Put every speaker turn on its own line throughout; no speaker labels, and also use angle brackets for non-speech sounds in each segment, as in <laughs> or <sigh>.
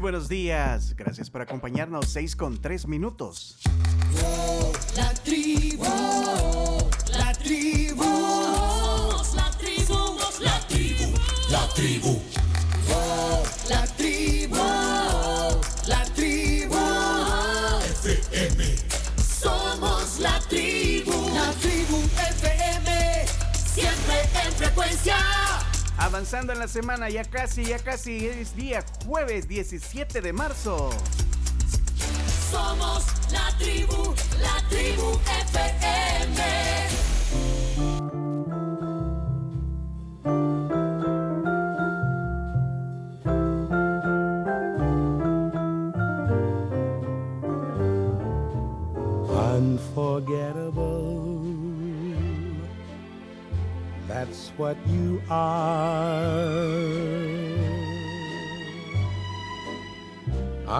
buenos días. Gracias por acompañarnos 6 con 3 minutos.
La tribu, la tribu, la tribu, la tribu, la tribu, la tribu, la tribu, FM. Somos la tribu, la tribu FM, siempre en frecuencia.
Avanzando en la semana, ya casi, ya casi es día jueves 17 de marzo.
Somos la tribu, la tribu.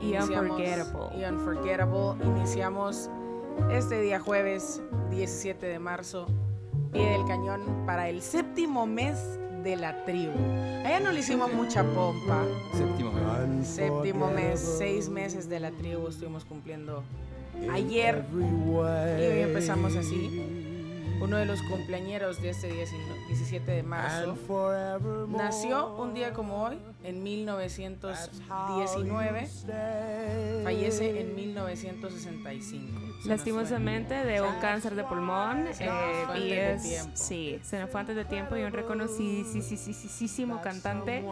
Y
Unforgettable.
Y Unforgettable. Iniciamos este día jueves 17 de marzo, pie del cañón, para el séptimo mes de la tribu. Allá no le hicimos mucha pompa.
Séptimo mes.
Séptimo mes, seis meses de la tribu estuvimos cumpliendo ayer. Y hoy empezamos así. Uno de los cumpleañeros de este 17 de marzo nació un día como hoy, en 1919. Fallece en 1965. Se nos
Lastimosamente de un cáncer de pulmón
Se
eh, y
antes de
es
tiempo.
sí se nos fue antes de tiempo y un reconocidísimo cantante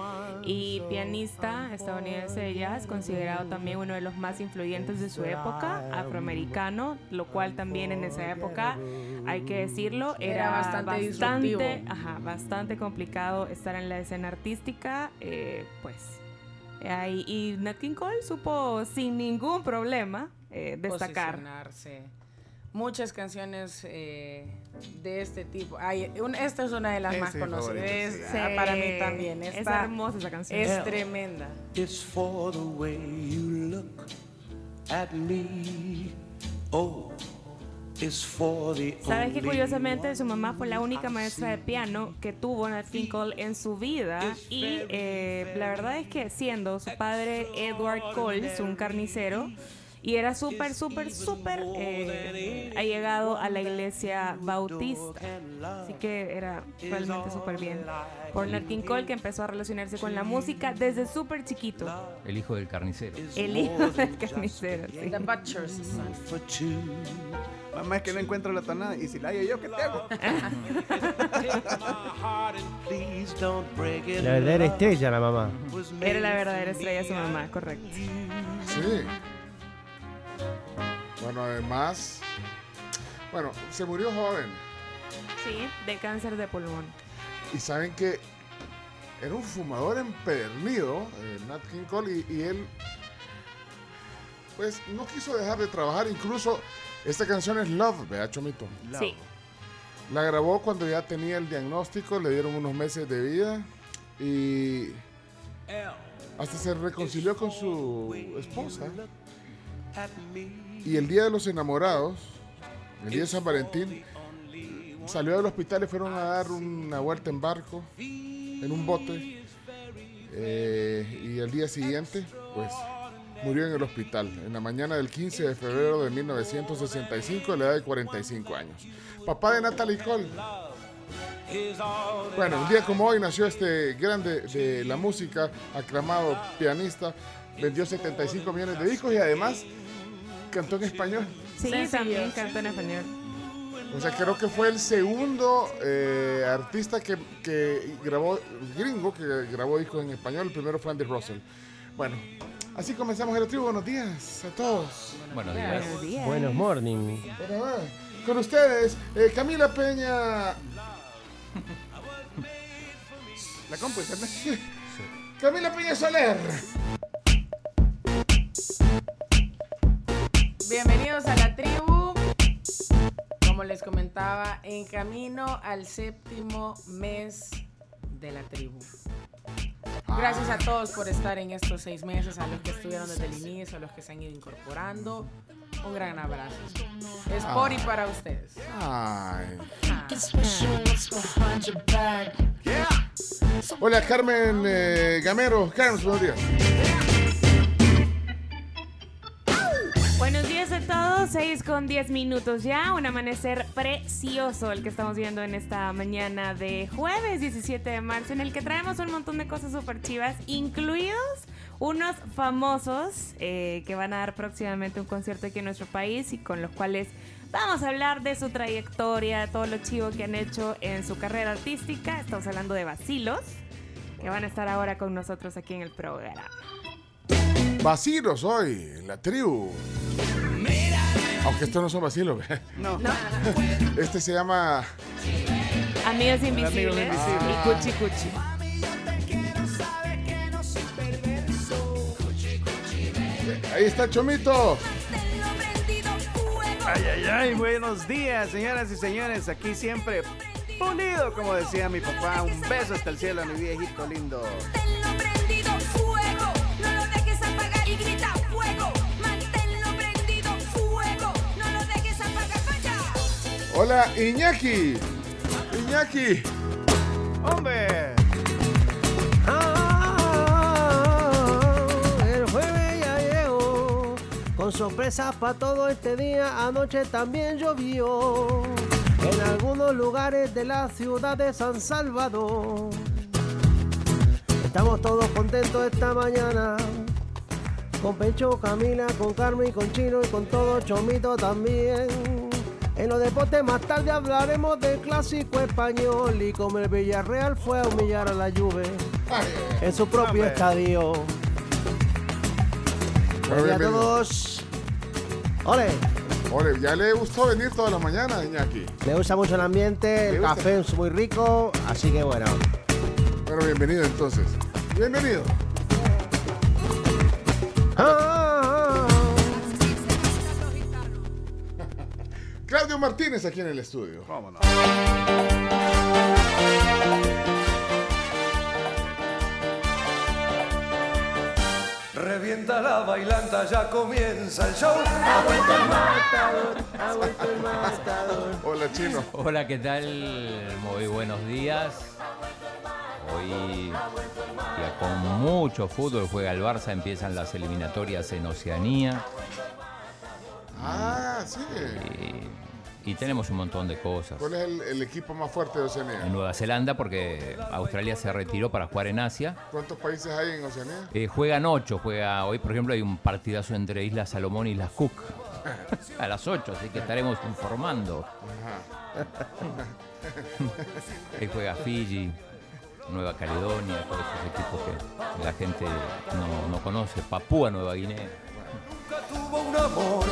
y pianista estadounidense de jazz considerado también uno de los más influyentes de su época afroamericano lo cual también en esa época hay que decirlo era,
Era bastante disruptivo.
ajá, bastante complicado estar en la escena artística eh, pues ahí- y Nat King Cole supo sin ningún problema eh, destacar
posicionarse. Muchas canciones eh, de este tipo. Ay, un- esta es una de las
Es
más conocidas. Es-
sí.
ah, Para mí también.
Es
Esta
hermosa esa canción.
Es tremenda.
It's for the way you look at me. Oh,
Sabes que curiosamente su mamá fue la única maestra de piano que tuvo Nat King Cole en su vida y eh, la verdad es que siendo su padre Edward Coles un carnicero y era súper súper súper eh, allegado a la iglesia bautista así que era realmente súper bien por Nat King Cole que empezó a relacionarse con la música desde súper chiquito
El hijo del carnicero.
el hijo del carnicero sí.
The Butcher's Son.
Mamá, es que no encuentro la tonada. Y si la hallo yo, ¿qué te hago?
La verdadera estrella, la mamá.
era la verdadera estrella de su mamá correcto
Sí. Bueno, además, bueno, se murió joven.
sí de cáncer de pulmón
Y saben que era un fumador empedernido, eh, Nat King Cole, y, y él pues no quiso dejar de trabajar. Incluso esta canción es Love, ¿verdad, Chomito?
Sí.
La grabó cuando ya tenía el diagnóstico, le dieron unos meses de vida y hasta se reconcilió con su esposa. Y el día de los enamorados, el día de San Valentín, salió del hospital y fueron a dar una vuelta en barco, en un bote. Eh, y el día siguiente, pues murió en el hospital, en la mañana del 15 de febrero de 1965, a la edad de 45 años. Papá de Natalie Cole. Bueno, un día como hoy nació este grande de la música, aclamado pianista, vendió 75 millones de discos y además cantó en español.
Sí, también
sí.
cantó en español.
O sea, creo que fue el segundo eh, artista que, que grabó, gringo, que grabó discos en español. El primero fue Andy Russell. Bueno, así comenzamos el tribu. Buenos días a todos.
Buenos días.
Buenos días.
Buenos morning.
Bueno, va, con ustedes, eh, Camila Peña. <laughs>
La compu, ¿sí? <laughs>
Camila Peña Soler.
En camino al séptimo mes de la tribu. Gracias a todos por estar en estos seis meses, a los que estuvieron desde el inicio, a los que se han ido incorporando. Un gran abrazo. Es por y para ustedes.
Ay.
Ah.
Hola, Carmen eh, Gamero. Carmen, buenos días.
Todos, 6 con 10 minutos ya, un amanecer precioso el que estamos viendo en esta mañana de jueves 17 de marzo, en el que traemos un montón de cosas súper chivas, incluidos unos famosos eh, que van a dar próximamente un concierto aquí en nuestro país y con los cuales vamos a hablar de su trayectoria, todo lo chivo que han hecho en su carrera artística. Estamos hablando de Vacilos, que van a estar ahora con nosotros aquí en el programa.
Vacilos hoy, en la tribu. Aunque estos no son vacilos.
No.
Este se llama
Amigos invisibles
invisibles.
y Cuchi Cuchi.
Ahí está Chomito.
Ay, ay, ay, buenos días, señoras y señores. Aquí siempre pulido, como decía mi papá. Un beso hasta el cielo a mi viejito lindo.
Hola, Iñaki. Iñaki.
¡Hombre!
Ah, el jueves ya llegó, con sorpresas para todo este día, anoche también llovió, en algunos lugares de la ciudad de San Salvador. Estamos todos contentos esta mañana, con Pecho, Camila, con Carmen, y con Chino y con todo Chomito también. En los deportes más tarde hablaremos del clásico español y como el Villarreal fue a humillar a la Juve en su propio estadio. Días a todos. Ole,
Ole, ya le gustó venir toda la mañana, Iñaki.
me gusta mucho el ambiente, el
¿Le gusta?
café es muy rico, así que bueno.
Bueno, bienvenido entonces. Bienvenido.
Ah,
Claudio Martínez aquí en el estudio.
¿Cómo no?
Revienta la bailanta, ya comienza el show.
ha vuelto el matador. <laughs>
Hola, Chino.
Hola, ¿qué tal? Muy buenos días. Hoy ya con mucho fútbol juega el Barça, empiezan las eliminatorias en Oceanía
Ah, sí.
y, y tenemos un montón de cosas.
¿Cuál es el, el equipo más fuerte de Oceanía?
En Nueva Zelanda, porque Australia se retiró para jugar en Asia.
¿Cuántos países hay en Oceanía?
Eh, juegan ocho, juega hoy, por ejemplo, hay un partidazo entre Islas Salomón y Islas Cook. <laughs> A las 8, así que estaremos informando. Ahí juega Fiji, Nueva Caledonia, todos esos equipos que la gente no, no conoce. Papúa Nueva Guinea.
Nunca tuvo un amor,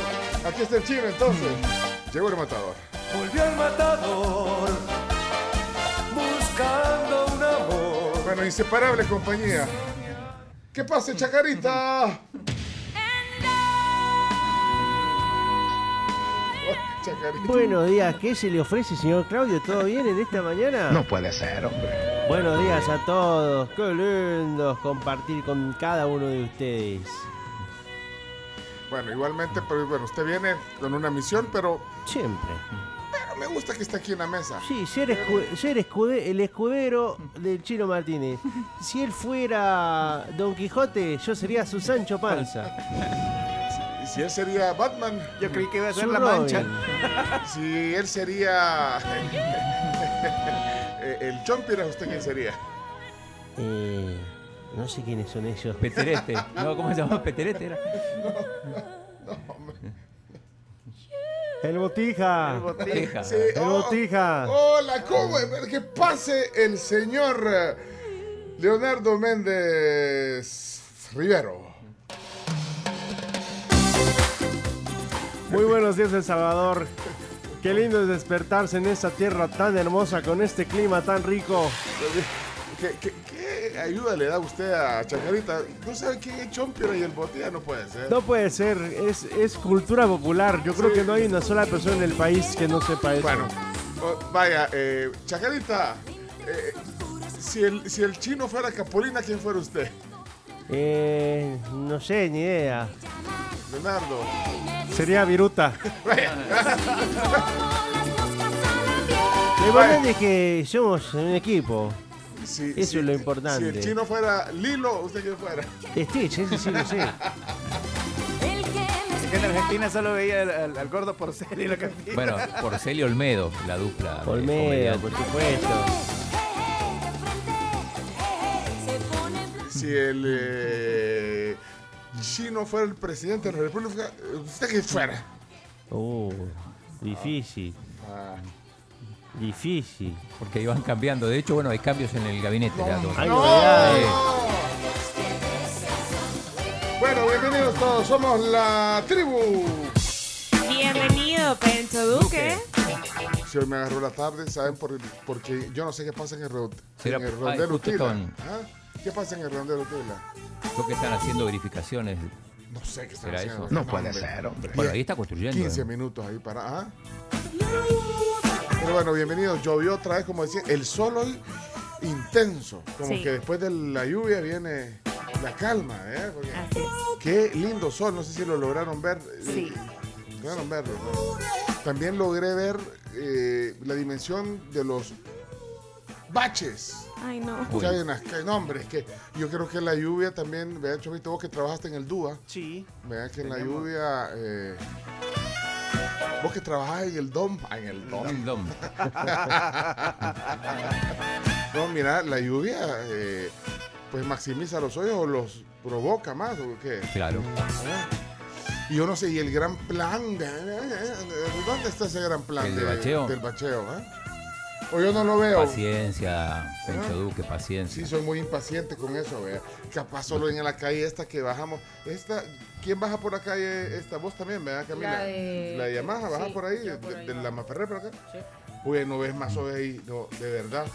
Aquí está el chino entonces. Llegó el matador.
volvió el matador. Buscando un amor.
Bueno, inseparable compañía. ¿Qué pasa, Chacarita? Chacarita.
Buenos días, ¿qué se le ofrece, señor Claudio? ¿Todo bien en esta mañana?
No puede ser, hombre.
Buenos días a todos, qué lindos compartir con cada uno de ustedes.
Bueno, igualmente, pero bueno, usted viene con una misión, pero,
Siempre.
pero me gusta que esté aquí en la mesa.
Sí, ser, escu- ser escude- el escudero del Chino Martínez. Si él fuera Don Quijote, yo sería su Sancho Panza.
Y <laughs> si él sería Batman,
Yo creí que iba a ser
Su
la
Robin.
mancha. <laughs>
si él sería eh, <laughs> el Chompira, ¿usted quién sería?
Eh, no sé quiénes son ellos.
Peterete. No, ¿cómo se llama? Peterete era.
El Botija.
El botija.
Sí,
El
oh,
Botija.
Hola, ¿cómo? Que pase el señor eh, Leonardo Méndez Rivero.
Muy buenos días, El Salvador. Qué lindo es despertarse en esta tierra tan hermosa con este clima tan rico.
¿Qué, qué, qué ayuda le da usted a Chacarita? ¿No sabe quién es Chompira y el Botella? No puede ser.
No puede ser, es, es cultura popular. Yo creo que no hay una sola persona en el país que no sepa eso.
Bueno, vaya, eh, Chacarita, eh, si, el, si el chino fuera Capolina, ¿quién fuera usted?
Eh, no sé, ni idea.
Leonardo.
Sería Viruta. Lo importante es que somos un equipo.
Si-
Eso
si-
es lo importante.
Si el chino fuera Lilo, ¿usted quién fuera?
Stitch, ese sí lo sé.
Que en Argentina solo veía al, al- al gordo Porcel y la cantina.
Bueno, Porcel y Olmedo, la dupla.
Olmedo, por supuesto.
Si el eh, chino fuera el presidente de la República, ¿usted quién fuera?
Uh, difícil,
Ah,
difícil.
Porque iban cambiando. De hecho, bueno, hay cambios en el gabinete. ya,
¡No!
novedades.
Bueno, bienvenidos todos, somos la tribu.
Bienvenido, Pencho Duque.
Si hoy me agarró la tarde, ¿saben? Por el- porque yo no sé qué pasa en el, en rondel Utila. ¿Ah? ¿Qué pasa en el rondel Utila?
Creo que están haciendo verificaciones.
No sé qué están
¿Será
haciendo.
eso?
No puede
hombre.
ser, hombre.
Bueno, ahí está construyendo.
15
¿eh?
minutos ahí para. ¿ah? Pero bueno, bienvenidos. Llovió otra vez, como decía, el sol hoy intenso. Como
Sí.
que después de la lluvia viene la calma, ¿eh? Porque
Así es.
qué lindo sol. No sé si lo lograron ver.
Sí.
Lograron verlo. ¿no? También logré ver eh, la dimensión de los baches.
Ay, no.
Uy.
Que hay en las calles. No, hombre, es que yo creo que la lluvia también, vea, Chovito, vos que trabajaste en el DUA,
Sí.
vea que en la
Tenemos-
lluvia, eh, vos que trabajás en el DOM, ah, en el DOM.
Dom, dom. <laughs>
No, mira, la lluvia, eh, pues maximiza los hoyos o los provoca más, ¿o qué?
Claro.
Y yo no sé, y el gran plan, de- ¿dónde está ese gran plan?
¿El de bacheo?
Del bacheo, ¿eh? O yo no lo veo.
Paciencia, Pencho Duque, paciencia.
Sí, soy muy impaciente con eso, vea. Capaz solo en la calle esta que bajamos. Esta, ¿Quién baja por la calle esta? Vos también, ¿verdad, Camila?
La de-
La de Yamaha, baja
sí,
por ahí,
por
de,
ahí
de la. Maferré por acá.
Sí.
Uy, no ves más hoy ahí, no, de verdad.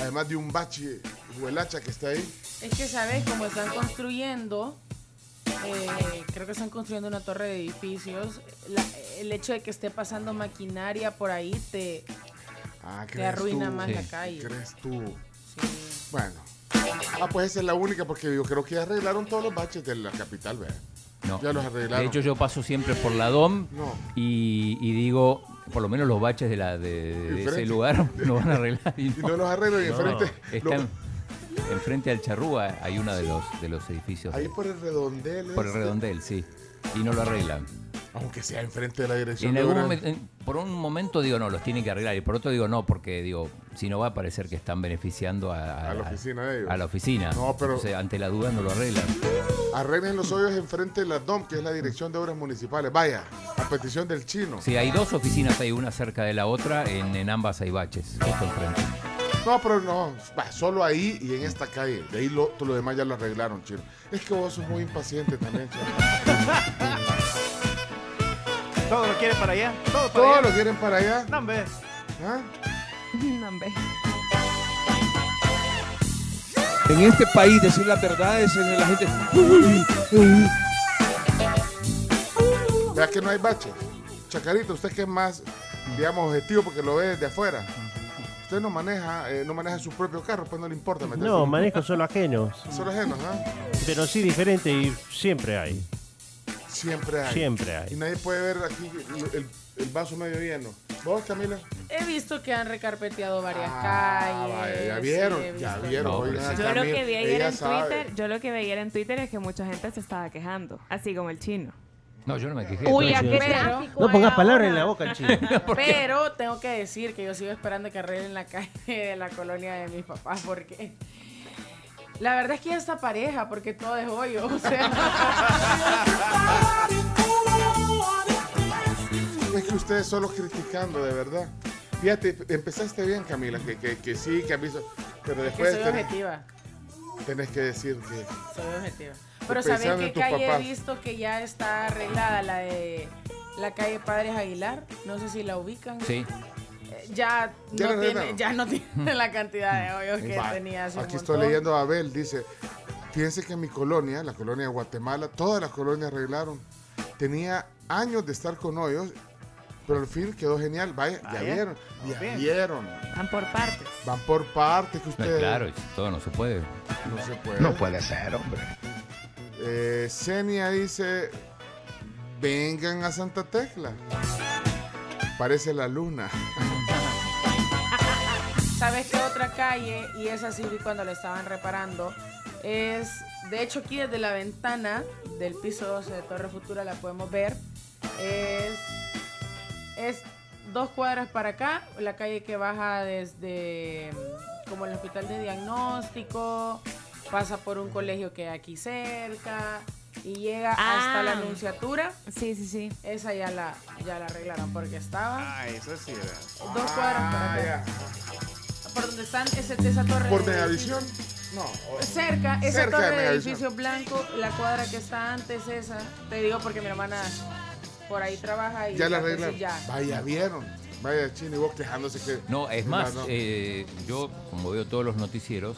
Además de un bache hacha que está ahí.
Es que, ¿sabes? Como están construyendo, eh, creo que están construyendo una torre de edificios, la- el hecho de que esté pasando maquinaria por ahí te,
Ah,
te arruina
tú?
más
Sí.
la calle.
¿Crees tú?
Sí.
Bueno. Ah, pues esa es la única, porque yo creo que ya arreglaron todos los baches de la capital, ¿verdad?
No.
Ya los arreglaron.
De hecho, yo paso siempre por la DOM
No.
y, y digo, por lo menos los baches de, la, de, de ese lugar <laughs> no van a arreglar. Y
Y no los arreglan y enfrente. Lo-
en- enfrente al Charrúa hay uno de los, de los edificios.
ahí por el redondel.
por el
este.
redondel, sí. Y no lo arreglan.
Aunque sea enfrente de la dirección
En algún en- por un momento digo, no, los tienen que arreglar. Y por otro digo, no, porque digo, si no va a parecer que están beneficiando a,
A la oficina de ellos.
A la oficina.
No, pero-
Entonces, ante la duda no lo arreglan.
Arreglen los hoyos enfrente de la DOM, que es la Dirección de Obras Municipales. Vaya, a petición del chino.
Sí, hay dos oficinas, hay una cerca de la otra, en, en ambas hay baches, justo enfrente.
No, pero no, solo ahí y en esta calle. De ahí lo, todo lo demás ya lo arreglaron, chino. Es que vos sos muy impaciente también, chino. <laughs>
Todo lo quiere para allá. Todo para
Todos
allá.
lo quieren para allá.
No, hombre.
¿Ah?
En este país decir las verdades en la gente.
Vea que no hay baches. Chacarita, usted que es más, digamos, objetivo porque lo ve desde afuera. Usted no maneja, eh, no maneja su propio carro, pues no le importa meterse.
No, manejo solo ajenos.
Solo ajenos, ¿ah?
Pero sí diferente y siempre hay.
Siempre hay.
Siempre
Y
hay.
nadie puede ver aquí el, el- el vaso medio lleno. ¿Vos, Camila?
He visto que han recarpeteado varias
Ah,
calles.
vaya, ya vieron,
sí,
ya vieron.
No,
oigan
pero
a
sí.
Yo lo que vi ayer en. Twitter, yo lo que vi ayer en Twitter es que mucha gente se estaba quejando, así como el chino.
No, yo no me quejé.
Uy, ¿a
entonces-
qué
Pero-
tráfico
No pongas palabras en la boca, chino. <laughs>
Pero tengo que decir que yo sigo esperando que arreglen la calle de la colonia de mis papás porque la verdad es que ya está pareja porque todo es hoyo. O sea,
Es que ustedes solo criticando, de verdad. Fíjate, empezaste bien, Camila, que, que, que sí, que has visto. Pero
que
después
soy
tenés,
objetiva.
tenés que decir que.
Soy objetiva. Pero
Pensando
¿saben
en
qué calle he visto que ya está arreglada? La de la calle Padres Aguilar. No sé si la ubican.
Sí.
Ya,
Ya
no tiene,
arreglaron.
ya no tiene la cantidad de hoyos que
Va,
tenía hace un
Aquí estoy leyendo a Abel, dice, fíjense que mi colonia, la colonia de Guatemala, todas las colonias arreglaron. Tenía años de estar con hoyos, pero al fin quedó genial. Vaya, ya vieron, ya
bien.
vieron.
Van por partes.
Van por partes que
No,
ustedes...
claro, todo no se puede.
No se puede.
No puede ser, hombre.
Eh, Senia dice, vengan a Santa Tecla. Parece la luna. <laughs>
¿Sabes qué otra calle? Y esa sí vi cuando la estaban reparando. Es, de hecho, aquí desde la ventana del piso 12 de Torre Futura la podemos ver. Es, es dos cuadras para acá, la calle que baja desde como el hospital de diagnóstico, pasa por un colegio que hay aquí cerca y llega hasta la
Ah.
anunciatura.
Sí, sí, sí.
Esa ya la, ya la arreglaron porque estaba
Ah, eso sí era.
dos cuadras para
Ah,
acá.
ya.
Por donde están ese, esa torre.
¿Por
de-
Megavisión? No.
Cerca, esa
Cerca
torre de edificio blanco, la cuadra que está antes esa. Te digo porque mi hermana por ahí trabaja y
Ya la
ya.
Vaya, vieron. Vaya, Chino, y vos quejándose que...
No, es más,
No,
eh, yo como veo todos los noticieros,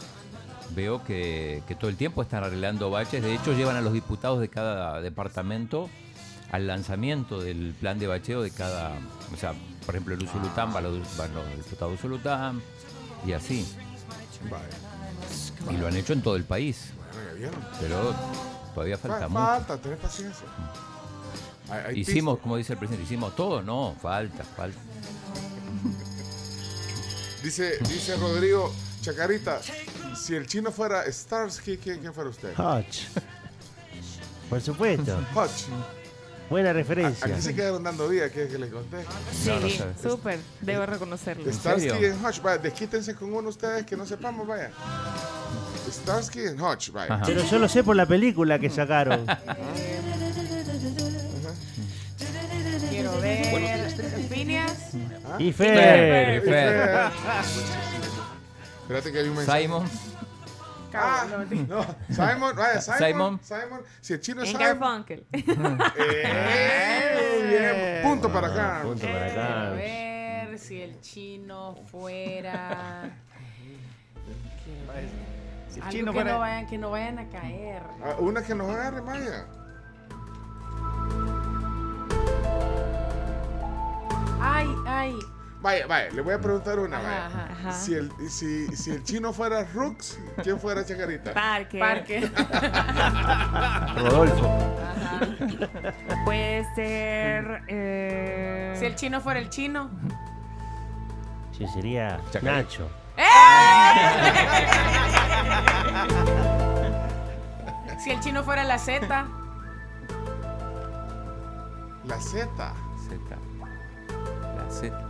veo que, que todo el tiempo están arreglando baches. De hecho, llevan a los diputados de cada departamento al lanzamiento del plan de bacheo de cada... O sea, por ejemplo, el Usulután van los, van los diputados de Usulután y así. Y lo han hecho en todo el país.
bueno, ya vieron.
Pero todavía falta
Fa-
mucho.
Falta, tenés paciencia. Hay- hay
Hicimos, como dice el presidente, hicimos todo. No, falta, falta. <laughs>
Dice, dice Rodrigo Chacarita, si el chino fuera Starsky, ¿quién, quién fuera usted?
Hodge. Por supuesto.
Hodge.
Buena referencia.
Aquí se quedaron dando vida, que, que les conté.
Sí,
No, no
súper. Debo reconocerlo.
Starsky y Hodge, vaya, desquítense con uno ustedes que no sepamos, vaya. Starsky y Hodge, vaya.
Ajá.
Pero yo lo sé por la película que sacaron.
Quiero ver. Phineas.
Y
Fer,
Fer.
Fer.
Espérate que hay un mensaje.
Simon,
Ah,
no,
Simon, vaya, Simon,
Simon.
Simon, si el chino es
En
Simon,
Garfunkel. <laughs>
eh, bien, punto para acá.
Punto para
Quiero
acá.
ver si el chino fuera.
Si el
Algo que,
fuera-
no vayan, que no vayan a caer.
Ah, Una que nos agarre, vaya.
Ay, ay.
Vaya, vaya, le voy a preguntar una,
Ajá,
vaya.
ajá.
Ajá.
Si el, si, si el chino fuera Rux, ¿quién fuera Chacarita?
Parque.
Parque. <laughs>
Rodolfo.
Puede ser. eh,
Si el chino fuera el chino.
Sí, sería
Chacarita.
Nacho. <laughs>
Si el chino fuera la Z.
La Z.
Z. La Z.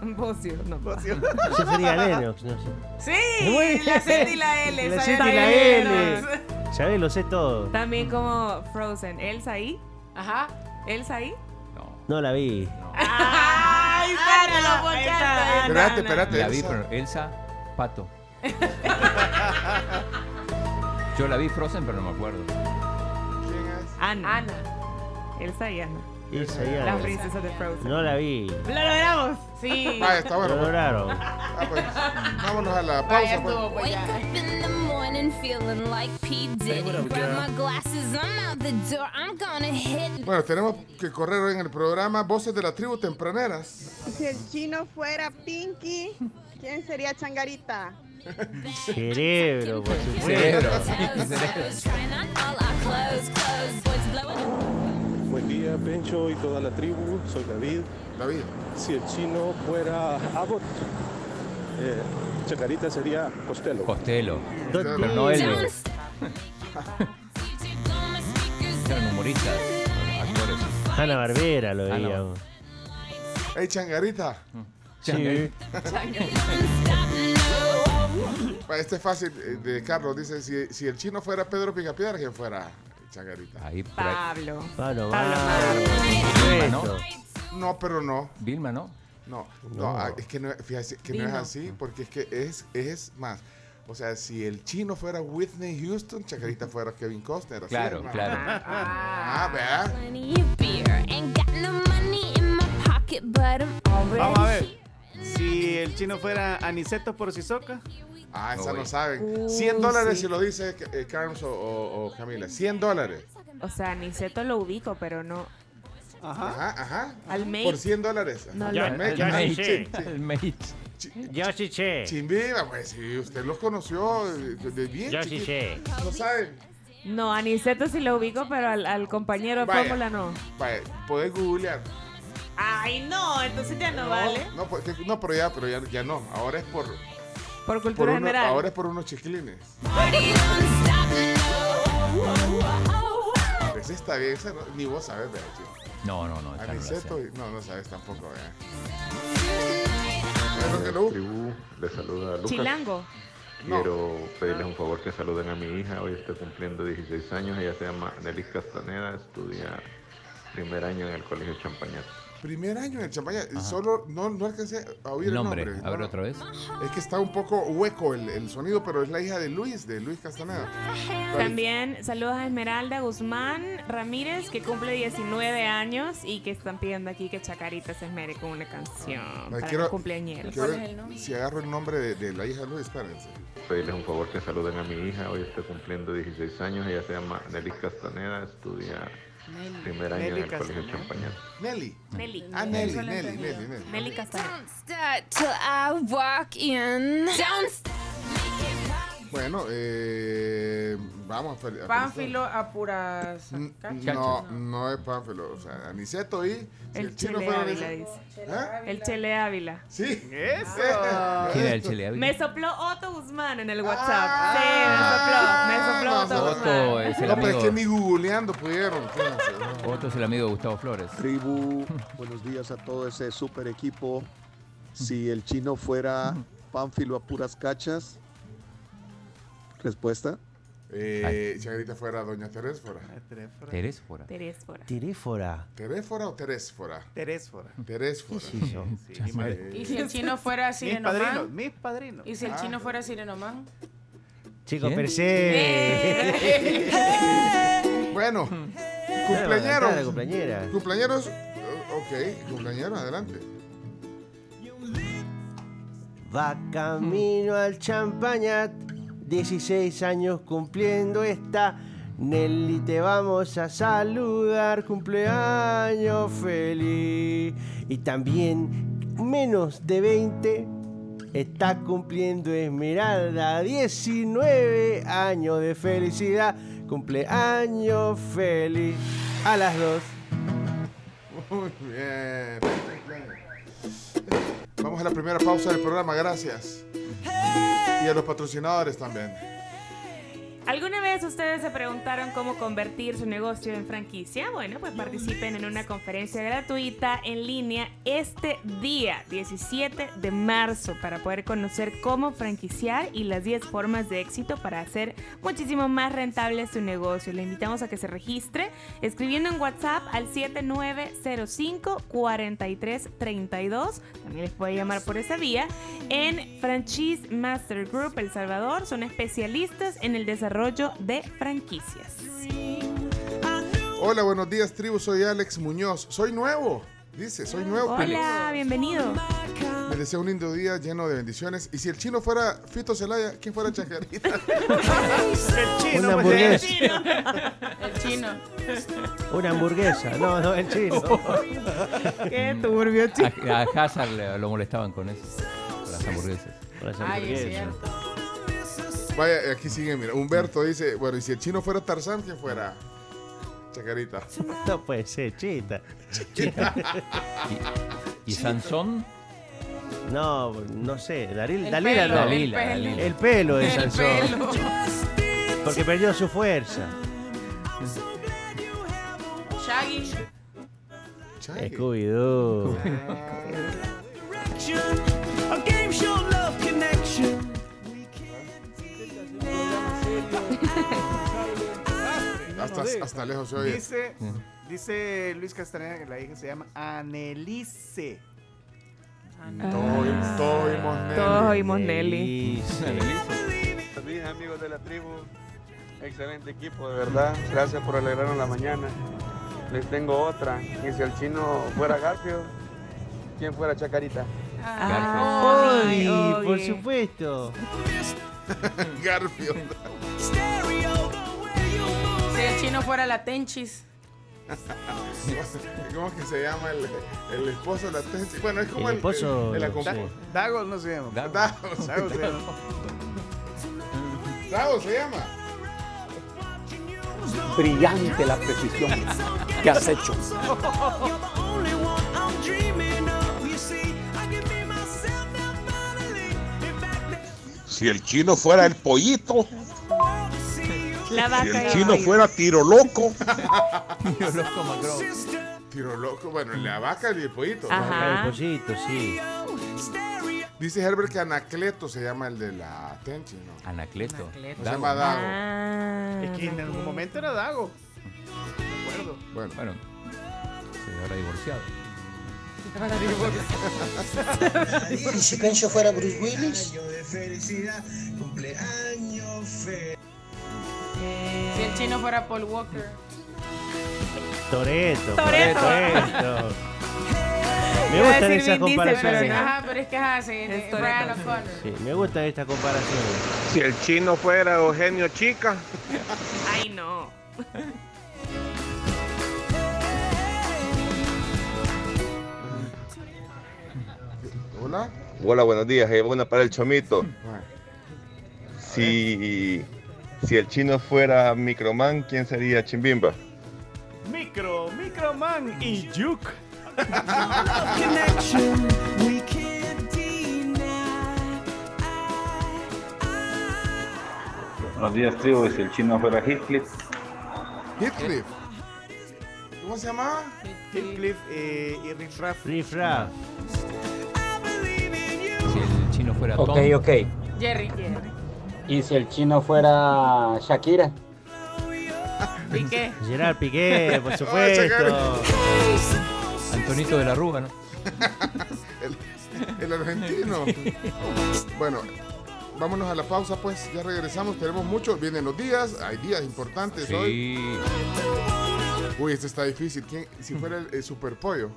<laughs>
Bocio, no. <laughs>
Yo sería Lennox, no sé.
Sí, la Z y la L.
La. Z y la
L. <laughs>
Ya ves, lo sé todo.
También como Frozen. Elsa ahí.
Ajá.
Elsa ahí.
No.
No la vi.
Ay, está, te lo
está.
Espérate, espérate.
La vi, pero Elsa, Pato. Yo la vi Frozen, pero no me acuerdo.
¿Quién es?
Ana.
Ana.
Elsa y Ana.
Esa ya.
Las princesas de Frozen.
No la vi.
¡Lo logramos!
Sí.
Vaya, está
Lo
bueno. pues.
lograron.
Ah, pues, vámonos a la pausa. pues.
pues,
Wake up in the morning feeling like P. Diddy. Grab my glasses, I'm out the door. I'm gonna hit.
Bueno, tenemos que correr hoy en el programa Voces de la Tribu Tempraneras.
Si el chino fuera Pinky, ¿quién sería Changarita?
Cerebro, por supuesto. <laughs>
Cerebro.
Trying
Buen día, Pencho y toda la tribu. Soy David.
David.
Si el chino fuera Abbott, eh, Chacarita sería Costello.
Costello. Pero no. Elmer. Eran humoristas, actores.
Hanna Barbera lo
Ah, no.
Hey, Changarita.
Sí.
Va, Este es fácil eh, de Carlos. Dice, si, si el chino fuera Pedro Picapiedra, ¿quién fuera Changarita?
Ahí, por ahí.
Pablo.
Pablo
Vilma, ¿no?
No, pero no.
Vilma, ¿no?
No, no,
No.
ah, es que no, fíjate que no es así, porque es que es, es más. O sea, si el chino fuera Whitney Houston, Chacarita fuera Kevin Costner. ¿así,
Claro,
hermano?
claro.
Ah, vea.
Plenty of beer. Ain't got no money in my pocket, but I'm already
Vamos a ver. Si el chino fuera Aniceto por Sisoca.
Ah, esa
Uy.
no saben.
Uh,
100 dólares
sí.
si lo dice eh, Carms o, o- o Camila. 100 dólares.
O sea, Niceto lo ubico, pero no.
Ajá.
Ajá, ajá.
Al mate.
Por 100 dólares.
No, no.
al mate.
Yo
El mate.
sí sé.
Chimbiba, pues si usted los conoció de, de bien.
Yo sí
chiquito.
sé.
No saben.
No, a Niceto sí lo ubico, pero al, al compañero de fórmula no.
Vaya, podés googlear.
Ay, no, entonces ya no, vale.
No, pues, que- no, pero ya, pero ya, ya no. Ahora es por,
Por
por
cultura
uno-
general.
ahora es por unos chiquilines.
no.
Ese está bien, no- ni vos sabes, vea, chico.
No, no, no. esa no
no, no sabes tampoco,
tribu, saluda Lucas.
Chilango.
No.
Quiero pedirles un favor que saluden a mi hija. Hoy está cumpliendo 16 años. Ella se llama Nelly Castaneda. Estudia primer año en el Colegio Champañat.
Primer año en el champaña, y solo no, no alcancé a oír
El
el
nombre.
nombre.
A ver
no,
otra vez.
Es que está un poco hueco el, el sonido, pero es la hija de Luis, de Luis Castaneda.
También saludos a Esmeralda Guzmán Ramírez, que cumple 19 años y que están pidiendo aquí que Chacarita se esmere con una canción
Ay,
para
quiero-
los cumpleañeros.
quiero
¿Cuál es el nombre?
Si agarro el nombre de, de la hija de Luis, espérense.
Pedirles un favor que saluden a mi hija. Hoy está cumpliendo 16 años. Ella se llama Nelly Castaneda. Estudia primer año
Nelly
en el Colegio. Champañat.
Nelly.
Nelly.
Ah, Nelly, Nelly. Nelly, Nelly.
Nelly Castaneda.
Don't start till I walk in. Don't stop.
Bueno, eh, vamos a
Pánfilo a puras. cachas.
No, no es Pánfilo. O sea, Aniceto y. si
El
chino
Chele
fuera
Ávila dice.
¿Ah?
El Chele Ávila.
Sí.
Eso. <laughs>
¿Quién era el Chile Ávila?
Me sopló Otto Guzmán en el WhatsApp.
Ah.
sí, me sopló. Me sopló
no,
Otto
no,
Guzmán.
Otto es el
No, pero es que ni googleando pudieron.
Otto es el amigo de Gustavo Flores.
Tribu, <laughs> buenos días a todo ese super equipo. Si el chino fuera Pánfilo a puras cachas. Respuesta.
Eh, si ahorita fuera Doña Terésfora.
Terésfora.
Terésfora.
Tirífora.
¿Terésfora o Terésfora?
Terésfora.
Terésfora.
¿Qué es eso?
Sí, mi madre.
¿Y si el chino fuera
Mis padrinos,
Sirenoman?
mis padrinos.
¿Y si el
Ah.
chino fuera Sirenoman?
Chico, per se. <laughs>
Bueno, cumpleañeros.
la cumpleañera.
Cumpleañeros. eh, Ok, cumpleañeros, adelante.
Va camino al champañat, 16 años cumpliendo está. Nelly, te vamos a saludar, cumpleaños feliz. Y también, menos de 20, está cumpliendo Esmeralda, 19 años de felicidad, cumpleaños feliz. A las dos.
Muy bien. Vamos a la primera pausa del programa, gracias. Y a los patrocinadores también.
¿Alguna vez ustedes se preguntaron cómo convertir su negocio en franquicia? Bueno, pues participen en una conferencia gratuita en línea este día, 17 de marzo, para poder conocer cómo franquiciar y las 10 formas de éxito para hacer muchísimo más rentable su negocio. Le invitamos a que se registre escribiendo en WhatsApp al 7905-4332. También les puede llamar por esa vía. En Franchise Master Group El Salvador son especialistas en el desarrollo de franquicias.
Hola, buenos días, tribu. Soy Alex Muñoz. Soy nuevo. Dice, soy nuevo.
Hola, bienvenido.
Me deseo un lindo día lleno de bendiciones. Y si el chino fuera Fito Celaya, ¿quién fuera Chacarita? <laughs>
el
Una hamburguesa.
El chino.
Una hamburguesa. No, no, el chino. <laughs>
Qué turbio, chico.
A, a Hazard le- lo molestaban con eso. con las hamburguesas.
Las
Ay, es
hamburguesas.
cierto.
Vaya, aquí sigue, mira. Humberto dice, bueno, y si el chino fuera Tarzán, ¿quién fuera? Chacarita.
No puede ser, chita.
¿Y Sansón?
No, no sé. Daril,
El
Dalila
pelo,
no.
el
Dalila,
pelo.
Dalila.
El pelo de
El
Sansón.
pelo.
Porque perdió su fuerza.
Shaggy.
Chagui.
Scooby-Doo. <laughs>
Hasta, hasta lejos se oye.
Dice, dice Luis Castaneda que la hija se llama Anelice.
Todo, todo oímos Nelly.
Todos oímos Nelly.
Buenos amigos de la tribu, excelente equipo de verdad, gracias por alegrarnos la mañana. Les tengo otra, y si el chino fuera Garfio, ¿quién fuera Chacarita?
Ay,
Ay,
por
oye.
supuesto. <laughs>
Garfield.
Si el chino fuera la Tenchis. <laughs>
¿Cómo es que se llama el, el esposo de la Tenchi? Bueno, es como
El
el,
esposo,
el, el
no
acompa-
sé.
Dago no se llama.
Dago.
Dago,
Dago se llama.
Dago se llama.
Brillante la precisión que has hecho. <laughs>
Si el chino fuera el pollito,
La
si
vaca
el
y el
chino fuera tiro loco, <laughs>
Yo loco Macron.
Tiro loco. Bueno, la vaca y el pollito.
Ajá.
El pollito, sí.
Dice Herbert que Anacleto se llama el de la Tenchi, ¿no?
Anacleto.
Anacleto.
No se llama Dago.
Ah.
Es que en algún momento era Dago. Me acuerdo.
Bueno,
Bueno, se habrá divorciado.
¿Y si Pencho fuera Bruce Willis?
Si el chino fuera Paul Walker.
Toreto.
Toretto. <laughs>
Me gustan esas
Pero,
comparaciones.
ajá, pero es que ajá, sí,
Es
Brian
Toretto.
O'Connor.
Sí, me gustan estas comparaciones.
Si el chino fuera Eugenio Chica,
Ay, no. <laughs>
Hola.
Hola, buenos días. Eh, buena para el chomito. Si, si el chino fuera Microman, ¿quién sería Chimbimba?
Micro, Microman y Juke.
Buenos días, tribu. Si el chino fuera Heathcliff,
Heathcliff. ¿Cómo se llama?
Heathcliff eh, y Riff Raff.
Riff Raff.
Si el chino fuera
Ok,
Tom.
ok.
Jerry.
¿Y si el chino fuera Shakira?
Piqué.
Gerard Piqué, <laughs>
Ah,
por supuesto.
Antonito de la Rúa, ¿no? <laughs>
el, el argentino. <laughs> Bueno, vámonos a la pausa, pues. Ya regresamos. Tenemos mucho. Vienen los días. Hay días importantes hoy.
Sí.
Uy, este está difícil. ¿Quién, si fuera el, el super pollo?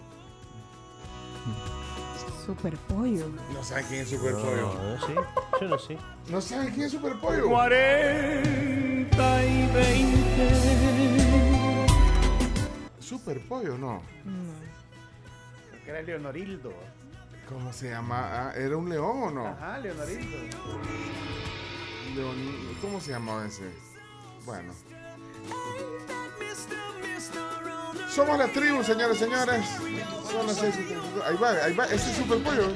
Super pollo.
No saben quién es super
No,
pollo.
no sé. Yo no sé.
No saben quién es super pollo.
40 y 20.
Super pollo, no.
Creo que era Leonorildo.
¿Cómo se llama? Ah, ¿Era un león o no?
Ajá, Leonorildo.
León- ¿Cómo se llamaba ese? Bueno. Somos la tribu, señores y señores. Son las seis y treinta y dos. Ahí va, ahí va. Ese es super pollo. <laughs>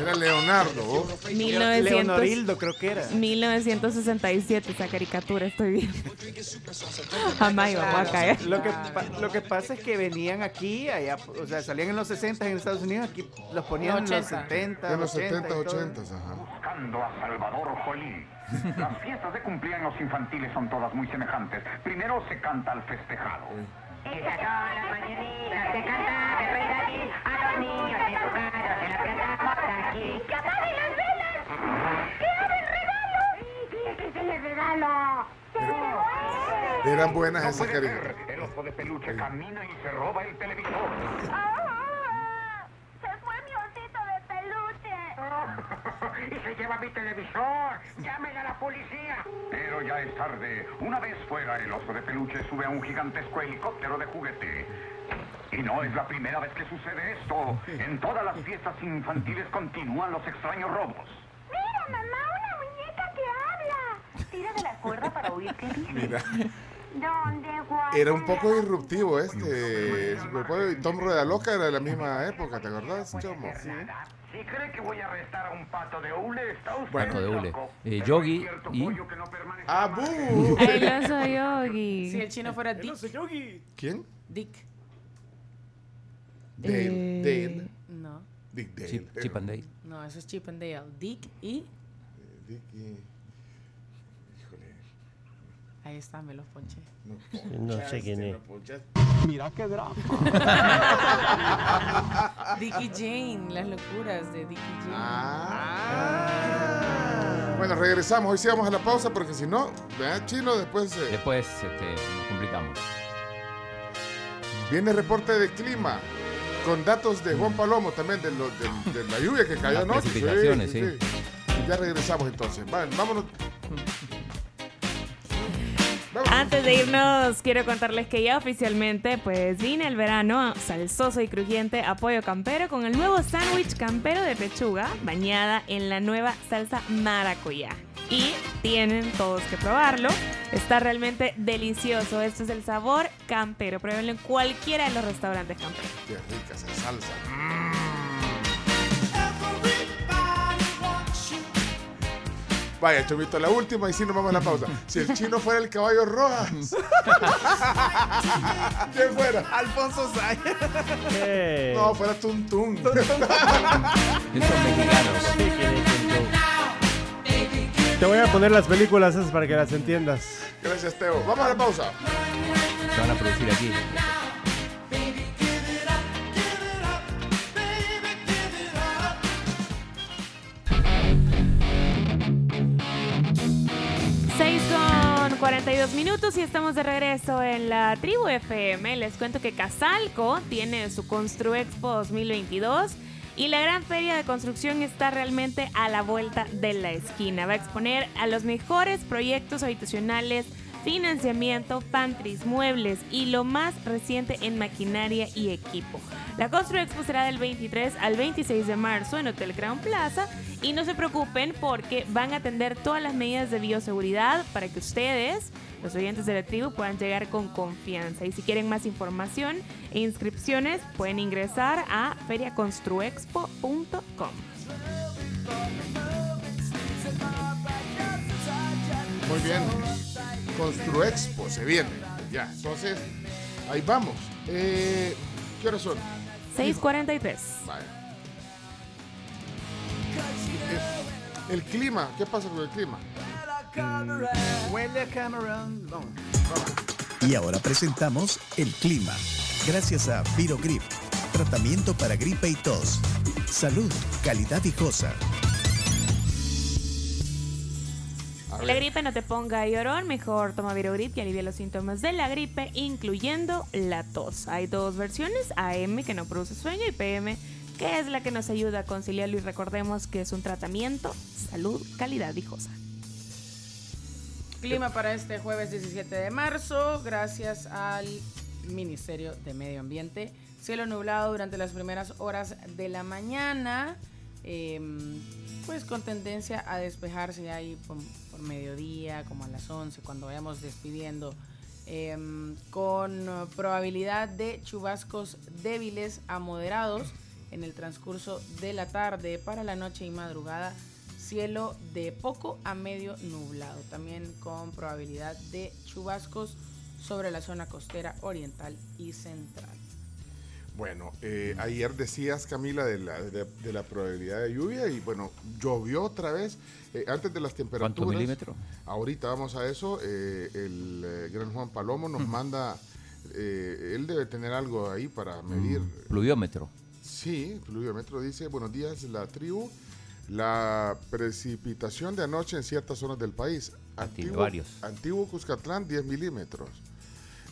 Era Leonardo. ¿oh?
1900
Leonorildo creo que era.
1967, esa caricatura estoy viendo. Jamás íbamos a caer.
Lo que, pa- lo que pasa es que venían aquí, allá, o sea, salían en los 60 en Estados Unidos, aquí los ponían en los 70,
En los
80
70,
y todo.
80, ajá.
Buscando a Salvador Jolí. <laughs> Las fiestas de cumpleaños infantiles son todas muy semejantes. Primero se canta al festejado.
Esas son las mañanitas que canta el rey David a los niños casa, se las cantamos aquí. ¡Que apaguen las velas! ¡Que abren regalos! ¡Sí, sí, que sí, el regalo!
Eran buenas esas caricaturas.
oso de peluche camina y se roba el televisor.
¡Ah! ¡Se fue mi osito de peluche! <laughs>
y se lleva mi televisor. Llamen a la policía. Pero ya es tarde. Una vez fuera, el oso de peluche sube a un gigantesco helicóptero de juguete. Y no es la primera vez que sucede esto. En todas las fiestas infantiles continúan los extraños robos.
¡Mira, mamá! ¡Una muñeca que habla! Tira de la cuerda para oír qué dice.
Mira,
¿Dónde
era un poco disruptivo este. Tom Rueda Loca era de la misma época, ¿te acordás, Chomo?
Si cree que voy a arrestar a un pato de hule, está usted
Pato de hule.
loco.
Eh, Yogi y.
¡Ah, bu!
El oso yogi.
Si el chino fuera Dick.
¿Quién?
Dick.
Dale.
Eh,
Dale.
No,
Dick Dale.
Chip, Chip and Dale.
no, eso es Chip and Dale. Dick y.
Dick y-
Ahí está, me los ponché.
No sé quién es.
Mira qué drama. <laughs>
Dick y Jane, las locuras de Dick y Jane.
Ah. Bueno, regresamos. Hoy sí vamos a la pausa porque si no, ¿verdad, Chino? Después eh,
Después este, nos complicamos.
viene el reporte de clima con datos de Juan Palomo también de, lo- de- de la lluvia que cayó
Las
anoche.
precipitaciones, sí.
Ya regresamos entonces. Vale, vámonos.
Antes de irnos, quiero contarles que ya oficialmente pues vine el verano salsoso y crujiente a pollo campero con el nuevo sándwich campero de pechuga bañada en la nueva salsa maracuyá. Y tienen todos que probarlo. Está realmente delicioso. Esto es el sabor campero. Pruébenlo en cualquiera de los restaurantes camperos.
Qué rica esa salsa. Vaya, Chomito, la última y si nos vamos a la pausa. Si el chino fuera el caballo rojas. <laughs> ¿Quién fuera?
Alfonso Sayas.
No, fuera. <laughs>
Esos mexicanos.
Te voy a poner las películas esas para que las entiendas.
Gracias, Teo. Vamos a la pausa.
Se van a producir aquí.
Con 42 minutos y estamos de regreso en la Tribu FM. Les cuento que Casalco tiene su Constru Expo 2022 y la gran feria de construcción está realmente a la vuelta de la esquina. Va a exponer a los mejores proyectos habitacionales, financiamiento, pantries, muebles y lo más reciente en maquinaria y equipo. La Constru Expo será del 23 al 26 de marzo en Hotel Crown Plaza y no se preocupen porque van a atender todas las medidas de bioseguridad para que ustedes, los oyentes de la tribu, puedan llegar con confianza. Y si quieren más información e inscripciones, pueden ingresar a feriaconstruexpo.com.
Muy bien. Construexpo se viene. Ya, entonces, ahí vamos. Eh, ¿Qué horas son?
643.
Vaya. El clima, ¿qué pasa con el clima?
Huele a Cameron. Vamos.
Y ahora presentamos el clima. Gracias a Virogrip, tratamiento para gripe y tos. Salud, calidad viejosa.
La gripe no te ponga llorón, mejor toma Virogrip y alivia los síntomas de la gripe, incluyendo la tos. Hay dos versiones, AM que no produce sueño y PM que es la que nos ayuda a conciliarlo y recordemos que es un tratamiento, salud, calidad viejosa.
Clima para este jueves 17 de marzo, gracias al Ministerio de Medio Ambiente. Cielo nublado durante las primeras horas de la mañana, eh, pues con tendencia a despejarse ahí por, por mediodía, como a las 11, cuando vayamos despidiendo, eh, con probabilidad de chubascos débiles a moderados en el transcurso de la tarde para la noche y madrugada cielo de poco a medio nublado, también con probabilidad de chubascos sobre la zona costera oriental y central.
Bueno, eh, ayer decías, Camila, de la, de, de la probabilidad de lluvia y bueno, llovió otra vez eh, antes de las temperaturas.
¿Cuántos milímetros?
Ahorita vamos a eso. eh, el eh, gran Juan Palomo nos manda, eh, él debe tener algo ahí para medir.
Pluviómetro.
Sí, pluviómetro dice, buenos días, la tribu. La precipitación de anoche en ciertas zonas del país.
varios.
Antiguo Cuscatlán, 10 milímetros.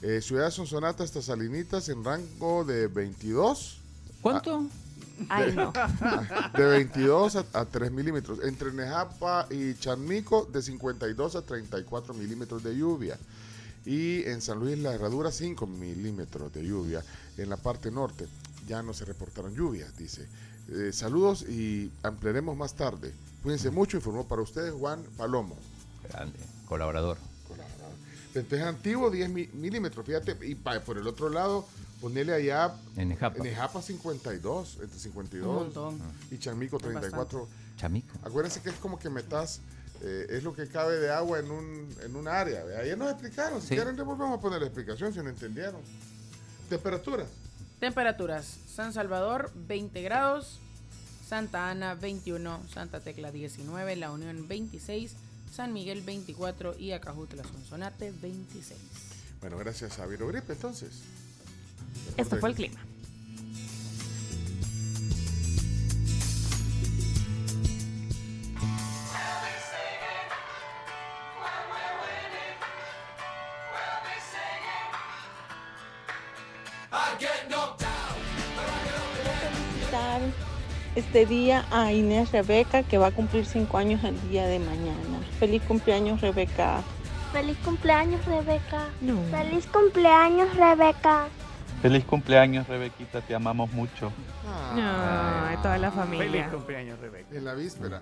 Eh, Ciudad Sonsonata hasta Salinitas en rango de 22.
¿Cuánto? <laughs>
Ay, no. <laughs>
De 22 a, a 3 milímetros. Entre Nejapa y Charmico de 52 a 34 milímetros de lluvia. Y en San Luis La Herradura 5 milímetros de lluvia. En la parte norte ya no se reportaron lluvias, dice. Eh, saludos y ampliaremos más tarde. Cuídense mucho, informó para ustedes Juan Palomo.
Grande, colaborador.
Despeje antiguo 10 mi- milímetros, fíjate, y pa- por el otro lado, ponerle allá
En Nejapa.
en Ejapa 52, entre 52
Un
y Charmico
Es
34.
Chamico.
Acuérdense que es como que metas, eh, es lo que cabe de agua en un, en un área. Ayer nos explicaron, si
Sí.
quieren le volvemos a poner la explicación si no entendieron. Temperaturas.
Temperaturas. San Salvador 20 grados, Santa Ana 21, Santa Tecla 19, La Unión 26, San Miguel 24 y Acajutla Sonsonate 26.
Bueno, gracias a Viro Grip entonces.
Esto fue el clima.
Este día a Inés Rebeca que va a cumplir cinco años el día de mañana. Feliz cumpleaños Rebeca.
Feliz cumpleaños, Rebeca. Feliz cumpleaños, Rebeca.
Feliz cumpleaños, Rebequita, te amamos mucho.
Ay, toda la familia.
Feliz cumpleaños, Rebeca.
En la víspera.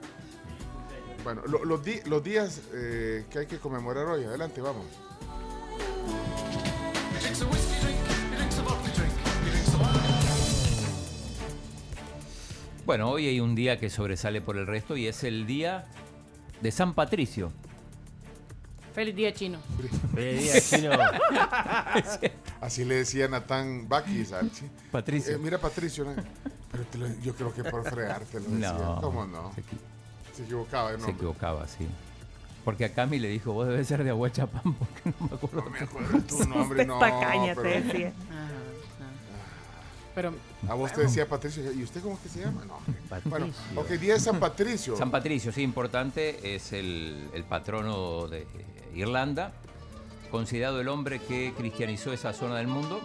Bueno, lo- los, di- los días eh, que hay que conmemorar hoy, adelante, vamos.
Bueno, hoy hay un día que sobresale por el resto y es el día de San Patricio.
Feliz día chino.
Feliz día, chino. <laughs>
Así le decía Natán Bakis al
Patricio.
Eh, mira, Patricio, ¿no? pero te lo- yo creo que por fregarte lo decía.
No.
¿Cómo no?
Se, equi-
Se equivocaba
se
nombre.
equivocaba, sí. Porque a Cami le dijo, vos debes ser de Aguachapán, <laughs> porque no me acuerdo.
No me acuerdo tu <laughs> nombre, no.
Tacaña, te
pero-
decía.
Ajá, ajá. Pero
A vos te decía Patricio, ¿y usted cómo es que se llama? No. Bueno,
Patricio.
ok, día de San Patricio.
San Patricio, sí, importante, es el, el patrono de Irlanda, considerado el hombre que cristianizó esa zona del mundo.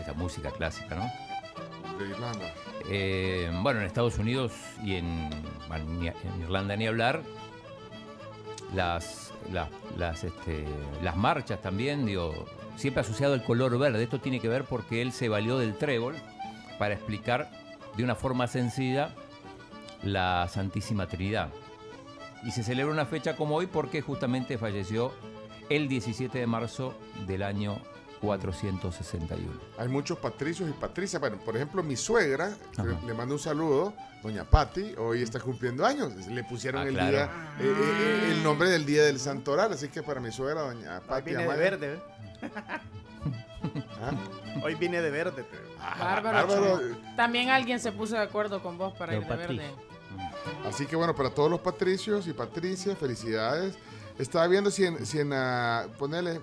Esa música clásica, ¿no?
De Irlanda.
Eh, bueno, en Estados Unidos y en, bueno, ni- en Irlanda ni hablar, las, las, las, este, las marchas también, digo, siempre asociado al color verde. Esto tiene que ver porque él se valió del trébol para explicar de una forma sencilla la Santísima Trinidad. Y se celebra una fecha como hoy porque justamente falleció el 17 de marzo del año 461.
Hay muchos patricios y patricias. Bueno, por ejemplo, mi suegra,
Ajá.
le, mando un saludo, doña Patti, hoy está cumpliendo años. Le pusieron
Ah,
el
claro.
día, eh, eh, eh, el nombre del día del santoral, así que para mi suegra, doña Patti
viene de verde, ¿eh?
¿Ah? <laughs>
Hoy viene de verde. te-
Bárbaro.
bárbaro.
chino. También alguien se puso de acuerdo con vos para ir de
Patricio.
verde.
Así que bueno, para todos los patricios y patricias, felicidades. Estaba viendo si en, si en la, ponele,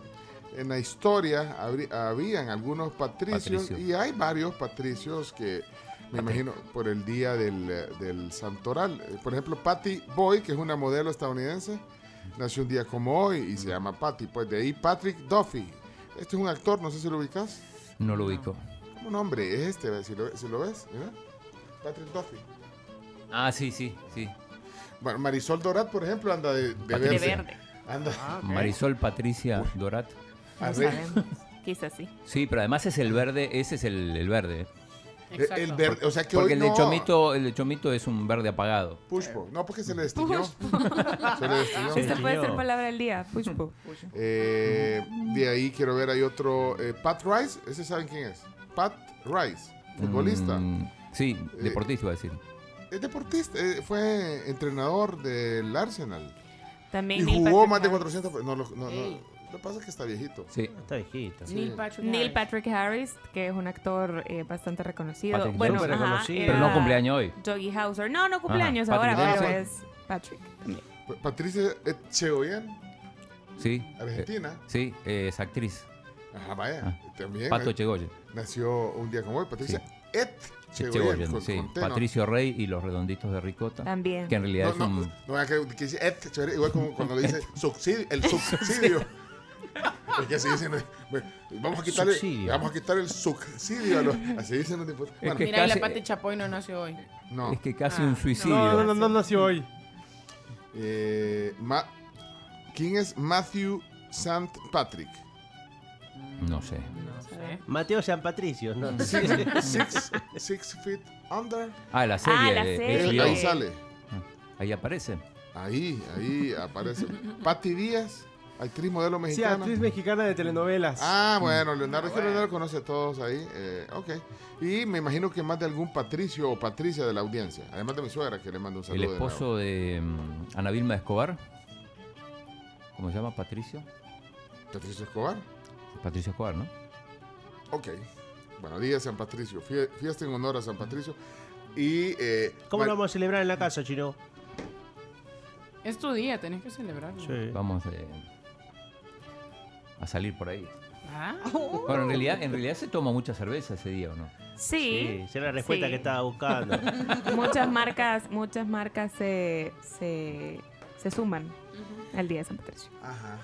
en la historia habrí- habían algunos patricios
Patricio.
y hay varios patricios que me imagino por el día del, del santoral. Por ejemplo, Patty Boy, que es una modelo estadounidense, nació un día como hoy y se llama Patty. Pues de ahí Patrick Duffy. Este es un actor, no sé si lo ubicas.
No lo ubico.
¿Cómo nombre es este? Si lo, si lo ves, mira. Patrick Duffy.
Ah, sí, sí, sí.
Bueno, Marisol Dorat, por ejemplo, anda de, de
Patricia.
verde.
De verde.
Anda.
Marisol Patricia Dorat.
No sabemos. Quizás sí.
Sí, pero además es el verde, ese es el, el verde.
El- El verde, o sea que
Porque
hoy
el de
no.
chomito, el de chomito es un verde apagado.
Pushpo. No, porque se le destiñó. se le destiñó.
Esta puede ser palabra del día. Pushpo.
Eh, de ahí quiero ver, hay otro. eh, Pat Rice, ¿ese saben quién es? Pat Rice, futbolista.
Mm, sí, deportista iba a decir.
Es deportista, eh, fue entrenador del Arsenal.
También
y jugó
Patrick
más de
Harris.
400. No, lo- no, no. Lo que pasa es que está viejito.
Sí.
Está viejito.
Sí.
Neil Patrick
Neil
Harris.
Patrick Harris, que es un actor eh, bastante reconocido.
Patrick
bueno, ajá,
reconocido.
Pero no cumpleaños hoy.
Doggy Hauser. No, no cumpleaños
Ajá,
ahora,
Patrick
pero es Patrick también.
Patricia Echegoyen,
Sí.
Argentina.
eh, sí, eh, es actriz.
Ajá, vaya.
Ah.
También.
Pato
eh,
Chegoyen.
Nació un día como hoy. Patricia Echegoyen.
Chegoyen,
con-
sí.
con T, ¿no?
Patricio Rey y los redonditos de ricota.
También.
Que en realidad
No,
es
no,
un...
no, vea que, que dice et, chévere, igual como cuando le <laughs> dice subsidio, el subsidio. Es que así dicen, bueno, vamos a quitarle,
Subsidio.
vamos a quitar el subsidio a los, así dicen los diputados. Bueno,
Mira, y la Pati Chapoy no nació hoy.
no.
Es que casi
Ah,
un suicidio.
No, no, no nació hoy.
Eh, Ma- ¿Quién es Matthew St. Patrick?
No sé.
Mateo San Patricio, ¿no?
Six, <laughs> six, six feet under.
Ah, la serie.
Ah, la
de
serie.
HBO.
Ahí sale.
Ahí aparece.
Ahí, ahí aparece. Patti Díaz, actriz modelo
Sí,
mexicana.
actriz mexicana de telenovelas.
Ah, bueno, Leonardo, es que Leonardo conoce a todos ahí. eh, ok. Y me imagino que más de algún Patricio o Patricia de la audiencia. Además de mi suegra, que le mando un
El
saludo. nuevo.
esposo de mm, Ana Vilma Escobar. ¿Cómo se llama? Patricio.
Patricio Escobar.
Patricio Escobar, ¿no?
Ok. Bueno, día de San Patricio. Fie- Fiesta en honor a San Patricio. Y. eh,
¿Cómo lo vamos a celebrar en la casa, Chino?
Es tu día, tenés que celebrarlo.
Vamos eh, a salir por ahí.
Ah.
Bueno, en realidad, en realidad se toma mucha cerveza ese día, ¿o no?
Sí.
esa era la respuesta
Sí.
que estaba buscando. <laughs>
muchas marcas, muchas marcas se, se, se suman al Día de San Patricio.
Ajá.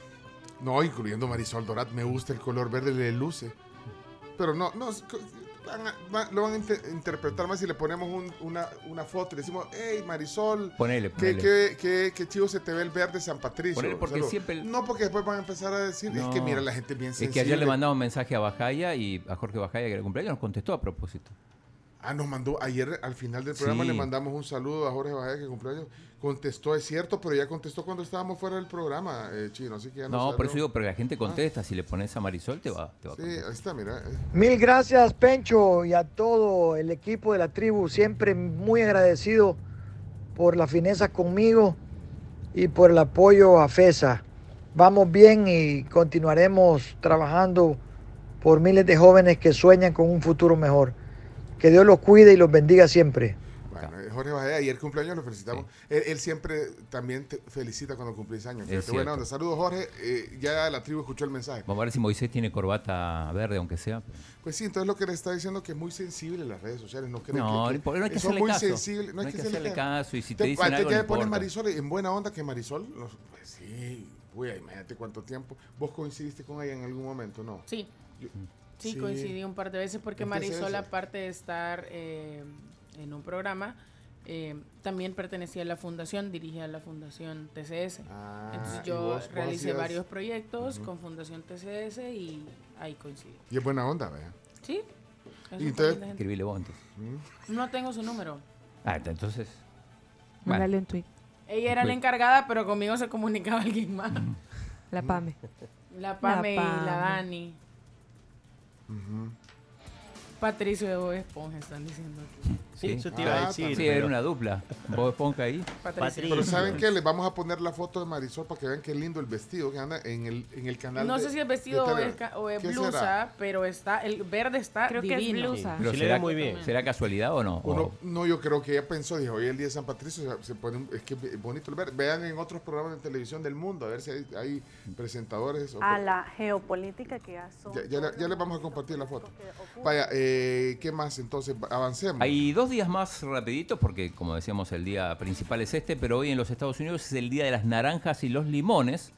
No, incluyendo Marisol Dorat. Me gusta el color verde, le luce. Pero no, no. Es van a- va- lo van a inter- interpretar más si le ponemos un- una, una foto y le decimos, hey Marisol,
Ponele,
qué,
ponele.
qué, qué, qué chido se te ve el verde San Patricio.
Ponele, porque
Saludos.
siempre el-
No, porque después van a empezar a decir, es que mira, la gente es bien
Es
sensible.
que ayer le mandamos un mensaje a Bajaya y a Jorge Bajaya, que era el cumpleaños, nos contestó a propósito.
Ah, nos mandó, ayer al final del programa
Sí.
le mandamos un saludo a Jorge Bajaya que cumplió años. Contestó, es cierto, pero ya contestó cuando estábamos fuera del programa, eh, chino, así que ya no
No, por eso digo, pero la gente contesta. Si le pones a Marisol, te va, te va a
Sí, ahí está, mira. eh.
Mil gracias, Pencho, y a todo el equipo de la tribu. Siempre muy agradecido por la fineza conmigo y por el apoyo a FESA. Vamos bien y continuaremos trabajando por miles de jóvenes que sueñan con un futuro mejor. Que Dios los cuide y los bendiga siempre.
Bueno, eh, Jorge Bajaya, ayer cumpleaños, lo felicitamos. Él, él siempre también te felicita cuando cumplís años.
Es
Qué buena onda. Saludos, Jorge. Eh, ya la tribu escuchó el mensaje.
Vamos a ver si Moisés tiene corbata verde, aunque sea.
Pues sí, entonces lo que le está diciendo que es muy sensible en las redes sociales. No, creen
No,
que,
por- no hay que
son
hacerle
muy
caso.
sensibles. No hay que hacerle
caso. Y si te dicen
ah,
algo,
ya
no
le pones. Marisol en buena onda que Marisol. no, pues sí, uy, imagínate cuánto tiempo. ¿Vos coincidiste con ella en algún momento? No.
Sí.
Yo-
Sí,
Sí.
coincidí un par de veces porque
¿En qué se
Marisol, aparte de estar eh, en un programa, eh, también pertenecía a la fundación, dirigía la fundación TCS.
Ah,
Entonces
¿y
yo
vos-
realicé varios proyectos con Fundación TCS y ahí coincidí.
Y es buena onda, vea.
Sí.
Y
gente.
Escribile vos entonces.
No tengo su número.
Ah, entonces.
Mándale un tweet.
Ella era la encargada, pero conmigo se comunicaba <laughs> alguien más.
La Pame.
La Pame y
Pame.
la Dani. Patricio de Bob Esponja están diciendo aquí.
Sí, eso te
Ah.
Sí,
pero-
era una dupla. Vos Esponja ahí.
Patricio.
Pero ¿saben qué? Les vamos a poner la foto de Marisol para que vean qué lindo el vestido que anda en el, en el canal.
No
de-
sé si es vestido o es, ca- o es
¿Qué
blusa,
será?
pero está el verde está
Creo que es blusa.
Pero
Sí,
será,
muy bien.
¿Será casualidad o no?
Uno- no, yo creo que ella pensó, dijo, hoy el día de San Patricio se, se pone, un- es que es bonito el ver. Vean en otros programas de televisión del mundo, a ver si hay, hay presentadores. o-
a la geopolítica que ya son.
ya, ya les vamos a compartir la foto. Vaya, eh, ¿qué más entonces? Avancemos.
Hay dos días más rapiditos porque, como decíamos, el día principal es este, pero hoy en los Estados Unidos es el día de las naranjas y los limones,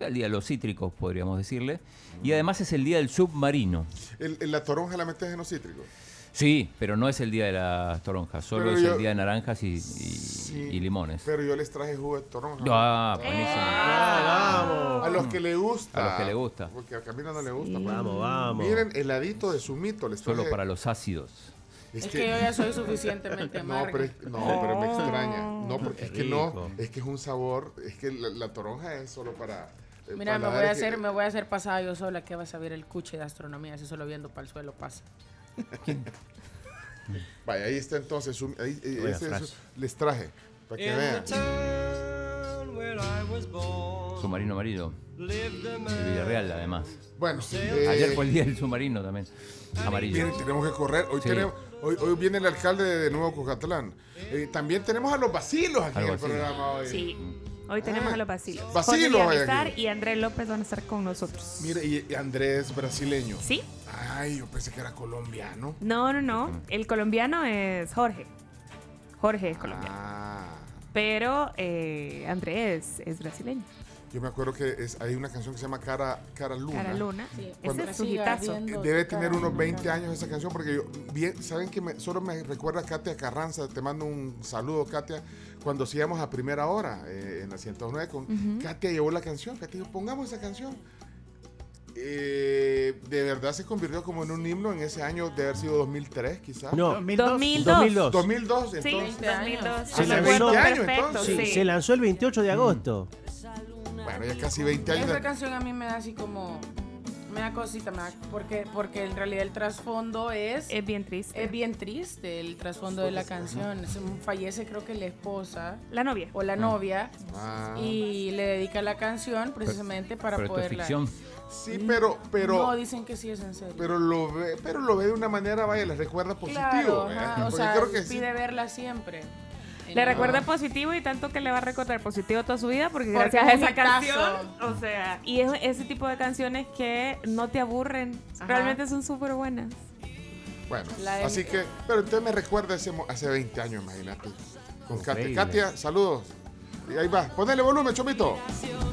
el día de los cítricos, podríamos decirle, y además es el día del submarino.
El- el- ¿La toronja la metes en los cítricos?
Sí, pero no es el día de las toronjas, solo
Pero
es
yo-
el día de naranjas y, y- y limones.
Pero yo les traje jugo de toronja.
Ah, buenísimo.
A los que le gusta.
A los que le gusta.
Porque a Camila no le gusta.
Sí.
pues.
Vamos, vamos.
Miren, heladito de su mito. Les
Solo
traje-
para los ácidos.
Es que yo ya soy <laughs> suficientemente
No,
amarga.
pero, es- no, pero me extraña. No, porque es que no, es que es un sabor, es que la, la toronja es solo para... eh,
Mira, me voy, a hacer,
que-
me voy a hacer pasada yo sola que vas a ver el cuche de astronomía, así solo viendo para el suelo pasa. <laughs>
Vaya, ahí está entonces, ahí, eh, ese les traje, para que vean.
Submarino amarillo. De Villarreal, además.
Bueno, eh,
Ayer fue el día del submarino también. Amarillo.
Miren, tenemos que correr. Hoy,
Sí.
tenemos, hoy, hoy viene el alcalde de Nuevo Cocatlán. Eh, también tenemos a los vacilos aquí en el programa hoy.
Sí. Hoy tenemos
Ah,
a los vacilos.
vacilos
y Andrés López van a estar con nosotros.
Mire, y, y Andrés brasileño.
¿Sí?
Ay, yo pensé que era colombiano.
No, no, no. El colombiano es Jorge. Jorge es colombiano.
Ah.
Pero eh, Andrés es brasileño.
Yo me acuerdo que es, hay una canción que se llama Cara, Cara Luna.
Cara Luna.
Sí,
Cuando-
Ese es su hitazo.
Debe tener unos
tu
20
cara.
años esa canción porque yo, bien, saben que me- solo me recuerda a Katia Carranza, te mando un saludo Katia, cuando hacíamos a primera hora eh, en la 109 con. Katia llevó la canción, Katia dijo, pongamos esa canción. Eh, de verdad se convirtió como en un himno en ese año de haber sido 2003 quizás.
No,
2002.
2002.
2002
Sí,
entonces.
2002.
Se
Me
lanzó-
acuerdo
20 años,
perfecto,
entonces.
Sí,
sí.
se lanzó el 28 de agosto.
Bueno, ya casi 20 años.
Esa canción a mí me da así como. Me da cosita, me da- porque, porque en realidad el trasfondo es.
Es bien triste.
Es bien triste el trasfondo de la canción. Se fallece, creo que la esposa
La novia.
o la novia
Ah.
y le dedica la canción precisamente para
Pero esto es
poderla.
ficción.
Sí, pero, pero,
no, dicen que sí es en serio.
pero lo ve, pero lo ve de una manera, vaya, les recuerda positivo.
claro,
¿eh?
ajá, o sea,
creo que sí.
pide verla siempre.
Le recuerda positivo y tanto que le va a recordar positivo toda su vida porque,
Porque
gracias a esa canción, o sea, y es ese tipo de canciones que no te aburren,
Ajá.
realmente son súper buenas.
Bueno, así que, pero entonces me recuerda ese, hace 20 años, imagínate. Con Katia. Katia, saludos. Y ahí va, ponele volumen, chomito.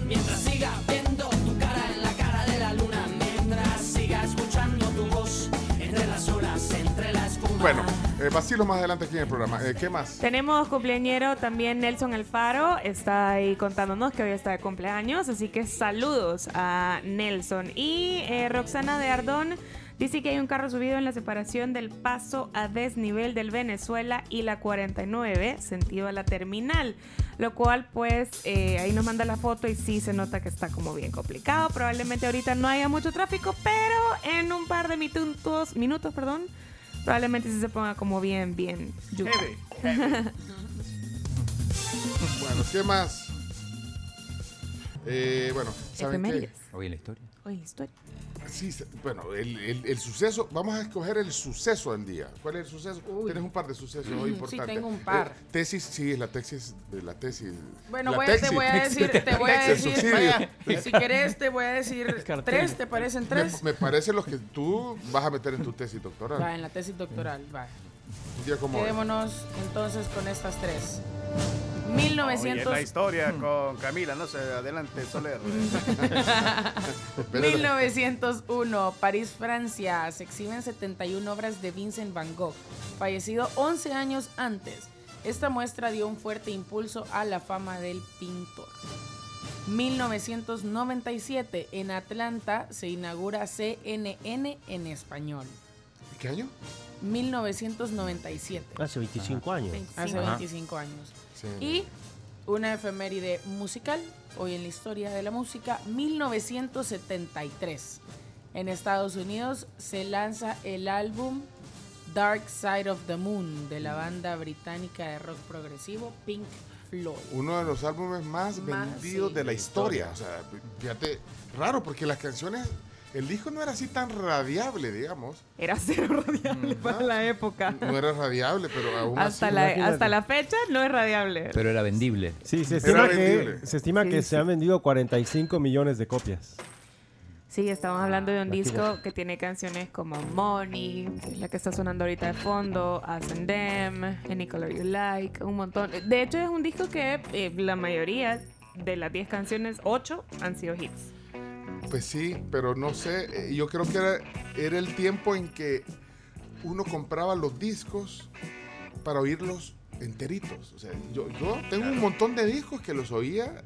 Mientras siga viendo tu cara en la cara de la luna, mientras siga escuchando tu voz entre las olas, entre la espuma.
Bueno, eh, vacilo más adelante aquí en el programa. Eh, ¿Qué más?
Tenemos cumpleañero también Nelson Alfaro, está ahí contándonos que hoy está de cumpleaños, así que saludos a Nelson. Y eh, Roxana de Ardón dice que hay un carro subido en la separación del paso a desnivel del Venezuela y la 49, sentido a la terminal, lo cual pues eh, ahí nos manda la foto y sí se nota que está como bien complicado. Probablemente ahorita no haya mucho tráfico, pero en un par de minutos, minutos, perdón, probablemente sí se ponga como bien, bien. yuca.
Heavy. <laughs>
Bueno, ¿qué más? Eh, bueno, ¿saben qué?
Hoy en la historia.
Hoy la historia.
Sí, bueno, el, el- el suceso, vamos a escoger el suceso del día. ¿Cuál es el suceso? Tienes un par de sucesos hoy
Sí,
importantes.
tengo un par.
Eh, tesis, sí, la tesis, de la tesis.
Bueno,
la
voy a- te
tesis.
voy a decir, <laughs> te voy a decir, vaya, si querés te voy a decir <laughs> tres, ¿te parecen
Me,
tres?
me parece lo que tú vas a meter en tu tesis doctoral.
Va, en la tesis doctoral, va.
Un día como hoy.
Quedémonos entonces con estas tres.
Oye,
1900,
la historia con Camila, no sé, adelante, Soler. <laughs>
1901, París, Francia. Se exhiben 71 obras de Vincent Van Gogh, fallecido 11 años antes. Esta muestra dio un fuerte impulso a la fama del pintor. 1997, en Atlanta se inaugura CNN en español.
¿Qué año?
1997.
Hace 25 años.
Hace
Ajá.
25 años.
Sí.
Y una efeméride musical, hoy en la historia de la música, 1973. En Estados Unidos se lanza el álbum Dark Side of the Moon de la banda británica de rock progresivo Pink Floyd.
Uno de los álbumes más,
Más,
vendidos
sí.
de la historia. O sea, fíjate, raro, porque las canciones, el disco no era así tan radiable, digamos.
Era cero radiable para la época.
No era radiable, pero aún
Hasta
así.
la,
imagínate.
hasta la fecha no es radiable.
Pero era vendible.
Sí, se
Era
estima
vendible.
que, se, estima
Sí,
que
sí.
se han vendido 45 millones de copias.
Sí, estamos hablando de un
Imagínate.
disco que tiene canciones como Money, la que está sonando ahorita de fondo, As and Them, Any Color You Like, un montón. De hecho, es un disco que eh, la mayoría de las 10 canciones, 8 han sido hits.
Pues sí, pero no sé, eh, yo creo que era, era el tiempo en que uno compraba los discos para oírlos enteritos. O sea, yo, yo tengo un montón de discos que los oía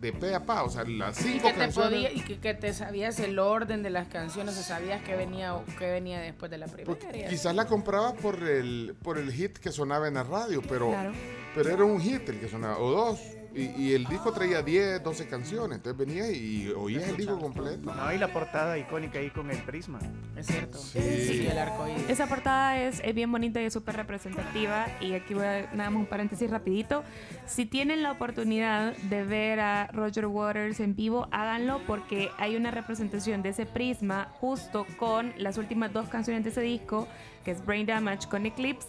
de pe a pa, o sea, las
Y
cinco
que, te
canciones.
podía, y que, que te sabías el orden de las canciones, o sabías que venía, que venía después de la primera. Y así.
quizás la compraba por el, por el hit que sonaba en la radio, pero,
Claro.
pero era un hit el que sonaba, o dos. Y, y el disco traía 10, 12 canciones. Entonces venía y oías el disco completo.
No, y la portada icónica ahí con el prisma.
Es cierto.
Sí.
Sí, el arco iris.
Esa portada es, es bien bonita y es súper representativa. Y aquí voy a nada más un paréntesis rapidito. Si tienen la oportunidad de ver a Roger Waters en vivo, háganlo porque hay una representación de ese prisma justo con las últimas dos canciones de ese disco, que es Brain Damage con Eclipse.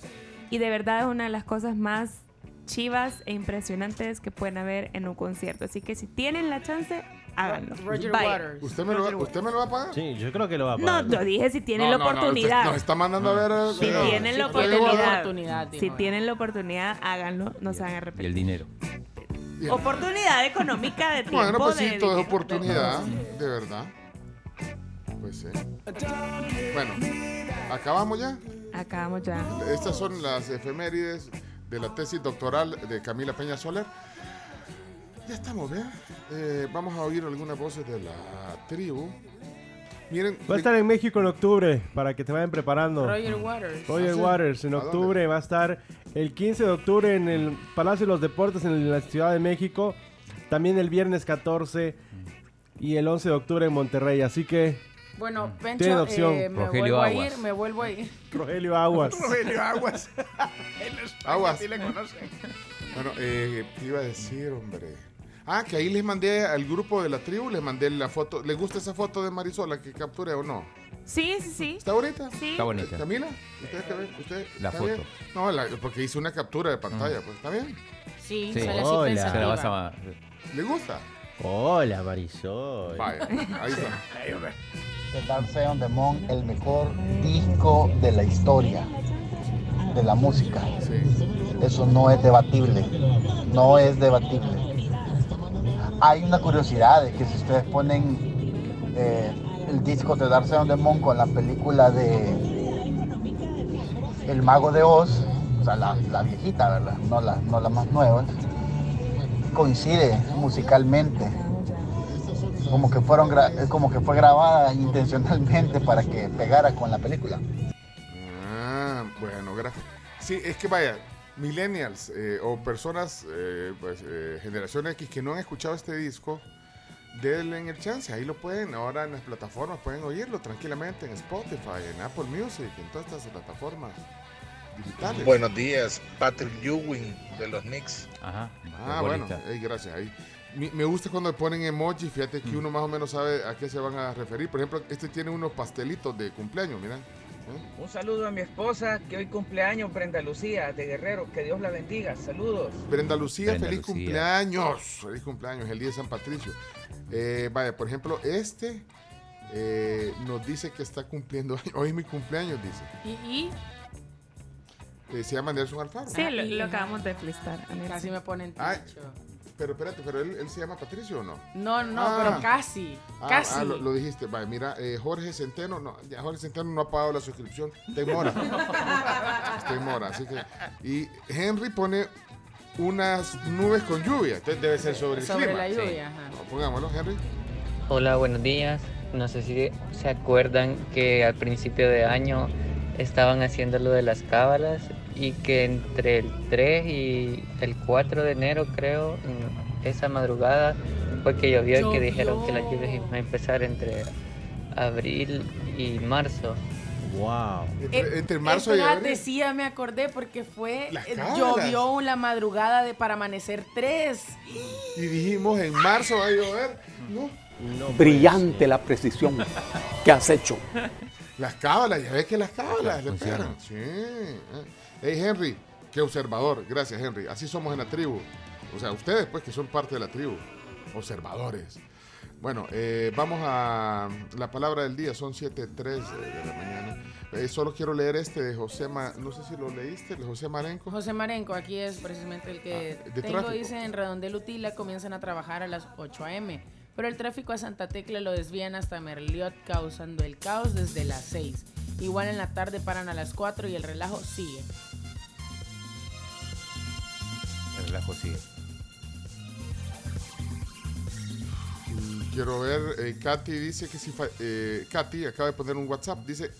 Y de verdad es una de las cosas más chivas e impresionantes que pueden haber en un concierto. Así que si tienen la chance, háganlo.
Roger. Waters.
¿Usted me, lo va, ¿Usted me lo va a pagar?
Sí, yo creo que lo va a
No,
pagar.
lo dije si tienen
No,
la
no, no,
oportunidad.
usted nos está mandando a ver.
Si
no,
tienen la
sí, yo
oportunidad,
oportunidad,
si tienen la oportunidad, háganlo, no se van a
Y el
arrepentir.
dinero.
Oportunidad económica de tiempo.
Bueno, pues sí,
de
todo es
dinero,
oportunidad,
de
verdad. Pues sí. Bueno, ¿acabamos ya?
Acabamos ya.
Estas son las efemérides de la tesis doctoral de Camila Peña Soler. Ya estamos, ¿verdad? Eh, vamos a oír algunas voces de la tribu. Miren,
Va a estar en México en octubre, para que te vayan preparando.
Roger Waters.
Roger
¿Ah, sí?
Waters, en octubre va a estar el 15 de octubre en el Palacio de los Deportes en la Ciudad de México. También el viernes 14 y el 11 de octubre en Monterrey. Así que,
Bueno,
Tiene
Pencho,
opción.
eh, me
Rogelio
vuelvo a
Aguas.
ir, me vuelvo a ir. <laughs>
Rogelio Aguas. <laughs>
Rogelio Aguas. <laughs> En España
Aguas.
sí le conocen.
bueno, eh, ¿qué iba a decir, hombre? Ah, que ahí les mandé al grupo de la tribu, les mandé la foto. ¿Les gusta esa foto de Marisola que capturé o no?
Sí, sí, sí.
¿Está bonita?
Sí.
Está bonita.
Camila, ¿usted qué ve? ¿Usted
La
está
foto.
bien? No, la- porque hice una captura de pantalla, pues está bien.
Sí,
Sí.
sale así
Hola.
pensativa.
Se la vas a...
¿Le gusta?
Hola, Marisol.
Vaya, ahí está.
The Dark Side of the Moon, el mejor disco de la historia de la música. Eso no es debatible. No es debatible. Hay una curiosidad de que si ustedes ponen eh, el disco de Dark Side of the Moon con la película de El Mago de Oz, o sea, la, la viejita, ¿verdad? No la, no la más nueva, coincide musicalmente como que fueron como que fue grabada intencionalmente para que pegara con la película.
Ah, bueno, gracias. Sí, es que vaya, millennials eh, o personas, eh, pues, eh, generación X que no han escuchado este disco, denle el chance. Ahí lo pueden, ahora en las plataformas pueden oírlo tranquilamente en Spotify, en Apple Music, en todas estas plataformas
Buenos días, Patrick Ewing de los Knicks.
Ajá.
Ah, bueno, gracias. Ahí. Me gusta cuando ponen emoji, fíjate
Mm.
que uno más o menos sabe a qué se van a referir. Por ejemplo, este tiene unos pastelitos de cumpleaños, mira. ¿Eh?
Un saludo a mi esposa que hoy cumpleaños, Brenda Lucía de Guerrero. Que Dios la bendiga. Saludos.
Brenda Lucía,
Brenda
feliz
Lucía.
cumpleaños. Feliz cumpleaños, el día de San Patricio. Eh, vaya, por ejemplo, este eh, nos dice que está cumpliendo. <laughs> Hoy es mi cumpleaños, dice.
Y, y
Eh, se llama Nelson Alfaro.
Sí, lo, lo acabamos de flistar.
casi me ponen ticho.
pero espérate, pero él, él se llama Patricio o no?
No, no,
Ah.
pero casi.
Ah,
casi.
ah, lo, lo dijiste. Mira, eh, Jorge Centeno, no, ya Jorge Centeno no ha pagado la suscripción. Está en mora. <laughs> Está en mora, así que. Y Henry pone unas nubes con lluvia. Entonces debe ser sobre el
Sobre
clima.
la lluvia, ajá.
No, pongámoslo, Henry.
Hola, buenos días. No sé si se acuerdan que al principio de año estaban haciendo lo de las cábalas y que entre el 3 y el 4 de enero, creo, en esa madrugada, fue que llovió, y que dijeron que las lluvias iban a empezar entre abril y marzo.
Wow.
Entre, entre marzo y abril.
ya me acordé porque fue. Eh. Llovió la madrugada de para amanecer 3.
Y dijimos, en marzo va a llover. No.
Brillante la precisión que has hecho.
Las cábalas, ya ves que las cábalas le pegan. Sí. eh. Hey, Henry, qué observador. Gracias, Henry. Así somos en la tribu. O sea, ustedes, pues, que son parte de la tribu. Observadores. Bueno, eh, vamos a la palabra del día. Son 7.03 de la mañana. Eh, solo quiero leer este de José, Ma- no sé si lo leíste, de José Marenco.
José Marenco, aquí es precisamente el que
Ah, de
tengo,
tráfico.
dice en Redondel Utila comienzan a trabajar a las 8 a.m., pero el tráfico a Santa Tecla lo desvían hasta Merliot causando el caos desde las 6. Igual en la tarde paran a las 4 y el relajo sigue.
El relajo sigue.
Quiero ver, eh, Katy dice que si... fa- eh, Katy acaba de poner un WhatsApp, dice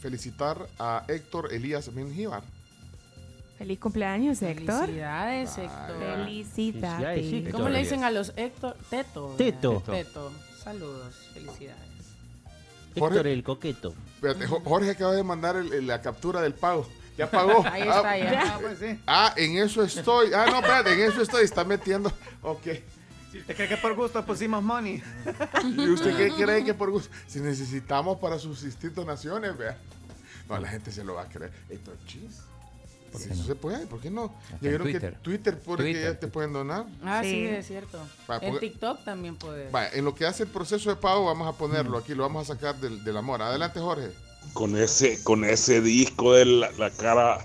felicitar a Héctor Elías Mengíbar.
Feliz cumpleaños, Héctor.
Felicidades, Héctor.
Felicidades.
¿Cómo le dicen a los Héctor? Teto.
Teto.
Teto. Saludos, felicidades.
Héctor el coqueto.
Espérate, Jo- Jorge acaba de mandar el- el- la captura del pago. Ya pagó. <laughs>
Ahí está, ya.
Ah, pues sí.
Ah, en eso estoy. Ah, no, espérate, en eso estoy. Está metiendo. Ok.
Si usted cree que por gusto pusimos money. <laughs>
¿Y usted qué cree que por gusto? Si necesitamos para subsistir donaciones, vea. No, la gente se lo va a creer. Esto es chis.
¿Por
Si
qué
eso
no?
se puede, ¿por qué no? Ya vieron que
Twitter.
Twitter pone que
Twitter.
ya te pueden donar.
Ah, sí,
Sí.
es cierto.
Va,
en TikTok también puede.
Vaya, en lo que hace el proceso de pago, vamos a ponerlo aquí, lo vamos a sacar del, del amor. Adelante, Jorge.
con ese, con ese disco de la, la cara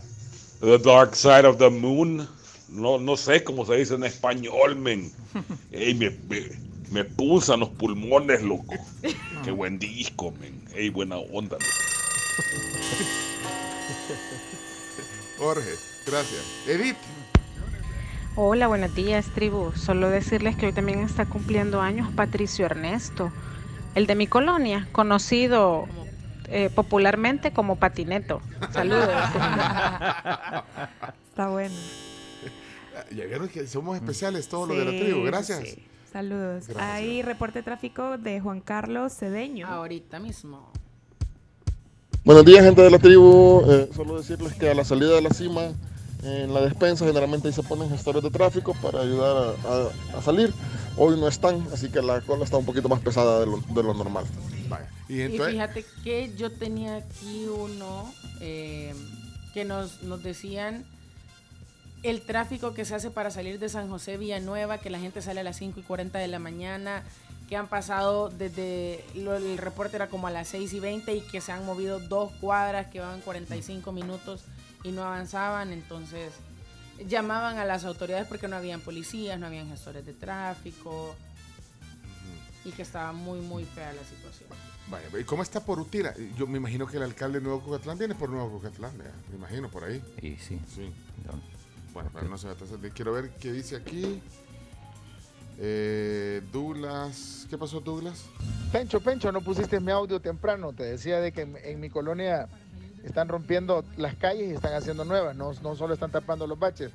The Dark Side of the Moon,
no, no sé cómo se dice en español, men. <laughs> Ey, me, me, me punzan los pulmones, loco. <laughs> Qué buen disco, men. Ey, buena onda. <laughs>
Jorge, gracias. Edith.
Hola, buenos días, tribu. Solo decirles que hoy también está cumpliendo años Patricio Ernesto, el de mi colonia, conocido eh, popularmente como Patineto. Saludos. <laughs>
Está bueno. <laughs>
Ya vieron que somos especiales todos los de la tribu. Gracias.
sí. Saludos.
Gracias.
Hay reporte de tráfico de Juan Carlos Cedeño.
Ahorita mismo.
Buenos días, gente de la tribu. Eh, solo decirles que a la salida de la cima, en la despensa, generalmente ahí se ponen gestores de tráfico para ayudar a, a- a salir. Hoy no están, así que la cola está un poquito más pesada de lo, de lo normal.
Y
Y fíjate que yo tenía aquí uno eh, que nos, nos decían el tráfico que se hace para salir de San José Villanueva, que la gente sale a las 5 y 40 de la mañana, que han pasado desde, lo- el reporte era como a las 6 y 20 y que se han movido dos cuadras que van 45 minutos y no avanzaban, entonces llamaban a las autoridades porque no habían policías, no habían gestores de tráfico y que estaba muy, muy fea la situación.
Vaya, ¿y cómo está por Utira? Yo me imagino que el alcalde de Nuevo Cucatlán viene por Nuevo Cucatlán, me imagino por ahí.
Y sí.
Sí. Bueno, pero no se va a. Quiero ver qué dice aquí. Eh, Douglas, ¿qué pasó Douglas?
Pencho, Pencho, no pusiste mi audio temprano. Te decía de que en, en mi colonia están rompiendo las calles y están haciendo nuevas. No, no solo están tapando los baches.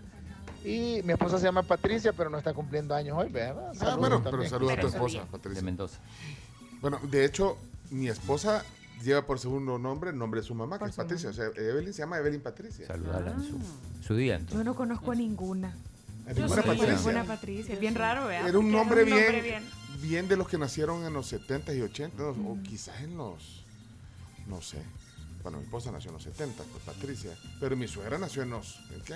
Y mi esposa se llama Patricia, pero no está cumpliendo años hoy, ¿verdad?
Ah,
Saludos
bueno, pero saludos a tu esposa, Patricia.
De Mendoza.
Bueno, de hecho, mi esposa lleva por segundo nombre el nombre de su mamá, que
Por
es
su
Patricia. O sea, Evelyn se llama Evelyn Patricia.
Saludala en
Ah.
su, su día. entonces.
Yo no conozco a ninguna.
¿A
Yo
ninguna
sí,
Patricia?
ninguna Patricia. Es bien raro, ¿verdad?
Era un nombre, bien,
nombre
bien de los que nacieron en los 70 y 80, o quizás en los, no sé. Bueno, mi esposa nació en los 70, pues Patricia. Pero mi suegra nació en los, ¿en qué?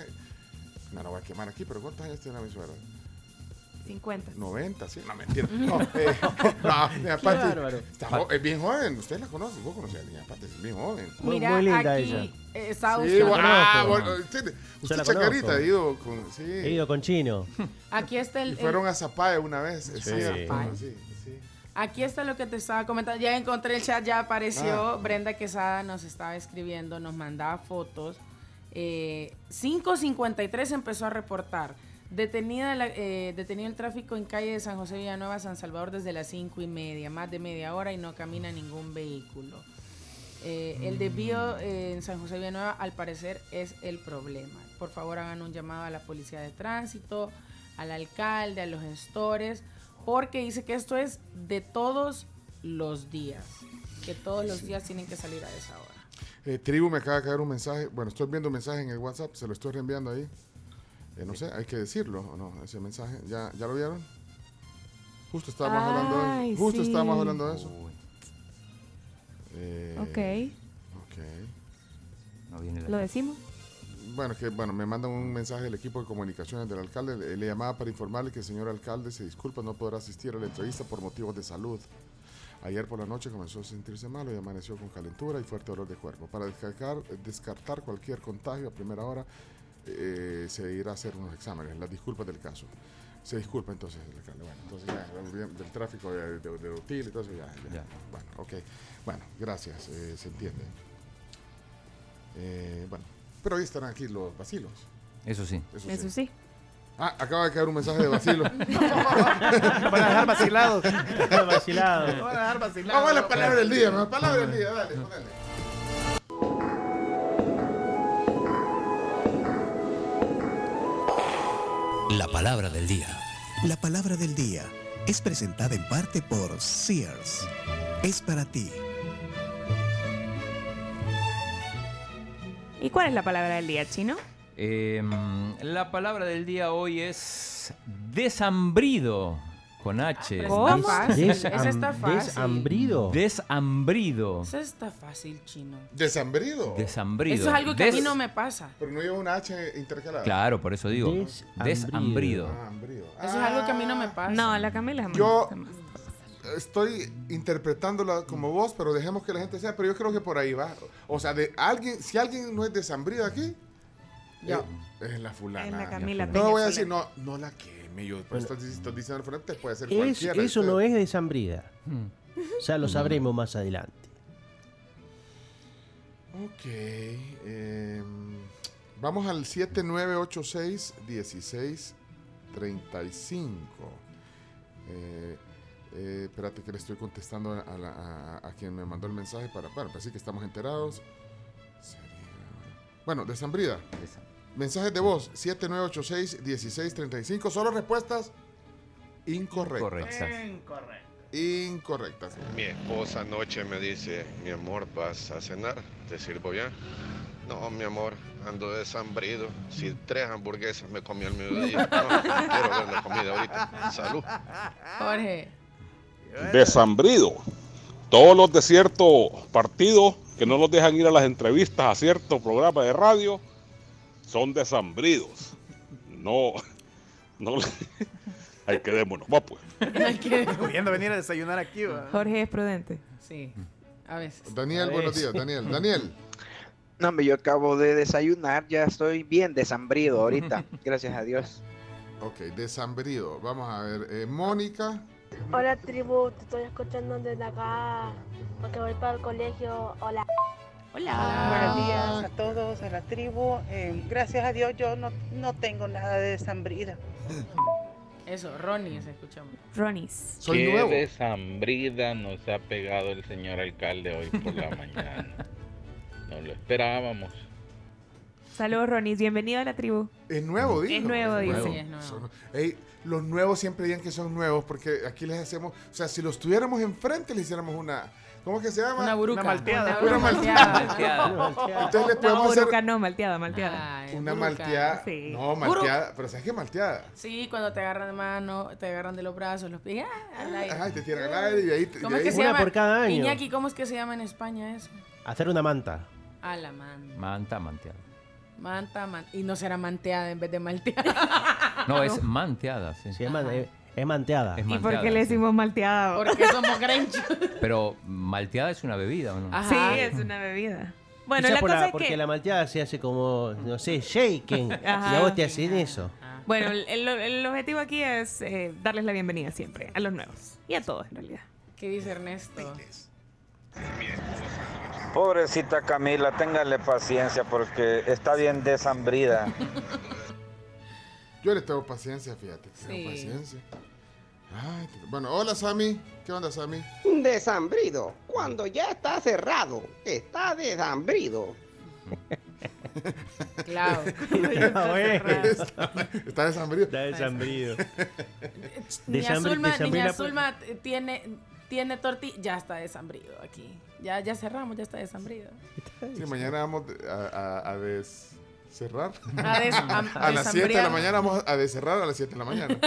No, no voy a quemar aquí, pero ¿cuántos años tiene mi suegra?
50.
90, sí. No, mentira. <laughs> No, eh, <laughs> no,
Qué
Pati está es bien joven. Usted la conoce, vos conocés a doña Pati, es bien joven.
Mira, aquí eh, estaba
Sí,
buscando-
ah, bueno, usted, usted chacarita, ido con, sí.
He ido con Chino. <laughs>
Aquí está el,
Y
el-
fueron a Zapaya una vez, es cierto. Sí, sí.
Aquí está lo que te estaba comentando. Ya encontré el chat, ya apareció.
Ah.
Brenda Quesada nos estaba escribiendo, nos mandaba fotos. Eh, 5.53 empezó a reportar. Detenida la- eh, detenido el tráfico en calle de San José Villanueva, San Salvador desde las 5 y media, más de media hora y no camina ningún vehículo. Eh, el desvío eh, en San José Villanueva al parecer es el problema. Por favor hagan un llamado a la policía de tránsito, al alcalde, a los gestores, porque dice que esto es de todos los días, que todos los días tienen que salir a esa hora.
Eh, Tribu me acaba de caer un mensaje. Bueno, estoy viendo un mensaje en el WhatsApp, se lo estoy reenviando ahí. Eh, no sé, hay que decirlo o no, ese mensaje. ¿Ya, ¿ya lo vieron? Justo estábamos hablando de eso. Justo
sí.
estábamos hablando de eso. Eh,
Ok.
ok.
No viene la-
¿Lo decimos?
Bueno, que bueno, me mandan un mensaje del equipo de comunicaciones del alcalde. Le, le llamaba para informarle que el señor alcalde se disculpa, no podrá asistir a la entrevista por motivos de salud. Ayer por la noche comenzó a sentirse malo y amaneció con calentura y fuerte dolor de cuerpo. Para descartar, descartar cualquier contagio a primera hora, eh, se irá a hacer unos exámenes. Las disculpas del caso. Se disculpa entonces el alcalde. Bueno, entonces ya, del, del tráfico de, de, de Util, entonces ya, ya. Bueno, ok. Bueno, gracias, eh, se entiende. Eh, bueno, pero hoy estarán aquí los vacilos.
Eso sí.
Eso sí.
Ah, acaba de caer un mensaje de vacilo. <laughs>
Van a dejar vacilados.
Vacilados.
Van a dejar vacilados.
Vamos a la palabra del día, la palabra del día, dale, dale.
Palabra del día. La palabra del día es presentada en parte por Sears. Es para ti.
¿Y cuál es la palabra del día, chino?
Eh, la palabra del día hoy es desambrido. Con H.
Está fácil, ese está fácil.
Desambrido.
Desambrido.
Eso está fácil, chino.
¿Desambrido?
Desambrido.
Eso es algo que a mí no me pasa.
Pero no lleva una H intercalada.
Claro, por eso digo.
Desambrido.
Desambrido.
Ah, hambrido.
Eso es algo que a mí no me pasa.
No, la Camila jamás.
Yo estoy interpretándola como vos, pero dejemos que la gente sea. Pero yo creo que por ahí va. O sea, de alguien, si alguien no es desambrido aquí,
Yo.
Eh, es la fulana.
Es la Camila
No voy a decir, no, no la queme yo. Pero estás, estás diciendo al frente, puede ser
Es-
cualquiera.
eso no es desambrida. Ya lo
Mm.
sabremos más adelante.
Ok. em, vamos al 7986-1635. Eh, eh, espérate que le estoy contestando a, la- a- a quien me mandó el mensaje para, para, para decir que estamos enterados. Sería- Bueno, desambrida. Mensajes de voz 7986-1635. Solo respuestas incorrectas.
Incorrecto.
Incorrectas.
Mi esposa anoche me dice, mi amor, ¿vas a cenar? ¿Te sirvo ya? No, mi amor, ando desambrido. Si tres hamburguesas me comí al mediodía. No, no quiero ver la comida ahorita. Salud.
Jorge.
Desambrido. Todos los de cierto partido que no los dejan ir a las entrevistas a cierto programa de radio son desambridos. No, <laughs> no. Ahí quedémonos. Va pues.
Pudiendo venir a desayunar aquí, va.
Jorge es prudente.
Sí, a veces.
Daniel,
A
buenos
veces.
días. Daniel, Daniel.
No, hombre, yo acabo de desayunar, ya estoy bien desambrido ahorita, <laughs> gracias a Dios.
Ok, desambrido. Vamos a ver. eh, Mónica.
Hola tribu, te estoy escuchando desde acá porque voy para el colegio. Hola.
Buenos días a todos, a la tribu. Eh, gracias a Dios yo no, no tengo nada de desambrida.
Eso, Ronnie, se escuchamos.
Ronis.
Qué desambrida nos ha pegado el señor alcalde hoy por la mañana. No lo esperábamos.
Saludos, Ronis. Bienvenido a la tribu.
Es nuevo, dijo.
Es nuevo, dice.
Sí, Son- Ey, los nuevos siempre digan que son nuevos porque aquí les hacemos, o sea, si los tuviéramos enfrente le hiciéramos una, ¿cómo es que se llama?
Una buruca.
Una malteada.
Una
Una
malteada.
malteada. Entonces le
No,
podemos hacer
buruca no, malteada, malteada.
una
buruca.
malteada.
Sí.
No, malteada, pero ¿sabes qué malteada?
Sí, cuando te agarran de mano, te agarran de los brazos, los pies. ah, al aire.
Ay, te tiran al aire y ahí te-
¿Cómo
de
es que
ahí-
se
Una
llama?
por cada año.
Iñaki, ¿cómo es que se llama en España eso?
Hacer una manta.
A la man.
Manta, manteada.
Manta, man. Y no será manteada en vez de malteada.
No, <laughs> es manteada, sí.
Se llama, eh, es manteada.
Es
¿Y por qué le decimos malteada?
Porque somos grenchos. <laughs>
Pero malteada es una bebida, ¿o no?
Sí, es una bebida. Bueno,
Quizá
la
por
cosa es
porque
que...
la malteada se hace como, no sé, shaken. <laughs>
Ajá.
y a vos te hacen eso.
Bueno, el, el- el objetivo aquí es eh, darles la bienvenida siempre a los nuevos. Y a todos, en realidad.
¿Qué dice Ernesto?
Pobrecita Camila, téngale paciencia porque está bien desambrida. <laughs>
Yo le tengo paciencia, fíjate. Tengo
Sí.
paciencia. Ay, te- bueno, hola Sammy. ¿Qué onda, Sammy?
Desambrido. Cuando ya está cerrado, está desambrido. <laughs>
Claro.
Está, está desambrido.
Está desambrido.
Niña Zulma, Niña Zulma eh, tiene, tiene tortilla. Ya está desambrido aquí. Ya, ya cerramos, ya está desambrido.
Sí, mañana vamos a, a, a des- cerrar.
A des- a- <laughs>
a las 7 de la mañana vamos a descerrar a las 7 de la mañana.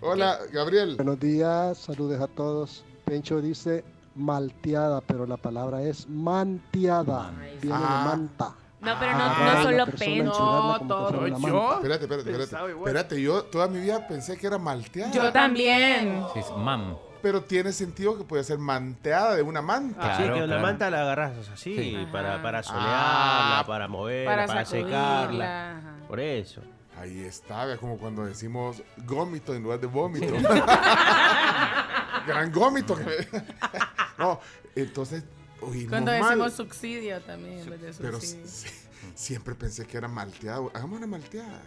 Hola, Gabriel.
Buenos días, saludos a todos. Pencho dice malteada, pero la palabra es manteada. Viene
Ah.
de manta.
No, pero no, no solo Pencho.
fuera una manta.
Espérate, espérate, espérate. Espérate, yo toda mi vida pensé que era malteada.
Yo también.
Sí, es mam.
Pero tiene sentido que puede ser manteada de una manta.
sí,
Claro,
que una
claro.
manta la agarras así,
Sí.
para, para
Ah.
solearla, para moverla,
Para
secarla.
ajá.
Por eso.
Ahí está, es como cuando decimos gómito en lugar de vómito. <laughs> Gran gómito. que <laughs> no, entonces, oímos
Cuando
mal.
decimos subsidio también, en vez de
Pero
subsidio.
sí, siempre pensé que era malteada. Hagamos una malteada.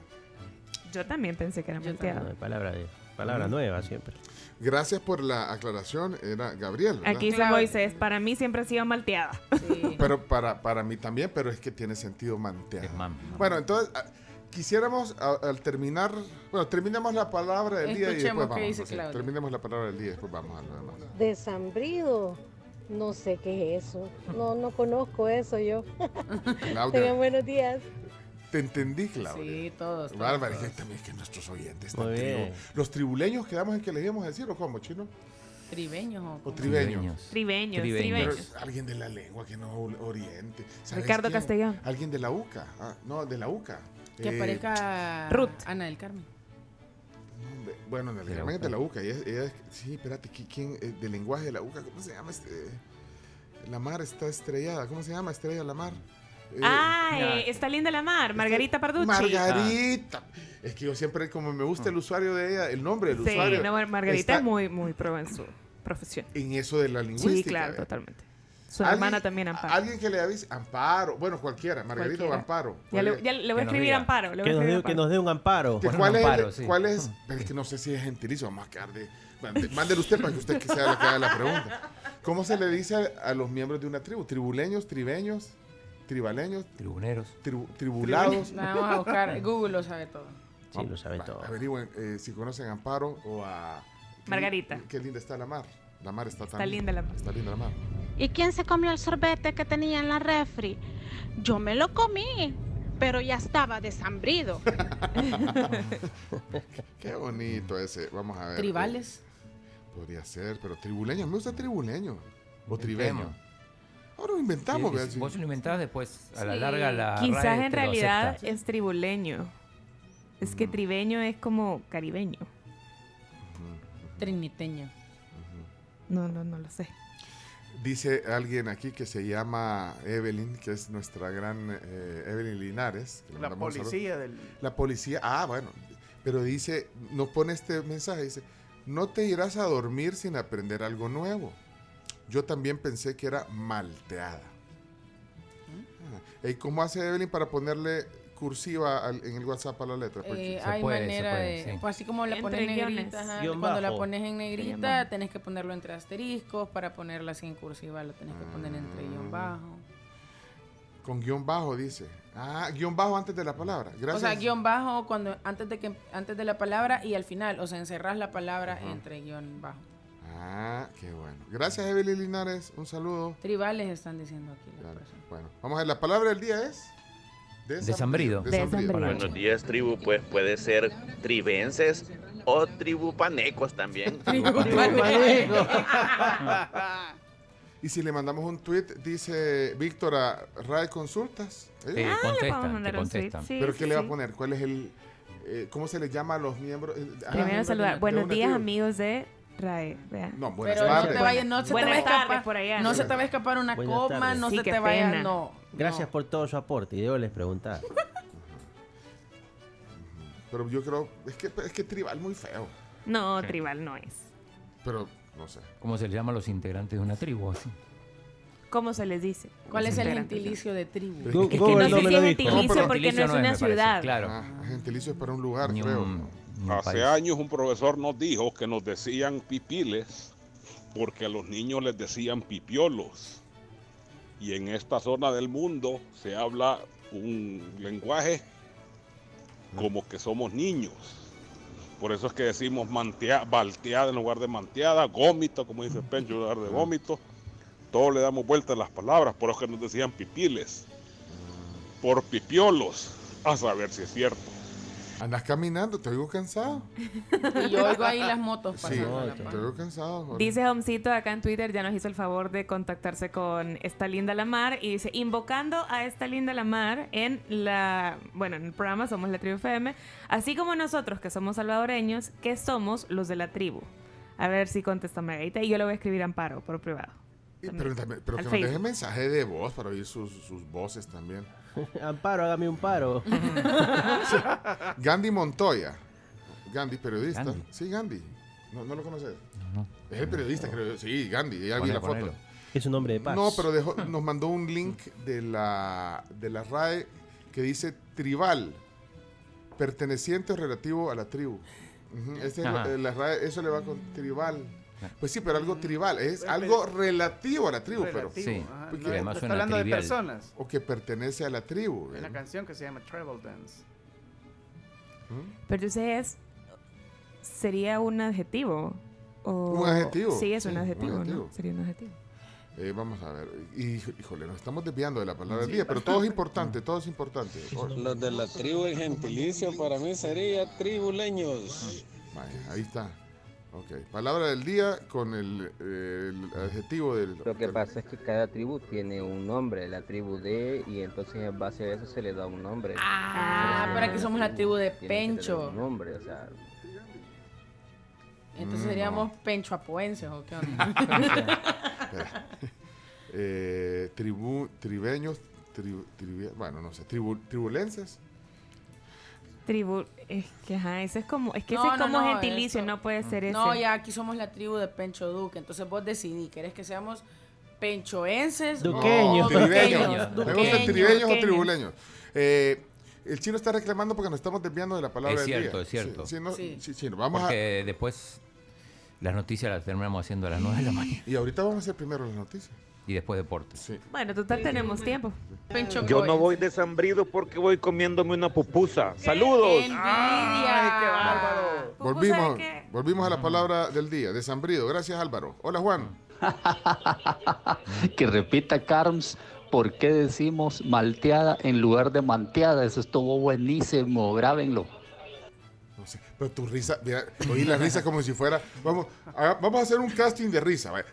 Yo también pensé que era malteada.
No, palabra, de, palabra nueva siempre.
Gracias por la aclaración. Era Gabriel. ¿verdad?
Aquí dice Moisés, para mí siempre ha sido malteada.
Pero para, para mí también, pero es que tiene sentido manteada. Bueno, entonces, ah, quisiéramos a- al terminar, bueno, terminemos la palabra del día y
Escuchemos
después
qué
vamos.
dice
sí,
Claudia.
terminemos la palabra del día y después vamos a lo demás.
Desambrido. No sé qué es eso. No, no conozco eso yo.
Claudia. <laughs>
Tengan buenos días.
Te entendí, Claudia.
Sí, todos. todos,
Bárbara, es
todos.
que también es que nuestros oyentes
bien.
tribu- Los tribuleños quedamos en que les íbamos a decir, ¿o cómo, chino?
Tribeños o
O tribeños.
Tribeños,
Tribeños.
Pero alguien de la lengua que no or- oriente. ¿Sabes
Ricardo
quién?
Castellón.
Alguien de la UCA. Ah, no, de la UCA.
Que
Eh,
aparezca
Ruth.
Ana del Carmen.
Bueno, en el
De la
Carmen es de
UCA.
la UCA. ella es- ella es- sí, espérate, ¿qui- ¿quién? eh, del lenguaje de la UCA, ¿cómo se llama? Este, la mar está estrellada. ¿Cómo se llama Estrella la mar?
Ah, eh, está linda la mar, Margarita Parducci.
Margarita. Es que yo siempre, como me gusta el usuario de ella, el nombre del
Sí,
usuario.
no, Margarita
está
es muy, muy pro en su profesión.
En eso de la lingüística.
Sí, claro,
¿eh?
totalmente. Su
Alguien-
hermana también Amparo.
Alguien que le avise, Amparo, bueno, cualquiera, Margarita o. Amparo.
Ya le, voy a escribir. Amparo. Le voy
Que nos,
escribir
dé, que
Amparo.
nos dé un amparo.
¿Que ¿Cuál, es, ¿Cuál es? Es que no sé si es gentilicio, vamos a quedar de. mande- Mándele usted para que usted que sea la que haga la pregunta. ¿Cómo se le dice a, a los miembros de una tribu? ¿Tribuleños, tribeños, tribaleños,
Tribuneros.
tribu- tribulados?
La vamos a buscar. <laughs> Google lo sabe todo.
Sí, lo sabe
Va,
todo.
Averigüen eh, si conocen a Amparo o a.
Margarita.
Qué linda está la mar. La mar está tan
Está linda la mar.
Está linda la mar.
¿Y quién se comió el sorbete que tenía en la refri? Yo me lo comí, pero ya estaba desambrido. <laughs>
Qué bonito ese. Vamos a ver.
Tribales.
Eh, podría ser, pero tribuleño. Me gusta tribuleño. O tribeño. Ahora lo inventamos.
Vos lo inventás después, a la
Sí,
larga la
Quizás
RAE
en realidad es tribuleño. Es que tribeño es como caribeño.
Triniteño.
No, no, no lo sé.
Dice alguien aquí que se llama Evelyn, que es nuestra gran eh, Evelyn Linares.
La policía del.
La policía, ah, bueno. Pero dice, nos pone este mensaje, dice, no te irás a dormir sin aprender algo nuevo. Yo también pensé que era malteada. Ah, ¿Y cómo hace Evelyn para ponerle cursiva al- en el WhatsApp a la letra?
Eh, hay
puede, se
manera
puede,
de.
sí.
Pues así como la pones en negrita, ajá, cuando la pones en negrita, tenés que ponerlo entre asteriscos. Para ponerla así en cursiva, lo tenés que poner entre guion bajo.
Con guion bajo, dice. Ah, guion bajo antes de la palabra. Gracias.
O sea, guion bajo cuando antes de que antes de la palabra y al final, o sea, encerrás la palabra entre guion bajo.
Ah, qué bueno. Gracias, Evelyn Linares. Un saludo.
Tribales están diciendo aquí las
Claro.
personas.
Bueno, vamos a ver. La palabra del día es...
Desambrido.
Desambrido.
Buenos días, tribu. Pues puede ser tribenses o tribupanecos también. <laughs> <laughs>
Y si le mandamos un tweet, dice Víctor a RAE Consultas. ¿eh?
Ah, le
contestan, te
mandar un tweet.
contestan.
Sí,
¿Pero
sí,
qué le va a poner? ¿Cuál es el... eh, ¿Cómo se le llama a los miembros? eh,
Primero saludar. Buenos días,
tribu?
amigos de Vea.
No, buenas
Pero no
tardes.
te vayas, no se te va a escapar,
por allá.
no se te va a escapar una
Buenas
coma,
tardes.
no
Sí,
se te vaya,
pena.
no.
Gracias por todo su aporte y debo les preguntar. <laughs>
Pero yo creo... Es que, es que tribal muy feo.
No, tribal no es.
Pero, no sé.
¿Cómo se le llama a los integrantes de una tribu? Así?
¿Cómo se les dice?
¿Cuál es el gentilicio de tribu?
Es que-
Es que
Google
no
no
sé si es.
No,
gentilicio porque no
Gentilicio
es
no es,
una ciudad.
Claro.
Ah, gentilicio es para un lugar,
Ni
creo.
Hace
país.
años un profesor nos dijo que nos decían pipiles porque a los niños les decían pipiolos. Y en esta zona del mundo se habla un lenguaje como que somos niños. Por eso es que decimos mantea, balteada en lugar de manteada, gómito, como dice <laughs> Pencho, en lugar de gómito. Todos le damos vuelta a las palabras, por eso que nos decían pipiles. Por pipiolos, a saber si es cierto.
Andas caminando, te oigo cansado.
Y yo oigo ahí las motos
Sí,
pasando. la
te oigo cansado. Jorge.
Dice Homcito acá en Twitter, ya nos hizo el favor de contactarse con esta linda la mar y dice, invocando a esta linda la mar en la, bueno, en el programa Somos la Tribu FM, así como nosotros que somos salvadoreños, que somos los de la tribu. A ver si contesta Margarita y yo le voy a escribir a Amparo por privado.
Y- Pero, también- pero
Al
que nos deje mensaje de voz para oír sus, sus voces también. <laughs>
Amparo, hágame un paro. <laughs>
Gandhi Montoya. Gandhi, periodista.
Gandhi.
Sí, Gandhi. ¿No, no lo conoces?
No.
Es el periodista, creo. yo. Sí, Gandhi, ya vi la foto.
ponelo.
Es un hombre de paz.
No, pero dejó- nos mandó un link de la, de la RAE que dice tribal, perteneciente o relativo a la tribu. Es la RAE, eso le va con tribal. Pues sí, pero algo tribal, es algo relativo a la tribu, pero
Sí,
ajá.
porque
No,
además
está
suena
hablando de personas.
o que pertenece a la tribu.
Hay
¿eh?
una canción que se llama Travel Dance.
¿Mm?
Pero entonces, ¿sería un adjetivo? O-
Un adjetivo,
Sí, es
sí,
un
un
adjetivo. ¿no? Sería un adjetivo.
Eh, vamos a ver. Híjole, nos estamos desviando de la palabra del día, pero todo es <laughs> importante, todo es importante.
Los de la tribu en gentilicio para mí sería tribuleños.
Vaya, ahí está. Ok, palabra del día con el, eh, el adjetivo del...
Lo que pasa es que cada tribu tiene un nombre, la tribu de, y entonces en base a eso se le da un nombre.
Ah, pero aquí somos la tribu de
que
Pencho.
Un nombre, o sea,
Entonces
Mm,
seríamos penchoapoenses o qué onda. <laughs> <laughs>
Espera. Eh, tribu, tribeños, tribu- tribu- bueno, no sé, tribu- tribulenses.
Tribu, es que ajá, ese es como, es que ese
No,
es
no,
como
no,
gentilicio,
eso-
no puede ser ese.
No, ya aquí somos la tribu de Pencho Duque. Entonces vos decidí, ¿querés que seamos penchoenses?
No,
o
tribeños. Gustan tribeños o
duqueños?
tribuleños. Eh, el chino está reclamando porque nos estamos desviando de la palabra
Es
del
cierto,
día.
es cierto.
Sí, sí, no- sí, chino, vamos a...
Porque después las noticias las terminamos haciendo a las 9 de la mañana.
Y ahorita vamos a hacer primero las noticias.
Y después deportes.
Sí.
Bueno, total tenemos tiempo.
Yo no voy desambrido porque voy comiéndome una pupusa. ¡Saludos!
Volvimos, volvimos a la palabra del día, desambrido. Gracias, Álvaro. Hola, Juan. <laughs>
Que repita Carms, ¿por qué decimos malteada en lugar de manteada? Eso estuvo buenísimo, grábenlo.
No sé, pero tu risa, mira, oí la risa como si fuera. Vamos, haga- vamos a hacer un casting de risa. vaya.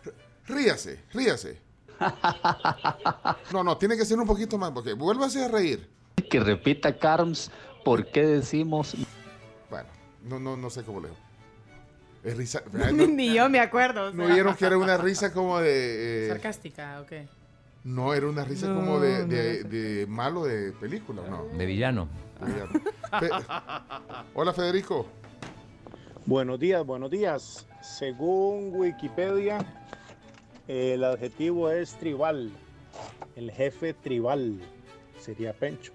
Ríase, ríase. <laughs> No, no, tiene que ser un poquito más, porque vuélvase a reír.
Que repita Carms, ¿por qué decimos
Bueno, no, no, no sé cómo le digo. Es risa. <laughs>
Ni yo me acuerdo. o
¿no vieron que era una risa como de. eh,
Sarcástica, ok.
no, era una risa
No,
como de,
no
de- de malo de película, ¿no?
De villano.
De villano. Fe- Hola, Federico.
Buenos días, buenos días. Según Wikipedia, el adjetivo es tribal. El jefe tribal sería Pencho.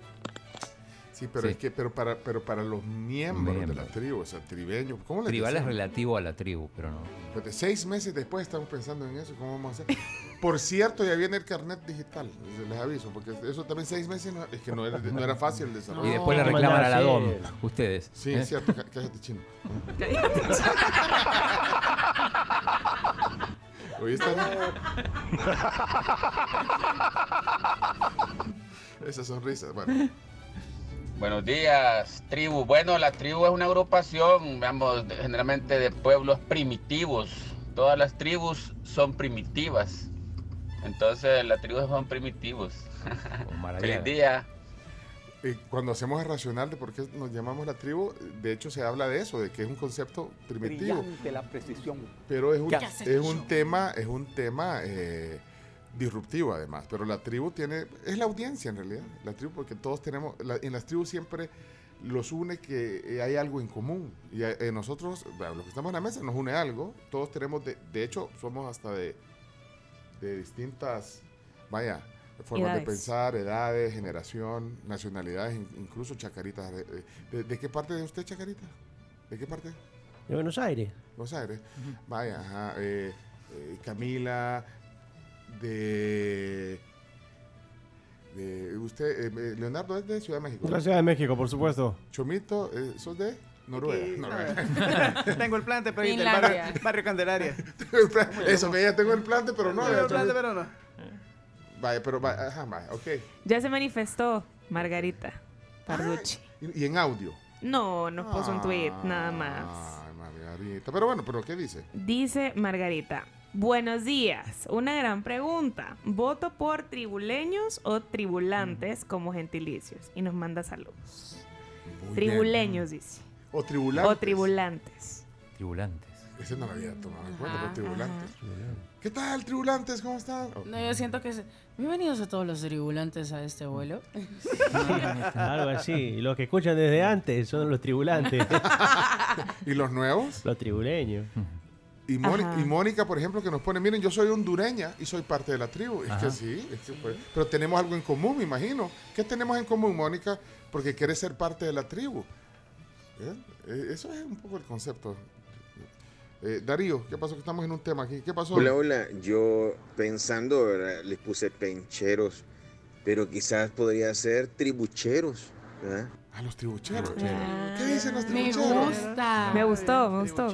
Sí, pero
Sí.
es que, pero para, pero para los miembros de la tribu, o sea, tribeños, ¿cómo les
Tribal es relativo a la tribu, pero no.
Espérate, seis meses después estamos pensando en eso, ¿cómo vamos a hacer? Por cierto, ya viene el carnet digital, les aviso, porque eso también seis meses no- es que no era, no era fácil el desarrollo.
Y después le reclaman a la DOM, ustedes.
Sí,
¿eh?
es cierto, cá- cállate chino. <laughs> <laughs> ¿Oíste? Esa sonrisa, bueno.
Buenos días, tribu. Bueno, la tribu es una agrupación, veamos, de- generalmente de pueblos primitivos. Todas las tribus son primitivas. Entonces, las tribus son primitivos. <laughs> Feliz día.
Y cuando hacemos el racional de por qué nos llamamos la tribu, de hecho se habla de eso, de que es un concepto primitivo.
Brillante la precisión.
Pero es un,
¿Qué haces,
es un tema, es un tema eh, disruptivo además. Pero la tribu tiene, es la audiencia en realidad. La tribu, porque todos tenemos, la- en las tribus siempre los une que eh, hay algo en común. Y a- eh, nosotros, bueno, los que estamos en la mesa, nos une algo. Todos tenemos, de, de hecho, somos hasta de, de distintas, vaya, formas
Edades.
de pensar, edades, generación, nacionalidades, in- incluso chacaritas. ¿De, de- de qué parte de usted, chacarita? ¿De qué parte?
De Buenos Aires.
Buenos Aires. Vaya, ajá. eh, eh, Camila, de, de usted, eh, eh, Leonardo es de Ciudad de México.
De la Ciudad de México, por supuesto.
Chomito, eh, ¿sos de Noruega? Noruega. <laughs>
Tengo el plante, pero barrio, barrio Candelaria. <laughs>
Eso, que ya tengo el plante, pero no.
Tengo el plante, pero no.
Vaya, pero vaya, ajá, vaya, ok.
Ya se manifestó Margarita Parducci.
Y, y en audio.
No, nos puso un tweet, nada más.
Ay, Margarita. Pero bueno, pero ¿qué dice?
Dice Margarita. Buenos días. Una gran pregunta. ¿Voto por tribuleños o tribulantes como gentilicios? Y nos manda saludos.
Muy
tribuleños, dice.
O tribulantes.
O tribulantes.
Tribulantes.
Ese no lo había tomado en cuenta, pero tribulantes. ¿Qué tal, tribulantes? ¿Cómo están?
No, yo siento que es... Bienvenidos a todos los tribulantes a este vuelo. <laughs>
Algo así. Y los que escuchan desde antes son los tribulantes. <laughs>
¿Y los nuevos?
Los tribuleños.
Y, y Mónica, por ejemplo, que nos pone, miren, yo soy hondureña y soy parte de la tribu. Es
Ajá.
que sí, es que pues, pero tenemos algo en común, me imagino. ¿Qué tenemos en común, Mónica? Porque quieres ser parte de la tribu. ¿Eh? Eh, Eso es un poco el concepto. Eh, Darío, ¿qué pasó? Que estamos en un tema aquí. ¿Qué pasó?
Hola, hola. Yo pensando, ¿verdad? les puse pencheros, pero quizás podría ser tribucheros. ¿verdad?
Ah, los tribucheros.
Ah,
¿Qué dicen los
me
tribucheros?
gusta.
Me gustó, me gustó.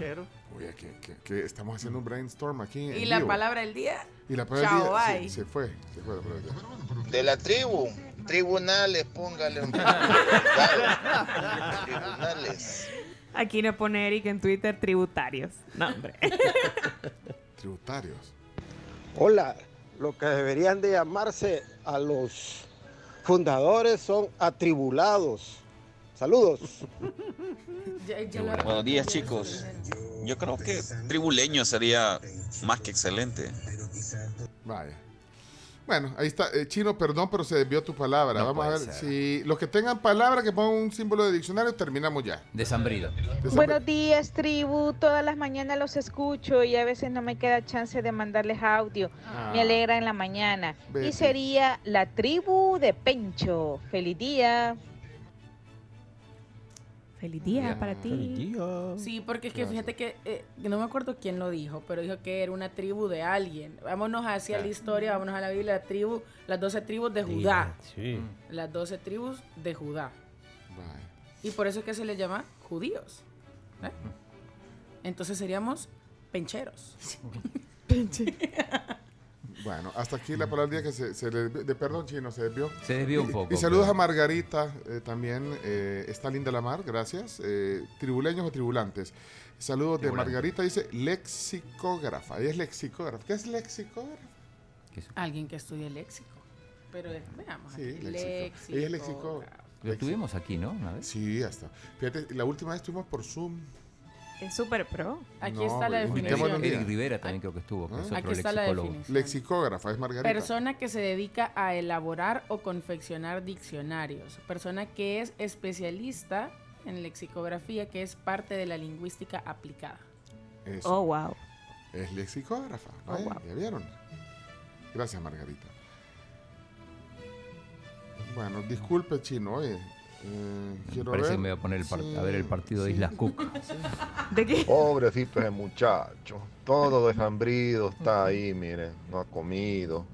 Oye, que, que- que estamos haciendo un brainstorm aquí.
¿Y la
vivo.
palabra del día?
Y la palabra
Chao,
del día, sí,
bye.
se fue. Se fue la palabra del día.
De la tribu, tribunales, póngale un <laughs> tribunales.
Aquí nos pone Eric en Twitter tributarios. No, hombre. <laughs>
Tributarios.
Hola, lo que deberían de llamarse a los fundadores son atribulados. Saludos. <laughs>
Buenos días chicos. Yo creo que tribuleño sería más que excelente.
Vaya. Bueno, ahí está. Eh, Chino, perdón, pero se desvió tu palabra.
No
Vamos a ver
ser.
si los que tengan palabra que pongan un símbolo de diccionario, terminamos ya.
Desambrido.
Buenos días, tribu. Todas las mañanas los escucho y a veces no me queda chance de mandarles audio.
Ah.
Me alegra en la mañana. Y sería la tribu de Pencho. Feliz día.
Feliz día para ti.
Sí, porque es que fíjate que eh, no me acuerdo quién lo dijo, pero dijo que era una tribu de alguien. Vámonos hacia la historia, vámonos a la Biblia, la tribu, las 12 tribus de Judá.
Sí.
Las 12 tribus de Judá. Y por eso es que se les llama judíos. ¿eh? Entonces seríamos pencheros. <laughs>
Bueno, hasta aquí la palabra del día que se, se le de perdón chino se desvió.
Se desvió un poco,
Y, saludos
pero-
a Margarita eh, también. eh, está linda la mar, gracias. Eh, tribuleños o tribulantes. Saludos de. Margarita, dice lexicógrafa. Ella es lexicógrafa. ¿Qué es lexicógrafa?
Alguien que estudie léxico. Pero eh, veamos
Sí,
aquí.
léxico. Ella es lexicógrafa.
Lo tuvimos aquí, ¿no? Una vez.
Sí, hasta. Fíjate, la última vez estuvimos por Zoom.
Es súper pro.
Aquí
No,
está la definición.
día.
Eric Rivera también creo que estuvo, que es
Ah.
otro
Aquí está la
lexicólogo.
definición.
Lexicógrafa, es Margarita.
Persona que se dedica a elaborar o confeccionar diccionarios. Persona que es especialista en lexicografía, que es parte de la lingüística aplicada.
Eso.
Oh, wow.
Es lexicógrafa.
Oh,
Vaya,
wow.
¿Ya vieron? Gracias, Margarita. Bueno, disculpe, chino. Oye, eh,
Me
quiero
parece
ver.
que me voy a poner el par-
Sí,
a ver el partido de
sí.
Islas Cook. <laughs>
¿De qué?
Pobrecito ese muchacho. Todo deshambrido está ahí, mire. No ha comido.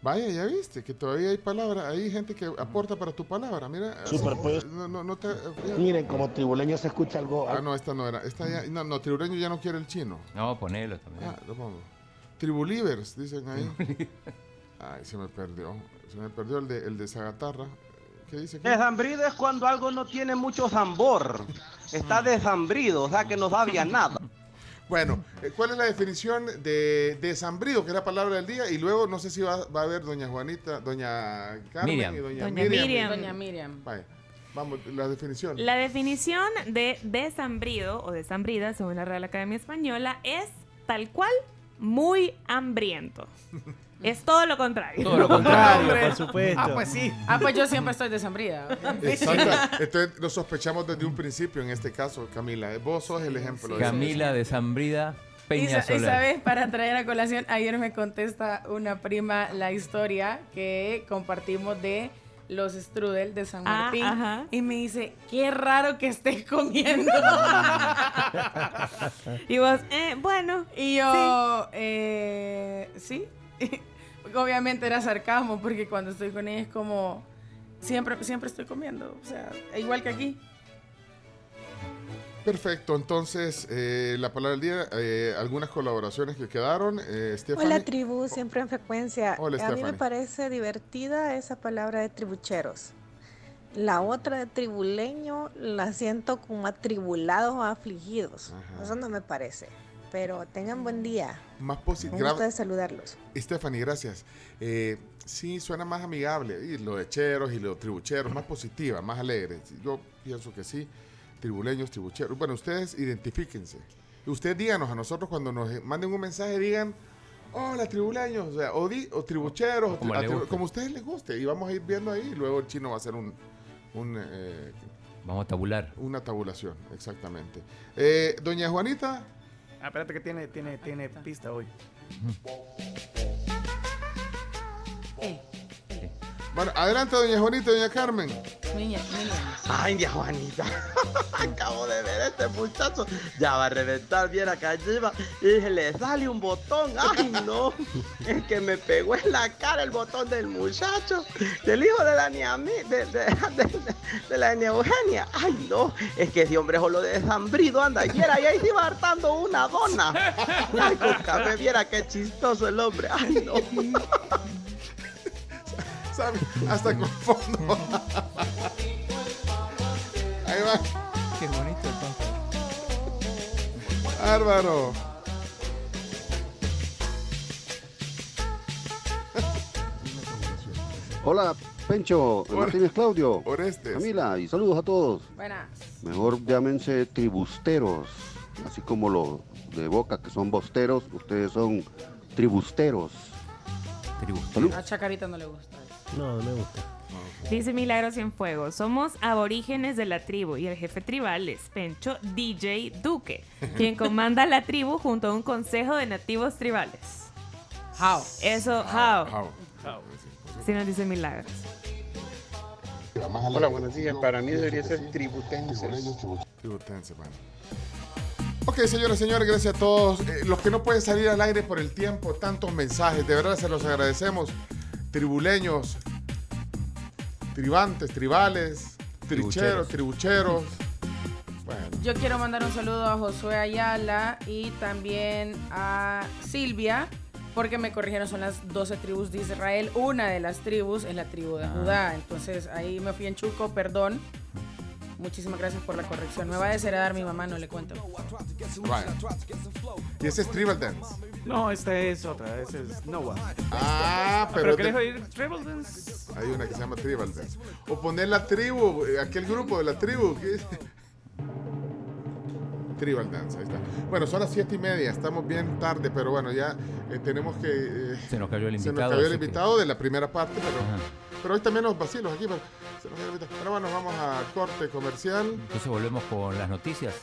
Vaya, ya viste que todavía hay palabras, hay gente que aporta para tu palabra. Mira,
Super,
así-
pues.
no, no, no te,
Miren, como tribuleño se escucha algo.
Ah, no, esta no era. Esta ya, no, no, tribuleño ya no quiere el chino.
No, ponelo también.
Ah, lo pongo. Tribulivers, dicen ahí. Ay, se me perdió. Se me perdió el de, el de Zagatarra. ¿Qué dice aquí?
Desambrido es cuando algo no tiene mucho zambor. Está desambrido, o sea que no sabía <laughs> nada.
Bueno, eh, ¿cuál es la definición de desambrido, que es la palabra del día? Y luego no sé si va, va a haber doña Juanita, doña Carmen
Miriam.
y doña,
Doña
Miriam.
Miriam.
Doña Miriam.
Vaya, vamos, la definición.
La definición de desambrido o desambrida, según la Real Academia Española, es tal cual muy hambriento. <laughs> Es todo lo contrario.
Todo lo <laughs> contrario,
por supuesto.
Ah, pues sí. Ah, pues yo siempre estoy desambrida.
Exacto. Entonces lo sospechamos desde un principio en este caso, Camila. Vos sos el ejemplo. de eso.
Camila de Zambrida
Y,
Peña
y
Soler.
sabes, para traer a colación, ayer me contesta una prima la historia que compartimos de los strudel de San
Ah,
Martín.
ajá.
Y me dice, qué raro que estés <laughs> comiendo. <laughs>
Y vos, eh, bueno.
y yo, eh, sí. <laughs> Obviamente era sarcasmo, porque cuando estoy con ella es como, siempre, siempre estoy comiendo. O sea, igual que aquí.
Perfecto, entonces eh, la palabra del día, eh, algunas colaboraciones que quedaron. Eh.
Hola tribu, siempre en frecuencia.
Hola,
a mí me parece divertida esa palabra de tribucheros. La otra de tribuleño la siento como atribulados o afligidos. Eso no me parece. Pero tengan buen día.
Más
Un
positivo.
gusto de saludarlos.
Stephanie, gracias. Eh, sí, suena más amigable. Y lo de cheros y lo de tribucheros, más positiva, más alegre. Yo pienso que sí. Tribuleños, tribucheros. Bueno, ustedes identifíquense. Ustedes díganos a nosotros cuando nos manden un mensaje, digan, hola tribuleños, o, sea, o, di- o tribucheros, o
Como
a tribu- como ustedes les guste. Y vamos a ir viendo ahí. Y luego el chino va a hacer un, un, eh,
Vamos a tabular.
una tabulación, exactamente. Eh, Doña Juanita.
Ah, espérate que tiene, tiene, tiene pista hoy.
Bueno, adelante, doña Juanita, doña Carmen.
Niña,
Ay, Dios Juanita. <laughs> Acabo de ver a este muchacho. Ya va a reventar bien acá arriba. Y se le sale un botón. Ay, no. Es que me pegó en la cara el botón del muchacho. Del hijo de la niña de, de, de- de la niña Eugenia. Ay, no. Es que ese hombre solo de desambrido anda. Y era, y ahí se iba hartando una dona. Ay, con café, viera qué chistoso el hombre. Ay, no. <laughs>
¿Sabe? Hasta con fondo. Ahí va.
Qué bonito el
Bárbaro.
Hola, Pencho,
Or-
Martínez Claudio,
Orestes.
Camila, y saludos a todos.
Buenas.
Mejor llámense tribusteros, así como los de Boca que son bosteros, ustedes son tribusteros.
Tribustero.
A Chacarita no le gusta.
No, no me gusta.
Dice Milagro Cienfuegos, somos aborígenes de la tribu y el jefe tribal es Pencho DJ Duque, quien comanda la tribu junto a un consejo de nativos tribales.
How.
Eso, how.
How.
Sí nos dice Milagros.
Hola, buenos días. Para mí debería ser tributenses.
Tributense, bueno. Ok, señores, señores, gracias a todos. Eh, los que no pueden salir al aire por el tiempo, tantos mensajes, de verdad se los agradecemos. Tribuleños, tribantes, tribales, tricheros, tribucheros. Bueno,
Yo quiero mandar un saludo a Josué Ayala y también a Silvia, porque me corrigieron, son las 12 tribus de Israel. Una de las tribus es la tribu de Judá. Entonces ahí me fui en chuco, perdón. Muchísimas gracias por la corrección. Me va a desheredar mi mamá, no le cuento.
vaya. Y ese es Tribal Dance.
No, esta es otra. Esa es Noah.
Ah, pero.
¿Pero qué
de-
dejo ir? Tribal Dance.
Hay una que se llama Tribal Dance. O poner la tribu, eh, aquel grupo de la tribu. ¿qué es? <laughs> Tribal Dance, ahí está. Bueno, son las siete y media, estamos bien tarde, pero bueno, ya eh, tenemos que... eh,
Se nos cayó el
se
invitado.
nos cayó el
que-
invitado de la primera parte, pero, pero hoy también los vacilos aquí. Pero, se nos invitado. Pero bueno, vamos a corte comercial.
Entonces volvemos con las noticias.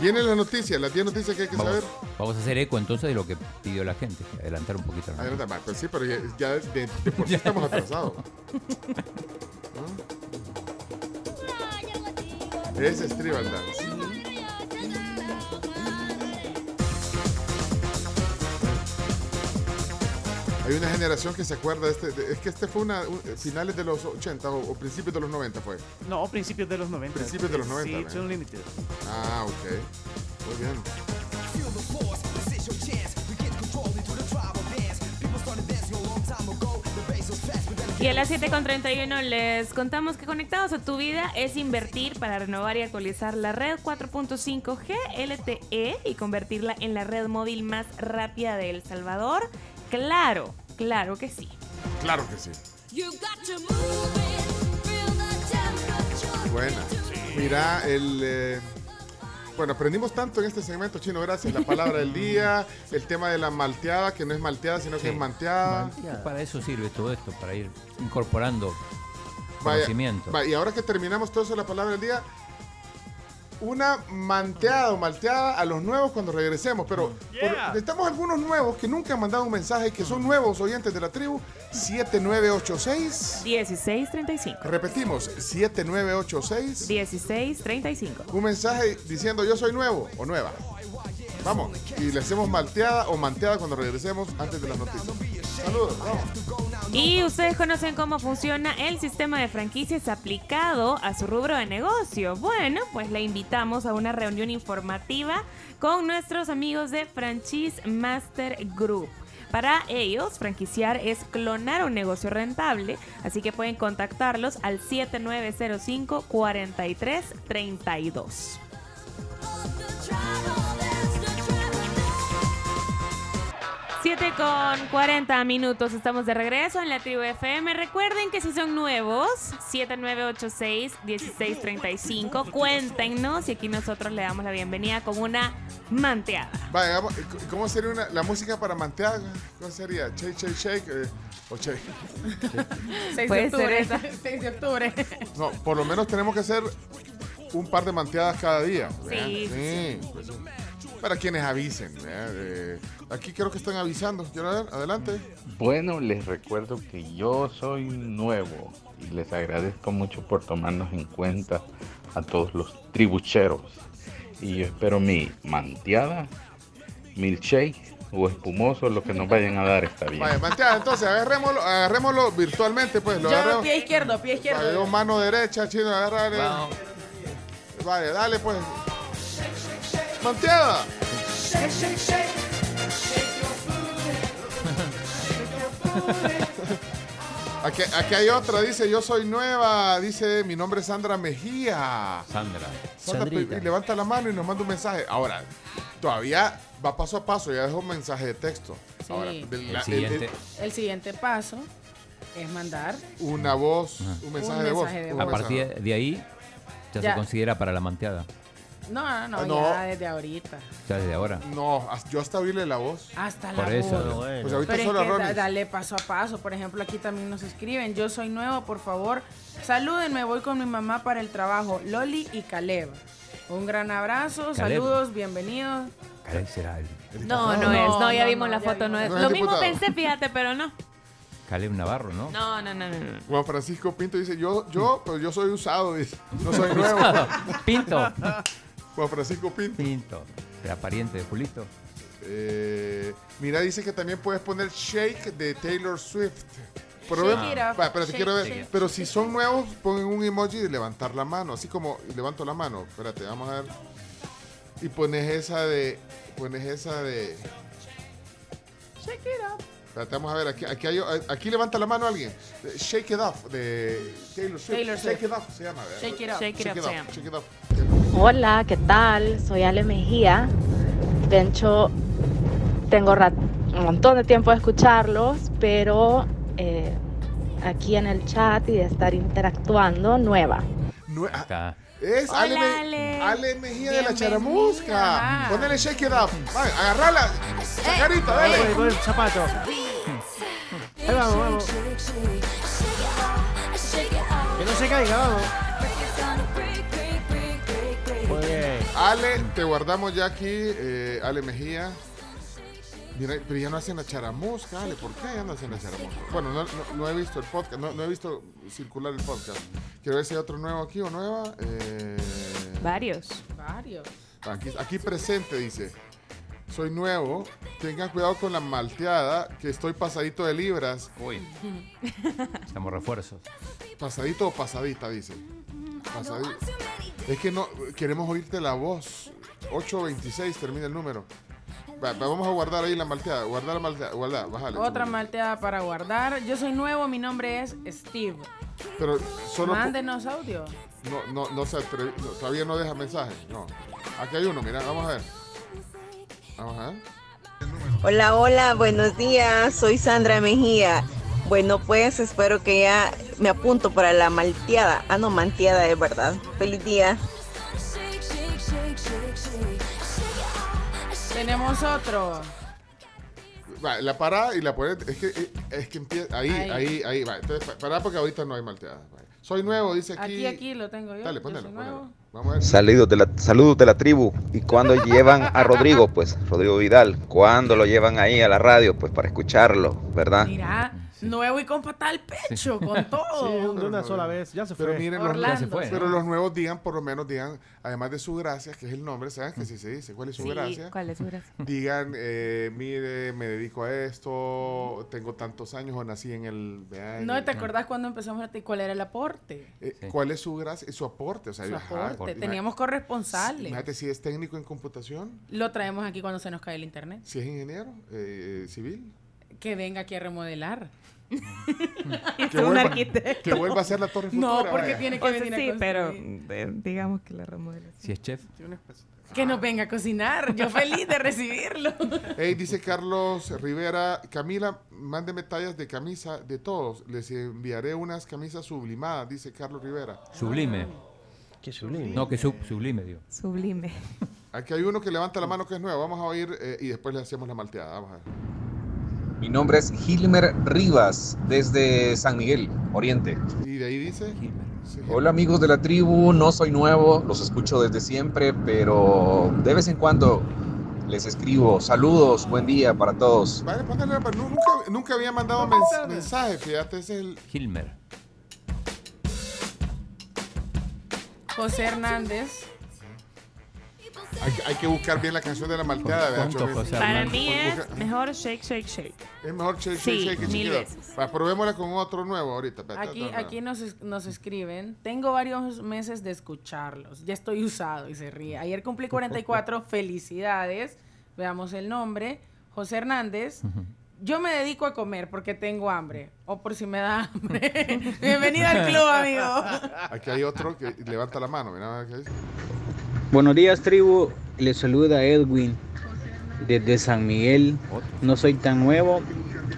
Vienen las noticias, las 10 noticias que hay que
Vamos,
saber.
vamos a hacer eco entonces de lo que pidió la gente. Adelantar un poquito. la
Adelante, va, pues sí, pero ya, ya de, de por sí estamos atrasados. <laughs> ¿No? Es Tribal Dance. Hay una generación que se acuerda de este. de- es que este fue una. un- finales de los 80 o, o principios de los 90 fue.
No, principios de los 90.
Principios de los 90,
Sí. It's Unlimited.
Ah, ok. Muy bien.
Y a las 7.31 les contamos que Conectados a tu vida es invertir para renovar y actualizar la red 4.5G LTE y convertirla en la red móvil más rápida de El Salvador. Claro, claro que sí.
Claro que sí. Buena. Mira, el. eh, bueno, aprendimos tanto en este segmento, Chino, gracias. La palabra del día, <laughs> el tema de la malteada, que no es malteada, sino que es manteada.
Para eso sirve todo esto, para ir incorporando
Vaya,
conocimiento.
y ahora que terminamos todo eso, la palabra del día, una manteada o malteada a los nuevos cuando regresemos. Pero por- necesitamos algunos nuevos que nunca han mandado un mensaje, que son nuevos oyentes de la tribu. 7986.
1635.
Repetimos, 7986.
1635.
Un mensaje diciendo yo soy nuevo o nueva. Vamos, y le hacemos malteada o manteada cuando regresemos antes de las noticias. Saludos, vamos.
Y ustedes conocen cómo funciona el sistema de franquicias aplicado a su rubro de negocio. Bueno, pues le invitamos a una reunión informativa con nuestros amigos de Franchise Master Group. Para ellos, franquiciar es clonar un negocio rentable, así que pueden contactarlos al 7905 4332. 7 con 40 minutos, estamos de regreso en la tribu FM. Recuerden que si son nuevos, 7986-1635, cuéntenos y aquí nosotros le damos la bienvenida con una manteada.
Vaya, ¿cómo sería una, la música para manteada? ¿Cómo sería? ¿Shake, shake, shake? Eh, ¿O shake?
6 de octubre.
Esa? <laughs>
6 de octubre.
No, por lo menos tenemos que hacer un par de manteadas cada día.
Sí.
sí. Para quienes avisen. Eh, aquí creo que están avisando. Quiero ver, adelante.
Bueno, les recuerdo que yo soy nuevo y les agradezco mucho por tomarnos en cuenta a todos los tribucheros. Y yo espero mi manteada, milkshake o espumoso, lo que nos vayan a dar está bien.
Vaya, manteada, entonces agarrémoslo, agarrémoslo virtualmente, pues. Lo
Yo, pie izquierdo, pie izquierdo.
mano derecha, chino, agarrarle. Vale, dale pues. Manteada. Aquí, aquí hay otra, dice, yo soy nueva, dice, mi nombre es Sandra Mejía.
Sandra.
Sandra, levanta la mano y nos manda un mensaje. Ahora, todavía va paso a paso, ya dejó un mensaje de texto.
Sí.
Ahora,
El
la-
siguiente.
El siguiente paso es mandar
una voz, un mensaje,
Un
de voz.
mensaje de
A
voz.
mensaje.
partir de ahí ya,
Ya.
se considera para la manteada.
No, no, no,
Ah, no.
ya desde ahorita.
Ya desde ahora.
No, as- yo hasta oírle la voz.
Hasta
Por
la
eso.
voz.
No.
Pues ahorita
Pero es
solo a
que da- dale paso a paso. Por ejemplo, aquí también nos escriben. Yo soy nuevo, por favor. Salúdenme, voy con mi mamá para el trabajo. Loli y Caleb. Un gran abrazo,
Caleb.
saludos, bienvenidos.
Caleb será el.
No, no, es. No, ya vimos la foto. No es.
No es
Lo mismo
diputado.
pensé, fíjate, pero no.
Caleb Navarro, ¿no?
No, no, no, no. no.
Juan Francisco Pinto dice, yo, yo, pues yo soy usado, dice. No soy <laughs> nuevo.
Pinto. <laughs>
Juan Francisco Pinto.
Pinto. ¿Será pariente de Julito?
Eh, mira, dice que también puedes poner Shake de Taylor Swift. Pero,
Shake
ve-
it up.
va, espérate,
Shake,
quiero ver. Pero si son nuevos, ponen un emoji de levantar la mano. Así como levanto la mano. Espérate, vamos a ver. Y pones esa de. Pones esa de.
Shake it up.
Espérate, vamos a ver. Aquí, aquí, hay- aquí levanta la mano alguien. Shake It Up de Taylor Swift.
Taylor
Shake. It Up se llama.
Shake it up.
Shake it up, se llama.
Shake It Up.
Hola, ¿qué tal? Soy Ale Mejía. Pencho, tengo rat- un montón de tiempo de escucharlos, pero eh, aquí en el chat y de estar interactuando, nueva.
Nue- ah. Es
Hola,
Ale, Me-
Ale.
Ale Mejía de la. Charamusca. Ponele shake it up. Vale, agarrala. Chacarita, dale.
Con el zapato. Ahí vamos, vamos. Que no se caiga, vamos.
Ale, te guardamos ya aquí. eh, Ale Mejía. Mira, pero ya no hacen la charamusca, Ale. ¿Por qué ya no hacen la charamusca? Bueno, no, no- no he visto el podcast. No, no he visto circular el podcast. Quiero ver si hay otro nuevo aquí o nueva. Eh,
Varios.
Varios.
Aquí, aquí presente dice, soy nuevo, tengan cuidado con la malteada, que estoy pasadito de libras.
Uy. <laughs> Estamos refuerzos.
Pasadito o pasadita, dice. Pasadito. Es que no, queremos oírte la voz. 826 termina el número. Va, va, vamos a guardar ahí la malteada. Guardar la malteada. Guardar, bájale.
Otra malteada para guardar. Yo soy nuevo, mi nombre es Steve.
Pero solo...
Mándenos audio.
No, no, no se atreve- no, todavía no deja mensaje. No. Aquí hay uno, mira, vamos a ver. Vamos a ver.
Hola, hola, buenos días. Soy Sandra Mejía. Bueno, pues espero que ya me apunto para la malteada. Ah, no, manteada es verdad. Feliz día.
Tenemos otro.
Va, la para y la pone. Es que, es que empieza. Ahí,
Ahí.
ahí, ahí. va. Entonces, pa- para porque ahorita no hay malteada. Soy nuevo, dice aquí.
Aquí, aquí lo tengo yo.
Dale, ponelo,
soy
ponelo.
nuevo.
Vamos a ver.
Saludos de, la, saludos de la tribu. ¿Y cuando <laughs> llevan a Rodrigo? Pues Rodrigo Vidal. ¿Cuándo lo llevan ahí a la radio? Pues para escucharlo, ¿verdad?
Mira, nuevo y con pata al pecho, con <laughs> todo.
Sí, de una sola vez. Ya se fue.
Pero miren, los,
Orlando.
pero los nuevos digan, por lo menos digan, además de su gracia, que es el nombre, ¿saben que si se dice? ¿Cuál es su
Sí,
gracia?
¿cuál es su gracia? <laughs>
Digan, eh, mire, me dedico a esto, tengo tantos años o nací en el... vea, en
No,
el-
¿te acordás cuando empezamos a ti cuál era el aporte?
Eh, ¿Cuál es su gracia? Su aporte. O sea,
Su
ajá,
aporte. Teníamos corresponsales.
Imagínate si es técnico en computación,
Lo traemos aquí cuando se nos cae el internet.
si es ingeniero eh, civil.
Que venga aquí a remodelar. <laughs>
Que vuelva, que vuelva a ser la torre futura.
No, porque
vaya.
tiene que
O sea,
venir a
sí,
construir.
pero eh, digamos que la remodelación.
Si es chef.
Que nos venga a cocinar. Yo feliz de recibirlo. <laughs>
Hey, dice Carlos Rivera, Camila, mándeme tallas de camisa de todos. Les enviaré unas camisas sublimadas, dice Carlos Rivera.
Sublime.
Qué sublime.
No, que sub- sublime, digo.
Sublime.
Aquí hay uno que levanta la mano que es nuevo. Vamos a oír eh, y después le hacemos la malteada. Vamos a ver.
Mi nombre es Gilmer Rivas, desde San Miguel, Oriente.
Y de ahí dice.
Hola amigos de la tribu, no soy nuevo, los escucho desde siempre, pero de vez en cuando les escribo. Saludos, buen día para todos.
Vale, póngale, pero nu- nunca, nunca había mandado mens- mensaje, fíjate, ese es el...
Hilmer.
José Hernández.
Hay, hay que buscar bien la canción de la malteada. ¿verdad,
¿Cuánto,
Chomis?
José
Para mí es mejor shake, shake, shake.
Es mejor shake,
Sí,
shake, shake que
mil
chiquito.
veces.
Va, probémosla con otro nuevo ahorita.
Aquí, nos, nos escriben. Tengo varios meses de escucharlos. Ya estoy usado y se ríe. Ayer cumplí 44. <laughs> Felicidades. Veamos el nombre. José Hernández. Yo me dedico a comer porque tengo hambre. O por si me da <laughs> hambre. <laughs> Bienvenido al club, amigo.
Aquí hay otro que levanta la mano. Mira, a ver qué dice.
Buenos días, tribu. Les saluda Edwin desde San Miguel. No soy tan nuevo.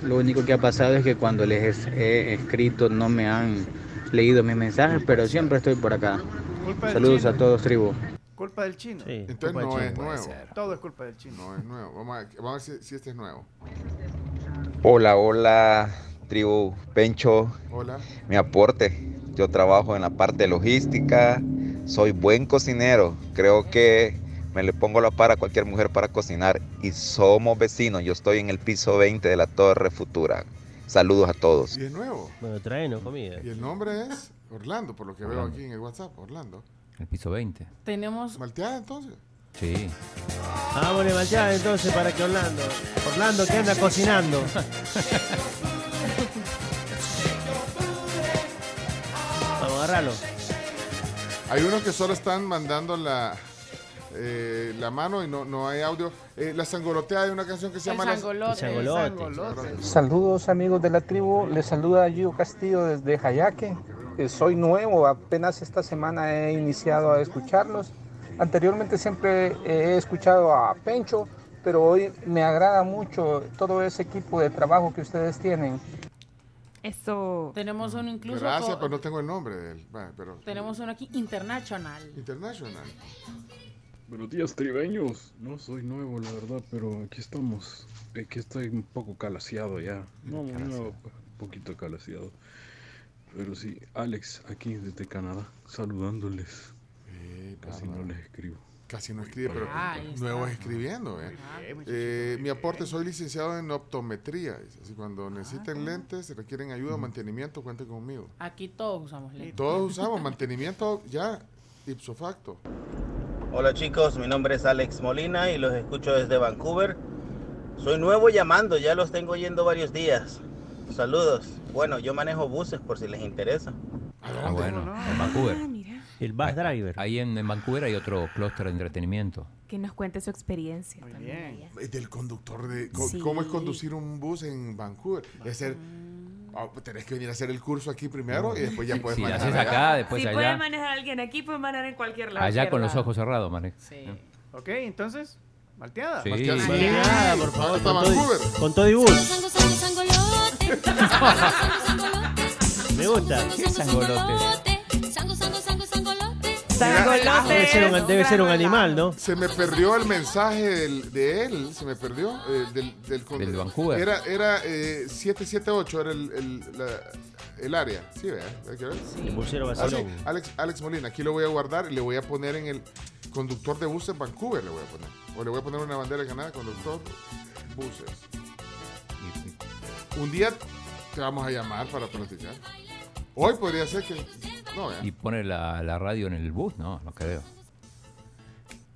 Lo único que ha pasado es que cuando les he escrito no me han leído mis mensajes, pero siempre estoy por acá. Saludos a todos, tribu.
Culpa del chino.
Sí,
Entonces no
chino.
es nuevo.
ser. Todo es culpa del chino.
No es nuevo. Vamos a, vamos a ver si, si este es nuevo.
Hola, hola, tribu Pencho.
Hola.
Mi aporte. Yo trabajo en la parte logística. Soy buen cocinero. Creo que me le pongo la para a cualquier mujer para cocinar. Y somos vecinos. Yo estoy en el piso 20 de la Torre Futura. Saludos a todos.
Y es nuevo.
Bueno, tráenos comida.
Y el nombre es Orlando, por lo que veo
Orlando.
aquí en el WhatsApp. Orlando.
El piso 20.
Tenemos.
¿Malteada entonces?
Sí.
Vámonos, Malteada, entonces, para que Orlando. Orlando, que anda cocinando. <laughs> Vamos a agarrarlo.
Hay unos que solo están mandando la, eh, la mano y no, no hay audio. Eh, la sangolotea hay una canción que se llama...
Sangolote.
El sangolote.
Saludos amigos de la tribu, les saluda Gio Castillo desde Jayaque. Eh, soy nuevo, apenas esta semana he iniciado a escucharlos. Anteriormente siempre he escuchado a Pencho, pero hoy me agrada mucho todo ese equipo de trabajo que ustedes tienen.
Eso.
Tenemos uno incluso.
Gracias, pero no tengo el nombre de él. Pero,
Tenemos uno aquí international.
International.
Buenos días, tribeños. No soy nuevo, la verdad, pero aquí estamos. Aquí estoy un poco calaseado ya. No, no, un poquito calaseado. Pero sí, Alex, aquí desde Canadá, saludándoles. Casi no les escribo.
Casi no escribe, pero
Ah,
nuevo escribiendo. eh. Eh, mi aporte, soy licenciado en optometría. Así cuando necesiten lentes, si requieren ayuda o mantenimiento, cuenten conmigo.
Aquí todos usamos lentes.
Todos usamos mantenimiento ya, ipso facto.
Hola chicos, mi nombre es Alex Molina y los escucho desde Vancouver. Soy nuevo llamando, ya los tengo yendo varios días. Saludos. Bueno, yo manejo buses por si les interesa.
Ah, bueno. En Vancouver.
El bus driver.
Ahí en, en Vancouver hay otro clúster de entretenimiento.
Que nos cuente su experiencia. también
Del conductor de... co-
Sí.
¿Cómo es conducir un bus en Vancouver? Es ser... ah, tenés que venir a hacer el curso aquí primero y después ya puedes
Si
manejar
haces acá, después
si
allá.
puede manejar a alguien aquí, puede manejar en cualquier lado.
Allá con los ojos cerrados, Manek.
Sí.
Ok, entonces, malteada.
Sí.
Malteada.
Malteada, por favor,
Hasta
con todo,
Vancouver.
y, con todo y bus. <laughs> Me gusta.
¿Qué sangolote?
Debe ser, un,
es-
debe ser un animal, ¿no?
Se me perdió el mensaje del- de él, se me perdió. eh, del, del, con-
Del Vancouver.
Era, era eh, 778, era el, el, la- el área. Sí, vea, hay que ver.
El busero
Ah, sí. Alex, Alex Molina, aquí lo voy a guardar y le voy a poner en el conductor de buses Vancouver, le voy a poner. O le voy a poner una bandera de Canadá, conductor buses. Un día te vamos a llamar para platicar. Hoy podría ser que... No, vea.
Y pone la, la radio en el bus, no, no creo.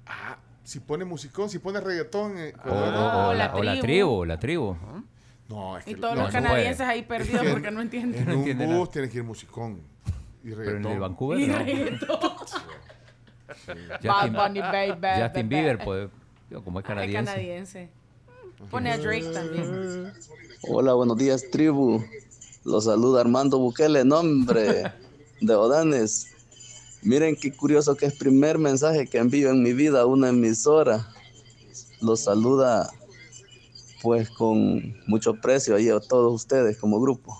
Ah, si pone musicón, si pone reggaetón... eh,
O, o
la
la, o la
tribu.
la tribu.
No, es que
Y todos
no,
los canadienses ahí perdidos
Es que
porque no entienden.
En
No
un
entiende
bus
nada.
tiene que ir musicón y
Pero en el Vancouver
Y
no.
reggaetón. <laughs>
Justin,
Bad Bunny, baby,
Justin. Bieber, pues, digo, como es
Ay,
canadiense.
canadiense. Pone a Drake también.
Hola, buenos días, tribu. Los saluda Armando Bukele, nombre <laughs> de Odanes. Miren qué curioso que es primer mensaje que envío en mi vida a una emisora. Los saluda pues con mucho precio ahí a todos ustedes como grupo.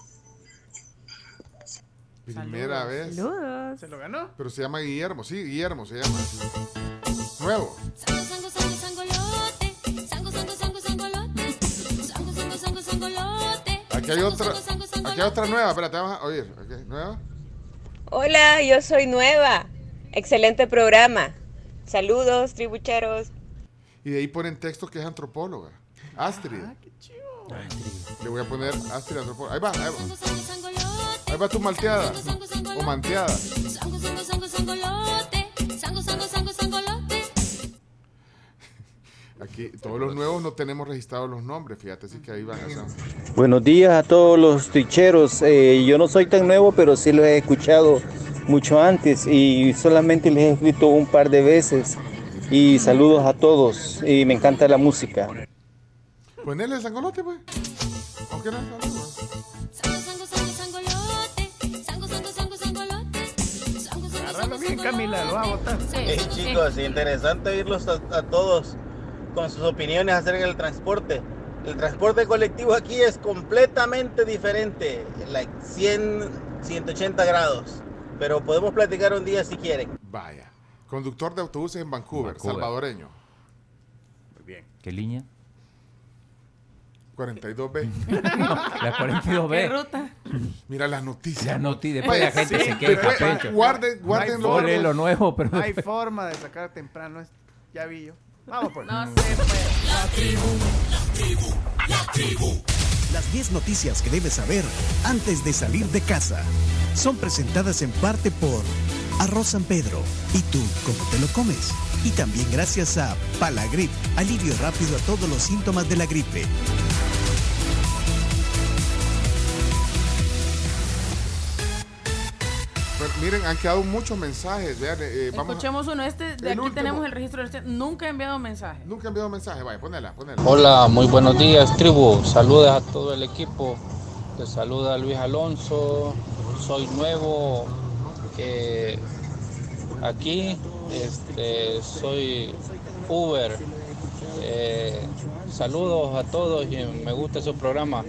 Primera vez.
Saludos.
¿Se lo ganó?
Pero se llama Guillermo, sí, Guillermo se llama. Nuevo. Aquí hay otra, aquí hay otra nueva, espérate, vamos a oír. ¿Nueva?
Hola, yo soy nueva. Excelente programa. Saludos, tribucheros.
Y de ahí ponen texto que es antropóloga. Astrid. Le voy a poner Astrid antropóloga. Ahí va, ahí va. Ahí va tu malteada. O manteada. Aquí, todos los nuevos no tenemos registrados los nombres, fíjate, así que ahí van a estar.
Buenos días a todos los tricheros. Eh, yo no soy tan nuevo, pero sí lo he escuchado mucho antes y solamente les he escrito un par de veces. Y saludos a todos y me encanta la música.
Ponele el sangolote, pues. Aunque no
bien, Camila, lo va a botar.
Hey, chicos, interesante oírlos a, a todos con sus opiniones acerca del transporte. El transporte colectivo aquí es completamente diferente, like 100, 180 grados. Pero podemos platicar un día si quieren.
Vaya. Conductor de autobuses en Vancouver,
Vancouver.
salvadoreño.
Muy bien.
¿Qué línea?
42B. <laughs>
La 42B. <laughs>
¿Qué ruta?
Mira las noticias.
Las noticias. Después la gente
Sí,
se queja,
después,
Pencho.
Guarden, guarden
No hay
lo nuevo, pero.
No hay forma de sacar temprano esto. Ya vi yo. Vamos por
No se puede.
La tribu, la tribu, la tribu. Las 10 noticias que debes saber antes de salir de casa son presentadas en parte por Arroz San Pedro. ¿Y tú cómo te lo comes? Y también gracias a Palagrip, alivio rápido a todos los síntomas de la gripe.
Miren, han quedado muchos mensajes. Vean, eh, vamos a-
Escuchemos uno. Este, de
El
aquí
último.
tenemos el registro. del- Nunca he enviado mensaje.
Nunca he enviado mensaje. Vaya, ponela, ponela.
Hola, muy buenos días, tribu. Saludos a todo el equipo. Te saluda Luis Alonso. Soy nuevo eh, aquí. Este, soy Uber. Eh, saludos a todos y me gusta su programa.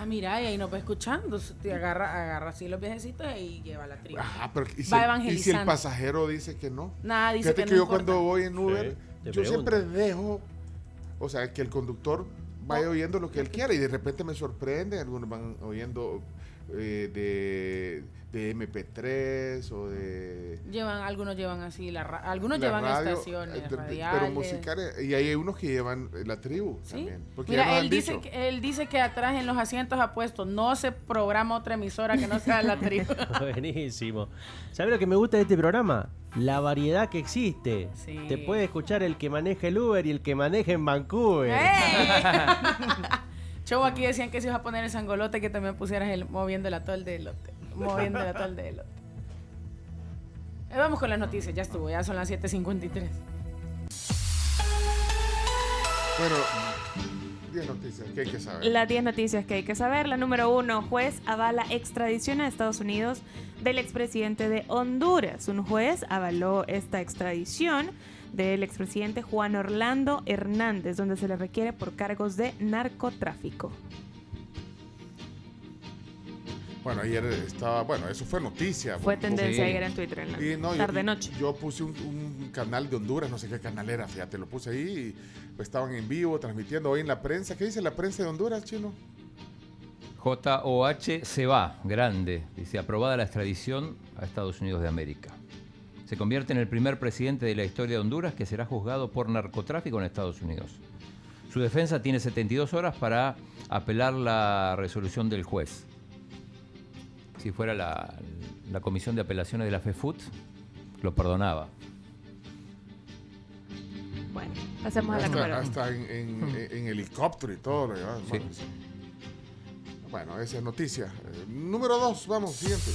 Ah, mira, y ahí nos va escuchando. Te agarra, agarra así los viejecitos y lleva la tribu.
Ah, pero ¿y si,
va
el- ¿y si el pasajero dice que no?
Nada, dice
Fíjate
que
que,
no
yo
importa.
cuando voy en Uber,
Sí,
yo siempre dejo, o sea, que el conductor vaya oyendo lo que él quiera y de repente me sorprende, algunos van oyendo eh, de, de MP3 o de...
Llevan, algunos llevan así, la ra- algunos
la
llevan
radio,
estaciones
de-
radiales.
Pero musicales, y hay unos que llevan eh, la tribu
¿Sí?
también. porque
Mira, él dice,
dicho.
que, él dice que atrás en los asientos ha puesto, no se programa otra emisora que no sea la tribu. <laughs>
Buenísimo. ¿Sabes lo que me gusta de este programa? La variedad que existe.
Sí.
Te puede escuchar el que maneja el Uber y el que maneja en Vancouver. <laughs>
Show aquí decían que se iba a poner el sangolote que también pusieras el moviendo el atol de elote. Moviendo el atol de elote. Eh, vamos con las noticias, ya estuvo, ya son las 7.53.
Bueno, 10 noticias que hay que saber.
Las 10 noticias que hay que saber. La número uno, juez avala extradición a Estados Unidos del expresidente de Honduras. Un juez avaló esta extradición del expresidente Juan Orlando Hernández, donde se le requiere por cargos de narcotráfico.
Bueno, ayer estaba, bueno, eso fue noticia.
Fue tendencia
Sí.
ayer en Twitter, en la
Y no, yo-
tarde-noche.
Yo, puse un, un canal de Honduras, no sé qué canal era, fíjate, lo puse ahí y pues, estaban en vivo transmitiendo hoy en la prensa. ¿Qué dice la prensa de Honduras, chino?
JOH se va, grande. Dice, aprobada la extradición a Estados Unidos de América. Se convierte en el primer presidente de la historia de Honduras que será juzgado por narcotráfico en Estados Unidos. Su defensa tiene 72 horas para apelar la resolución del juez. Si fuera la, la comisión de apelaciones de la FEFUT, lo perdonaba.
Bueno, pasemos a la uno.
hasta en, en- en helicóptero y todo lo llevaban.
Sí.
Bueno, esa es noticia. Eh, número dos, vamos, siguiente.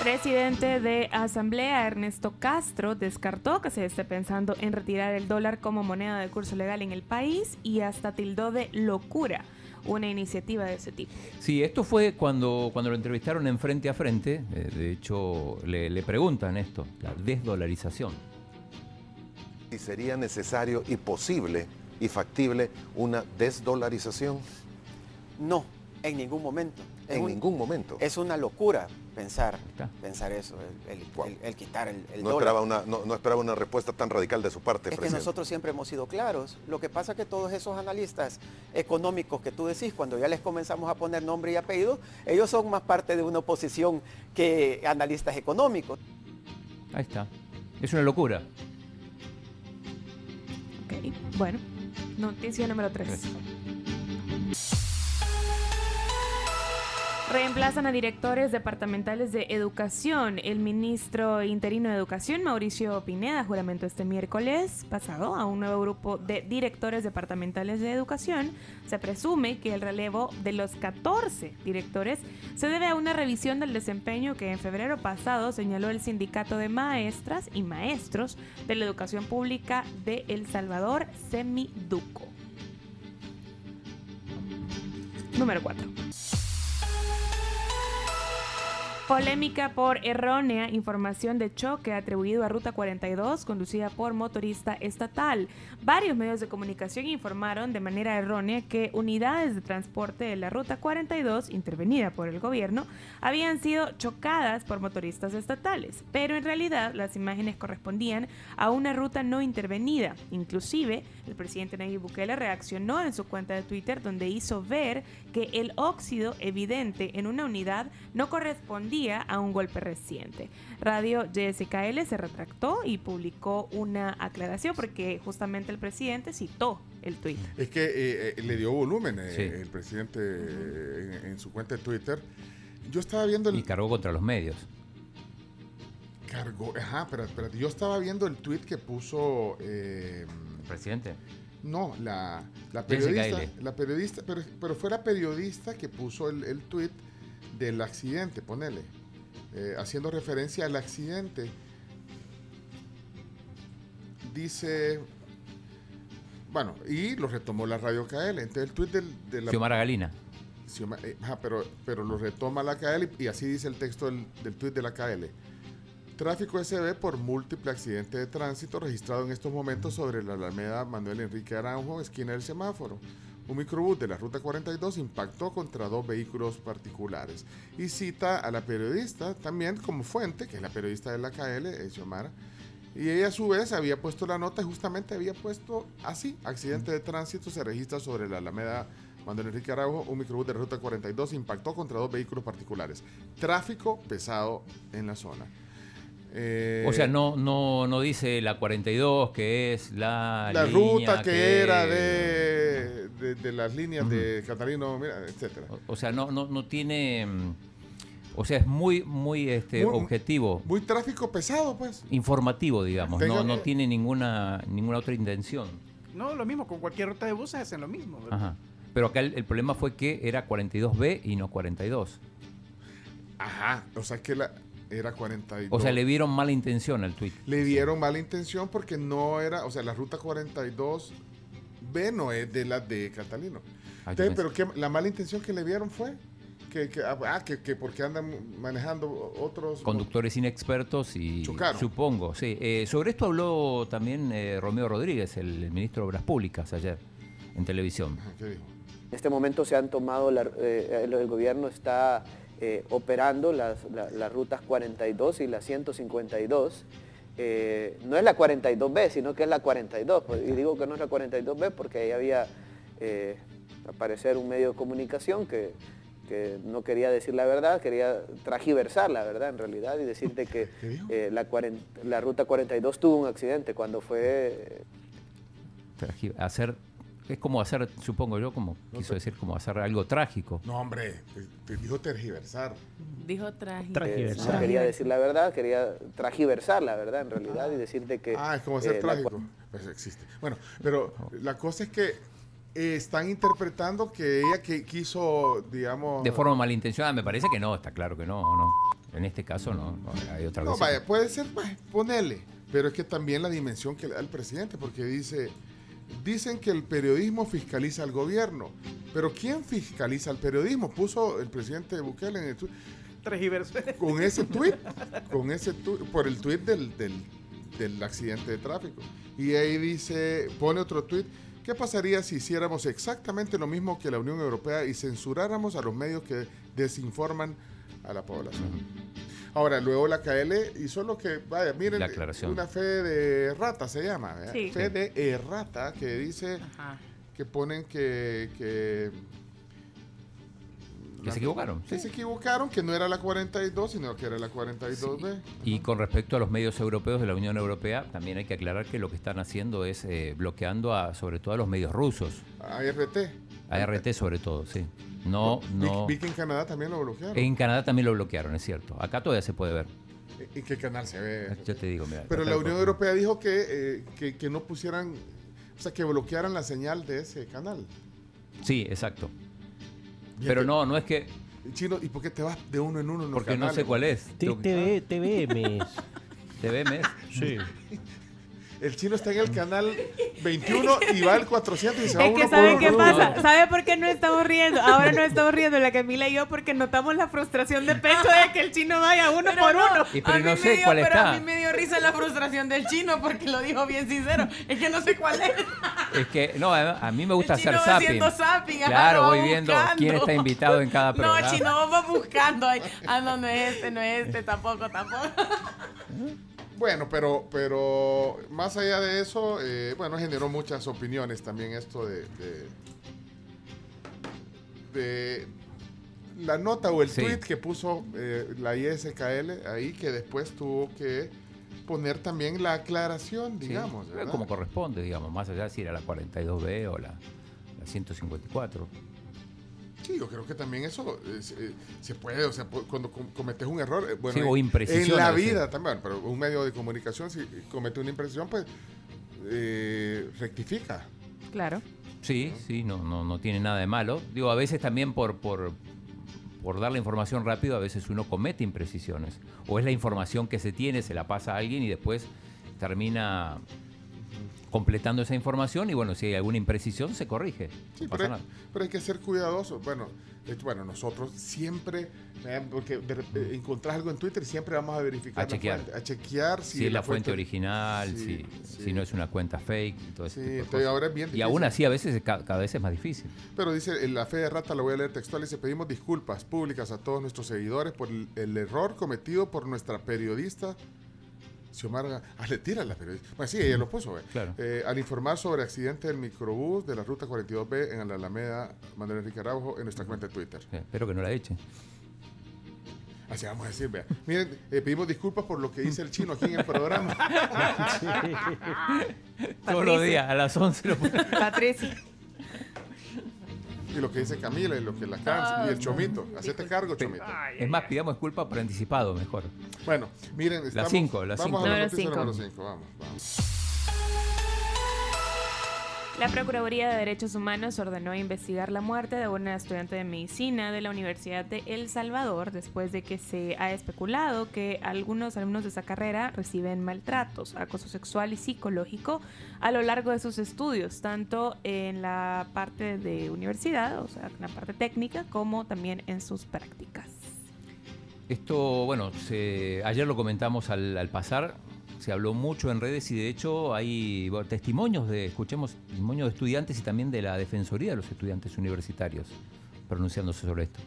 Presidente de Asamblea Ernesto Castro descartó que se esté pensando en retirar el dólar como moneda de curso legal en el país y hasta tildó de locura una iniciativa de ese tipo.
Sí, esto fue cuando, cuando lo entrevistaron en frente a frente. eh, de hecho, le, le preguntan esto, la desdolarización.
si sería necesario y posible y factible una desdolarización.
No, en ningún momento.
En
un-
ningún momento.
Es una locura pensar, pensar eso, el, el- el- el quitar el, el
No
dólar.
esperaba, una, no, no esperaba una respuesta tan radical de su parte,
Es que nosotros siempre hemos sido claros. Lo que pasa es que todos esos analistas económicos que tú decís, cuando ya les comenzamos a poner nombre y apellido, ellos son más parte de una oposición que analistas económicos.
Ahí está. Es una locura.
Ok, Bueno, noticia número 3. Reemplazan a directores departamentales de educación. El ministro interino de Educación, Mauricio Pineda, juramentó este miércoles pasado a un nuevo grupo de directores departamentales de educación. Se presume que el relevo de los 14 directores se debe a una revisión del desempeño que en febrero pasado señaló el Sindicato de Maestras y Maestros de la Educación Pública de El Salvador, Semiduco. Número 4. Polémica por errónea información de choque atribuido a Ruta 42 conducida por motorista estatal. Varios medios de comunicación informaron de manera errónea que unidades de transporte de la Ruta 42, intervenida por el gobierno, habían sido chocadas por motoristas estatales, pero en realidad las imágenes correspondían a una ruta no intervenida. Inclusive, el presidente Nayib Bukele reaccionó en su cuenta de Twitter donde hizo ver que el óxido evidente en una unidad no correspondía a un golpe reciente. Radio JSKL se retractó y publicó una aclaración porque justamente el presidente citó el tuit.
Es que eh, eh, le dio volumen eh, el presidente en, en su cuenta de Twitter. Yo estaba viendo el...
Y cargó contra los medios.
Cargó, ajá, pero espérate, yo estaba viendo el tweet que puso... eh,
¿El presidente?
No, la, la periodista, la periodista pero, pero fue la periodista que puso el, el tweet del accidente, ponele, eh, haciendo referencia al accidente. Dice, bueno, y lo retomó la radio KL. Entonces el tweet del, de la...
Xiomara Galina.
Xioma- eh, ajá, pero, pero lo retoma la KL y, y así dice el texto del, del tweet de la KL. Tráfico SB por múltiple accidente de tránsito registrado en estos momentos sobre la Alameda Manuel Enrique Aranjo, esquina del semáforo. Un microbús de la ruta 42 impactó contra dos vehículos particulares. Y cita a la periodista también como fuente, que es la periodista de la KL, es Xiomara. Y ella a su vez había puesto la nota justamente había puesto así, accidente de tránsito se registra sobre la Alameda Manuel Enrique Araujo, un microbús de la ruta 42 impactó contra dos vehículos particulares. Tráfico pesado en la zona. Eh,
O sea, no, no, no dice la 42, que es la,
la
línea
ruta que, era de, de, de las líneas de Catalino, mira, etcétera.
O sea, no, no, no tiene... mm, O sea, es muy, muy este,
Muy-
objetivo,
Muy tráfico pesado, pues.
informativo, digamos. No, no
que-
tiene ninguna, ninguna otra intención.
No, lo mismo, con cualquier ruta de buses hacen lo mismo. ¿verdad?
Ajá. Pero acá el, el problema fue que era 42B y no 42.
Ajá, o sea que la, era 42.
O sea, le vieron mala intención al tweet.
Le dieron mala intención porque no era, o sea, la ruta 42B no es de la de Catalino.
Ah,
Entonces, pero ¿qué- la mala intención que le vieron fue que, que, ah, que, que porque andan manejando otros
Conductores inexpertos y
Chocaron.
supongo, sí. Eh, sobre esto habló también eh, Romeo Rodríguez, el, el ministro de Obras Públicas, ayer en televisión.
¿Qué dijo?
En este momento se han tomado, la- eh, el, el gobierno está eh, operando las, la- las rutas 42 y la 152. Eh, no es la 42B, sino que es la 42. Pues, Y digo que no es la 42B porque ahí había, eh, al parecer, un medio de comunicación que, que no quería decir la verdad, quería tragiversar la verdad en realidad y decirte que eh, la, 40 la ruta 42 tuvo un accidente cuando fue
Hacer, es como hacer, supongo yo, como quiso decir, como hacer algo trágico.
No, hombre, te, te dijo tergiversar.
Dijo trágico.
Eh, no quería decir la verdad, quería tragiversar la verdad en realidad y decirte que...
Ah, es como ser
eh,
trágico. Pues existe. Bueno, pero la cosa es que eh, están interpretando que ella que quiso, digamos...
De forma malintencionada, me parece que no, está claro que no, no. En este caso no, no, hay otra
No,
cosa.
vaya, puede ser, vaya, ponele. Pero es que también la dimensión que le da el presidente, porque dice, dicen que el periodismo fiscaliza al gobierno. Pero ¿quién fiscaliza al periodismo? Puso el presidente Bukele en el tweet. <laughs> Con ese tweet, con ese tu- por el tweet del, del, del accidente de tráfico. Y ahí dice, pone otro tweet. ¿Qué pasaría si hiciéramos exactamente lo mismo que la Unión Europea y censuráramos a los medios que desinforman a la población? Ahora, luego la KL hizo lo que, vaya, miren,
La aclaración.
una fe de rata se llama.
Sí.
fe de errata que dice que ponen que, que
Que se equivocaron.
que se equivocaron, que no era la 42, sino que era la 42B.
Y con respecto a los medios europeos de la Unión Europea, también hay que aclarar que lo que están haciendo es eh, bloqueando a, sobre todo a los medios rusos.
ART.
ART sobre todo, sí. No,
Vi-
no.
Vi, que en Canadá también lo bloquearon.
En Canadá también lo bloquearon, es cierto. Acá todavía se puede ver.
¿En qué canal se ve?
Yo te digo, mira.
Pero la Unión Europea dijo que, eh, que, que no pusieran, o sea, que bloquearan la señal de ese canal.
Sí, exacto. Pero no, no es que.
Chino, ¿y por qué te vas de uno en uno en los
Porque no sé cuál es.
TV, TVM.
TVM.
Sí. <laughs>
el chino está en el canal 21 y va al 400 y se va
Es
uno
que
por
¿sabe qué
uno.
pasa? ¿Sabe por qué no estamos riendo? Ahora no estamos riendo la Camila y yo porque notamos la frustración de pecho de que el chino vaya uno
Pero
por
no,
uno.
Y pero
a mí
no
me
sé
dio-
cuál
pero
está.
a mí me dio risa la frustración del chino porque lo dijo bien sincero. Es que no sé cuál es.
Es que, no, a, mí me gusta
El
hacer
chino va
zapping.
zapping,
Claro, voy viendo
buscando.
quién está invitado en cada <laughs> programa.
No, chino, vos vas buscando ahí. Ah, no, no es este, no es este, tampoco, tampoco. <laughs>
Bueno, pero, pero más allá de eso, eh, bueno, generó muchas opiniones también esto de, de, de la nota o el
Sí.
tweet que puso eh, la ISKL ahí, que después tuvo que poner también la aclaración, digamos.
como corresponde, digamos, más allá de si era la 42B o la, la 154.
Sí, yo creo que también eso eh, se- eh, se puede, o sea, cuando com- cometes un error, eh, bueno,
Sí, o
en-
imprecisión
en la vida también, pero un medio de comunicación, si comete una imprecisión, pues eh, rectifica.
Claro.
Sí, sí, no, no, no tiene nada de malo. Digo, a veces también por, por, por dar la información rápido, a veces uno comete imprecisiones. O es la información que se tiene, se la pasa a alguien y después termina completando esa información y bueno, si hay alguna imprecisión se corrige.
Sí,
no
pero hay, pero hay que ser cuidadosos. Bueno, hecho, bueno, nosotros siempre, eh, porque de eh, encontrás algo en Twitter, siempre vamos a verificar
A
la
chequear.
fuente, a chequear si,
Si es la fuente original,
Sí,
si, si no es una cuenta fake, todo ese
Sí,
tipo de
entonces
cosas.
ahora es bien
Y aún así a veces es ca- cada vez es más difícil.
Pero dice, en la fe de rata, lo voy a leer textual, dice, pedimos disculpas públicas a todos nuestros seguidores por el, el error cometido por nuestra periodista Xiomara... Ah, le tira la periodista. Bueno, sí, ella lo puso. güey.
Claro.
Eh, al informar sobre accidente del microbús de la ruta 42B en la Alameda Manuel Enrique Araujo en nuestra cuenta de Twitter.
Sí, espero que no la echen.
Así vamos a decir, vea. Miren, eh, pedimos disculpas por lo que dice el chino aquí en el programa. <laughs>
Todos los días a las 11 lo
Patricia.
Y lo que dice Camila y lo que la cansa. y el chomito. Hacete cargo, chomito.
Es más, pidamos disculpas por anticipado, mejor.
Bueno, miren, estamos,
cinco, la
vamos
cinco.
a la
Número
noticia
cinco.
número 5. Vamos, vamos.
La Procuraduría de Derechos Humanos ordenó investigar la muerte de una estudiante de medicina de la Universidad de El Salvador después de que se ha especulado que algunos alumnos de esa carrera reciben maltratos, acoso sexual y psicológico a lo largo de sus estudios, tanto en la parte de universidad, o sea, en la parte técnica, como también en sus prácticas.
Esto, bueno, ayer lo comentamos al, pasar, se habló mucho en redes y de hecho hay testimonios de, escuchemos, testimonios de estudiantes y también de la Defensoría de los Estudiantes Universitarios pronunciándose sobre esto.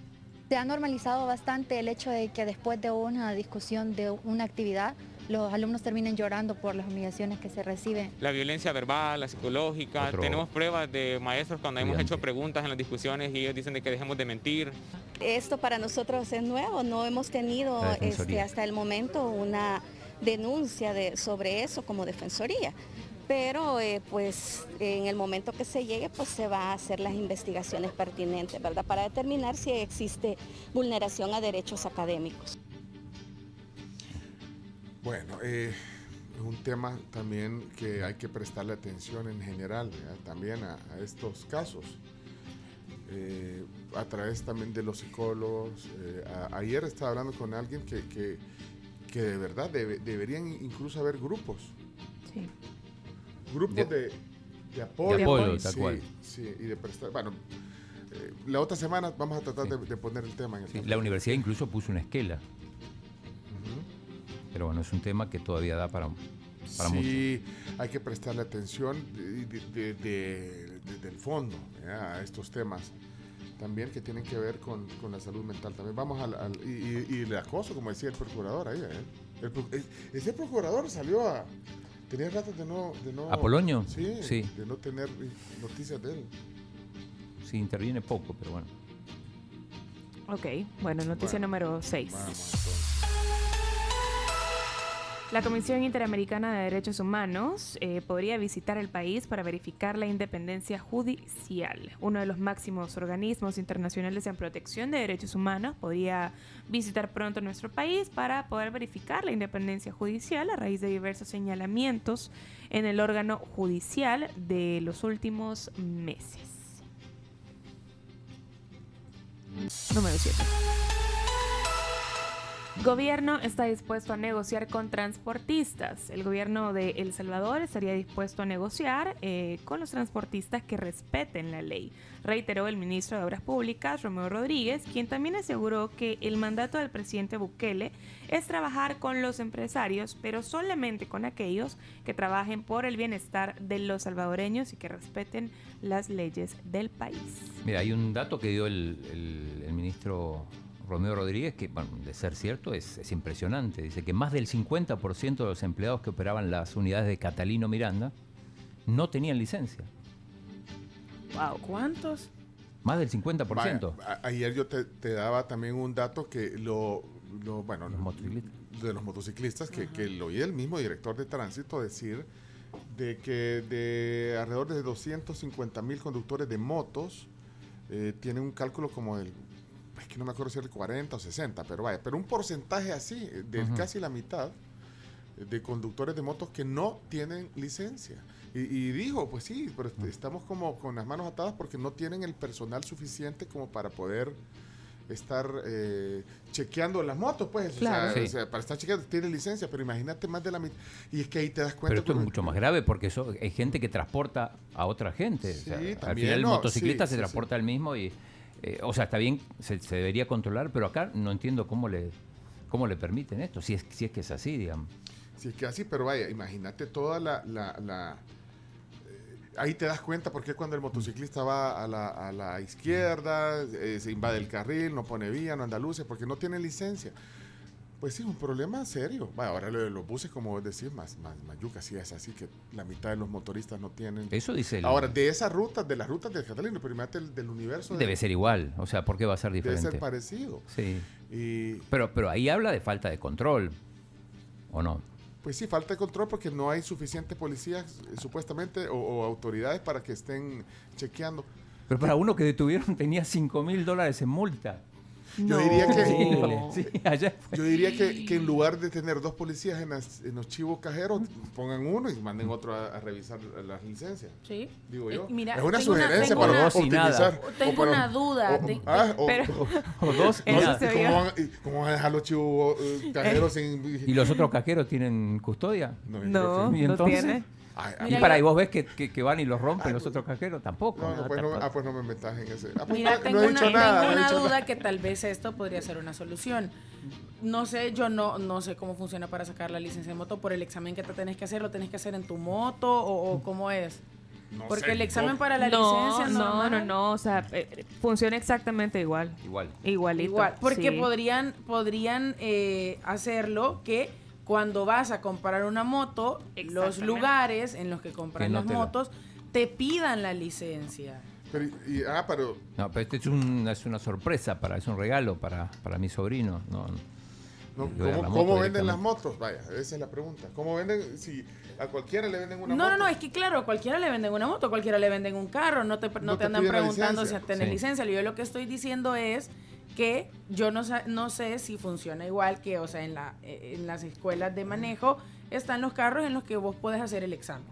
Se ha normalizado bastante el hecho de que después de una discusión de una actividad, los alumnos terminen llorando por las humillaciones que se reciben.
La violencia verbal, la psicológica,
Otro
tenemos pruebas de maestros cuando hemos hecho preguntas en las discusiones y ellos dicen de que dejemos de mentir.
Esto para nosotros es nuevo, no hemos tenido este, hasta el momento una denuncia de, sobre eso como defensoría. Pero eh, pues en el momento que se llegue pues se va a hacer las investigaciones pertinentes, ¿verdad? Para determinar si existe vulneración a derechos académicos.
Bueno, eh, es un tema también que hay que prestarle atención en general, ¿verdad? también a, a estos casos. Eh, a través también de los psicólogos. eh, a- ayer estaba hablando con alguien que, que, que de verdad debe- deberían incluso haber grupos.
Sí.
Grupos
De-
de, de apoyo.
De apoyo, tal cual.
sí, y de prestar. Bueno, eh, la otra semana vamos a tratar de, de poner el tema en el
Sí, la universidad incluso puso una esquela. Pero bueno, es un tema que todavía da para, para mucho.
sí, hay que prestarle atención de- de- de- de- desde el fondo a estos temas también que tienen que ver con, con la salud mental. También vamos al, al- y, y- y el acoso, como decía el procurador ahí. ¿eh? El ese procurador salió a... Tenía rato de no... De no
¿Apolonio?
Sí,
Sí.
de no tener noticias de él.
Sí, interviene poco, pero bueno.
Ok, bueno, noticia
Bueno,
número 6. La Comisión Interamericana de Derechos Humanos eh, podría visitar el país para verificar la independencia judicial. Uno de los máximos organismos internacionales en protección de derechos humanos podría visitar pronto nuestro país para poder verificar la independencia judicial a raíz de diversos señalamientos en el órgano judicial de los últimos meses. Número 7. Gobierno está dispuesto a negociar con transportistas. El gobierno de El Salvador estaría dispuesto a negociar eh, con los transportistas que respeten la ley, reiteró el ministro de Obras Públicas, Romeo Rodríguez, quien también aseguró que el mandato del presidente Bukele es trabajar con los empresarios, pero solamente con aquellos que trabajen por el bienestar de los salvadoreños y que respeten las leyes del país.
Mira, hay un dato que dio el, ministro Romeo Rodríguez que, bueno, de ser cierto, es, es impresionante. Dice que más del 50% de los empleados que operaban las unidades de Catalino Miranda no tenían licencia.
Wow. ¿Cuántos?
Más del 50%.
Vaya, a- ayer yo te, te daba también un dato que lo, lo- bueno, de los motociclistas, que, que lo oí el mismo director de tránsito decir de que de alrededor de 250 mil conductores de motos eh, tienen un cálculo como del, es que no me acuerdo si era el 40 o 60, pero vaya, pero un porcentaje así, eh, de casi la mitad eh, de conductores de motos que no tienen licencia. Y, y dijo, pues sí, pero est- estamos como con las manos atadas porque no tienen el personal suficiente como para poder estar eh, chequeando las motos, pues. o
Claro.
sea,
Sí.
o sea, para estar chequeando tiene licencia, pero imagínate más de la mitad. Y es que ahí te das cuenta.
Pero esto es mucho más grave porque eso, hay gente que transporta a otra gente. O sea,
Sí,
al
también,
final el motociclista
sí,
se
sí,
transporta el mismo y, eh, o sea, está bien, se, debería controlar, pero acá no entiendo cómo le, cómo le permiten esto, si es, si es que es así, digamos.
Sí, es que así, pero vaya, imagínate toda la... la- la- eh, ahí te das cuenta porque cuando el motociclista va a la, a la izquierda, eh, se invade el carril, no pone vía, no anda luces, porque no tiene licencia. Pues sí, un problema serio. Ahora lo de los buses, como vos decís, más, más, más yuca, sí es así que la mitad de los motoristas no tienen...
Eso dice el-
Ahora, de esas rutas, de las rutas del Catalino, pero imagínate el del universo... de-
Debe ser igual, o sea, ¿por qué va a ser
Debe
diferente?
ser parecido.
Sí.
Y
Pero, pero ahí habla de falta de control, ¿o no?
Pues sí, falta de control porque no hay suficientes policías, eh, supuestamente, o, o autoridades para que estén chequeando.
Pero para uno que detuvieron tenía 5 mil dólares en multa.
Yo diría que, <laughs>
Sí, sí, allá
yo diría que, que en lugar de tener dos policías en, las- en los chivos cajeros, pongan uno y manden otro a, a revisar las licencias.
Sí.
Digo
Eh,
yo.
mira,
es una
una-
sugerencia
tengo
para
una-
optimizar.
Tengo
o para-
una duda.
o-
de-
ah, o-
pero-
O dos y
no. ¿y ¿Cómo van, y cómo van a dejar los chivos eh, cajeros sin...
¿Y los otros cajeros tienen custodia?
No,
¿Y
no
entonces?
tiene. Ay,
y para. ¿y vos ves que, que- que van y los rompen los otros cajeros? Tampoco.
No, no, pues no, ah, pues no me metas en ese. Ah, pues
Mira,
no,
tengo
no he
una,
dicho nada.
tengo
no he
una duda
nada.
que tal vez esto podría ser una solución. No sé, yo no, no sé cómo funciona para sacar la licencia de moto por el examen que te tenés que hacer, lo tenés que hacer en tu moto o, o cómo es. Porque
sé,
el examen
no.
para la
no,
licencia
no,
normal-
no, no, o sea, eh, funciona exactamente igual.
Igual.
Igualito.
Igual, porque
sí.
podrían, podrían eh, hacerlo que cuando vas a comprar una moto, los lugares en los que compran
no
las
la-
motos te pidan la licencia.
Pero, y- ah, pero
No, pero este es, un- es una sorpresa, para, es un regalo para, para mi sobrino. No,
No, ¿Cómo,
la
cómo
moto
venden las motos? Vaya, esa es la pregunta. ¿Cómo venden? Si a cualquiera le venden una
No,
moto.
no, no, es que claro, a cualquiera le venden una moto, a cualquiera le venden un carro, no te, no
No
te
te
andan preguntando si tienes
Sí.
licencia. Yo lo que estoy diciendo es que yo no, no sé si funciona igual que, o sea, en, la, eh, en las escuelas de manejo están los carros en los que vos puedes hacer el examen.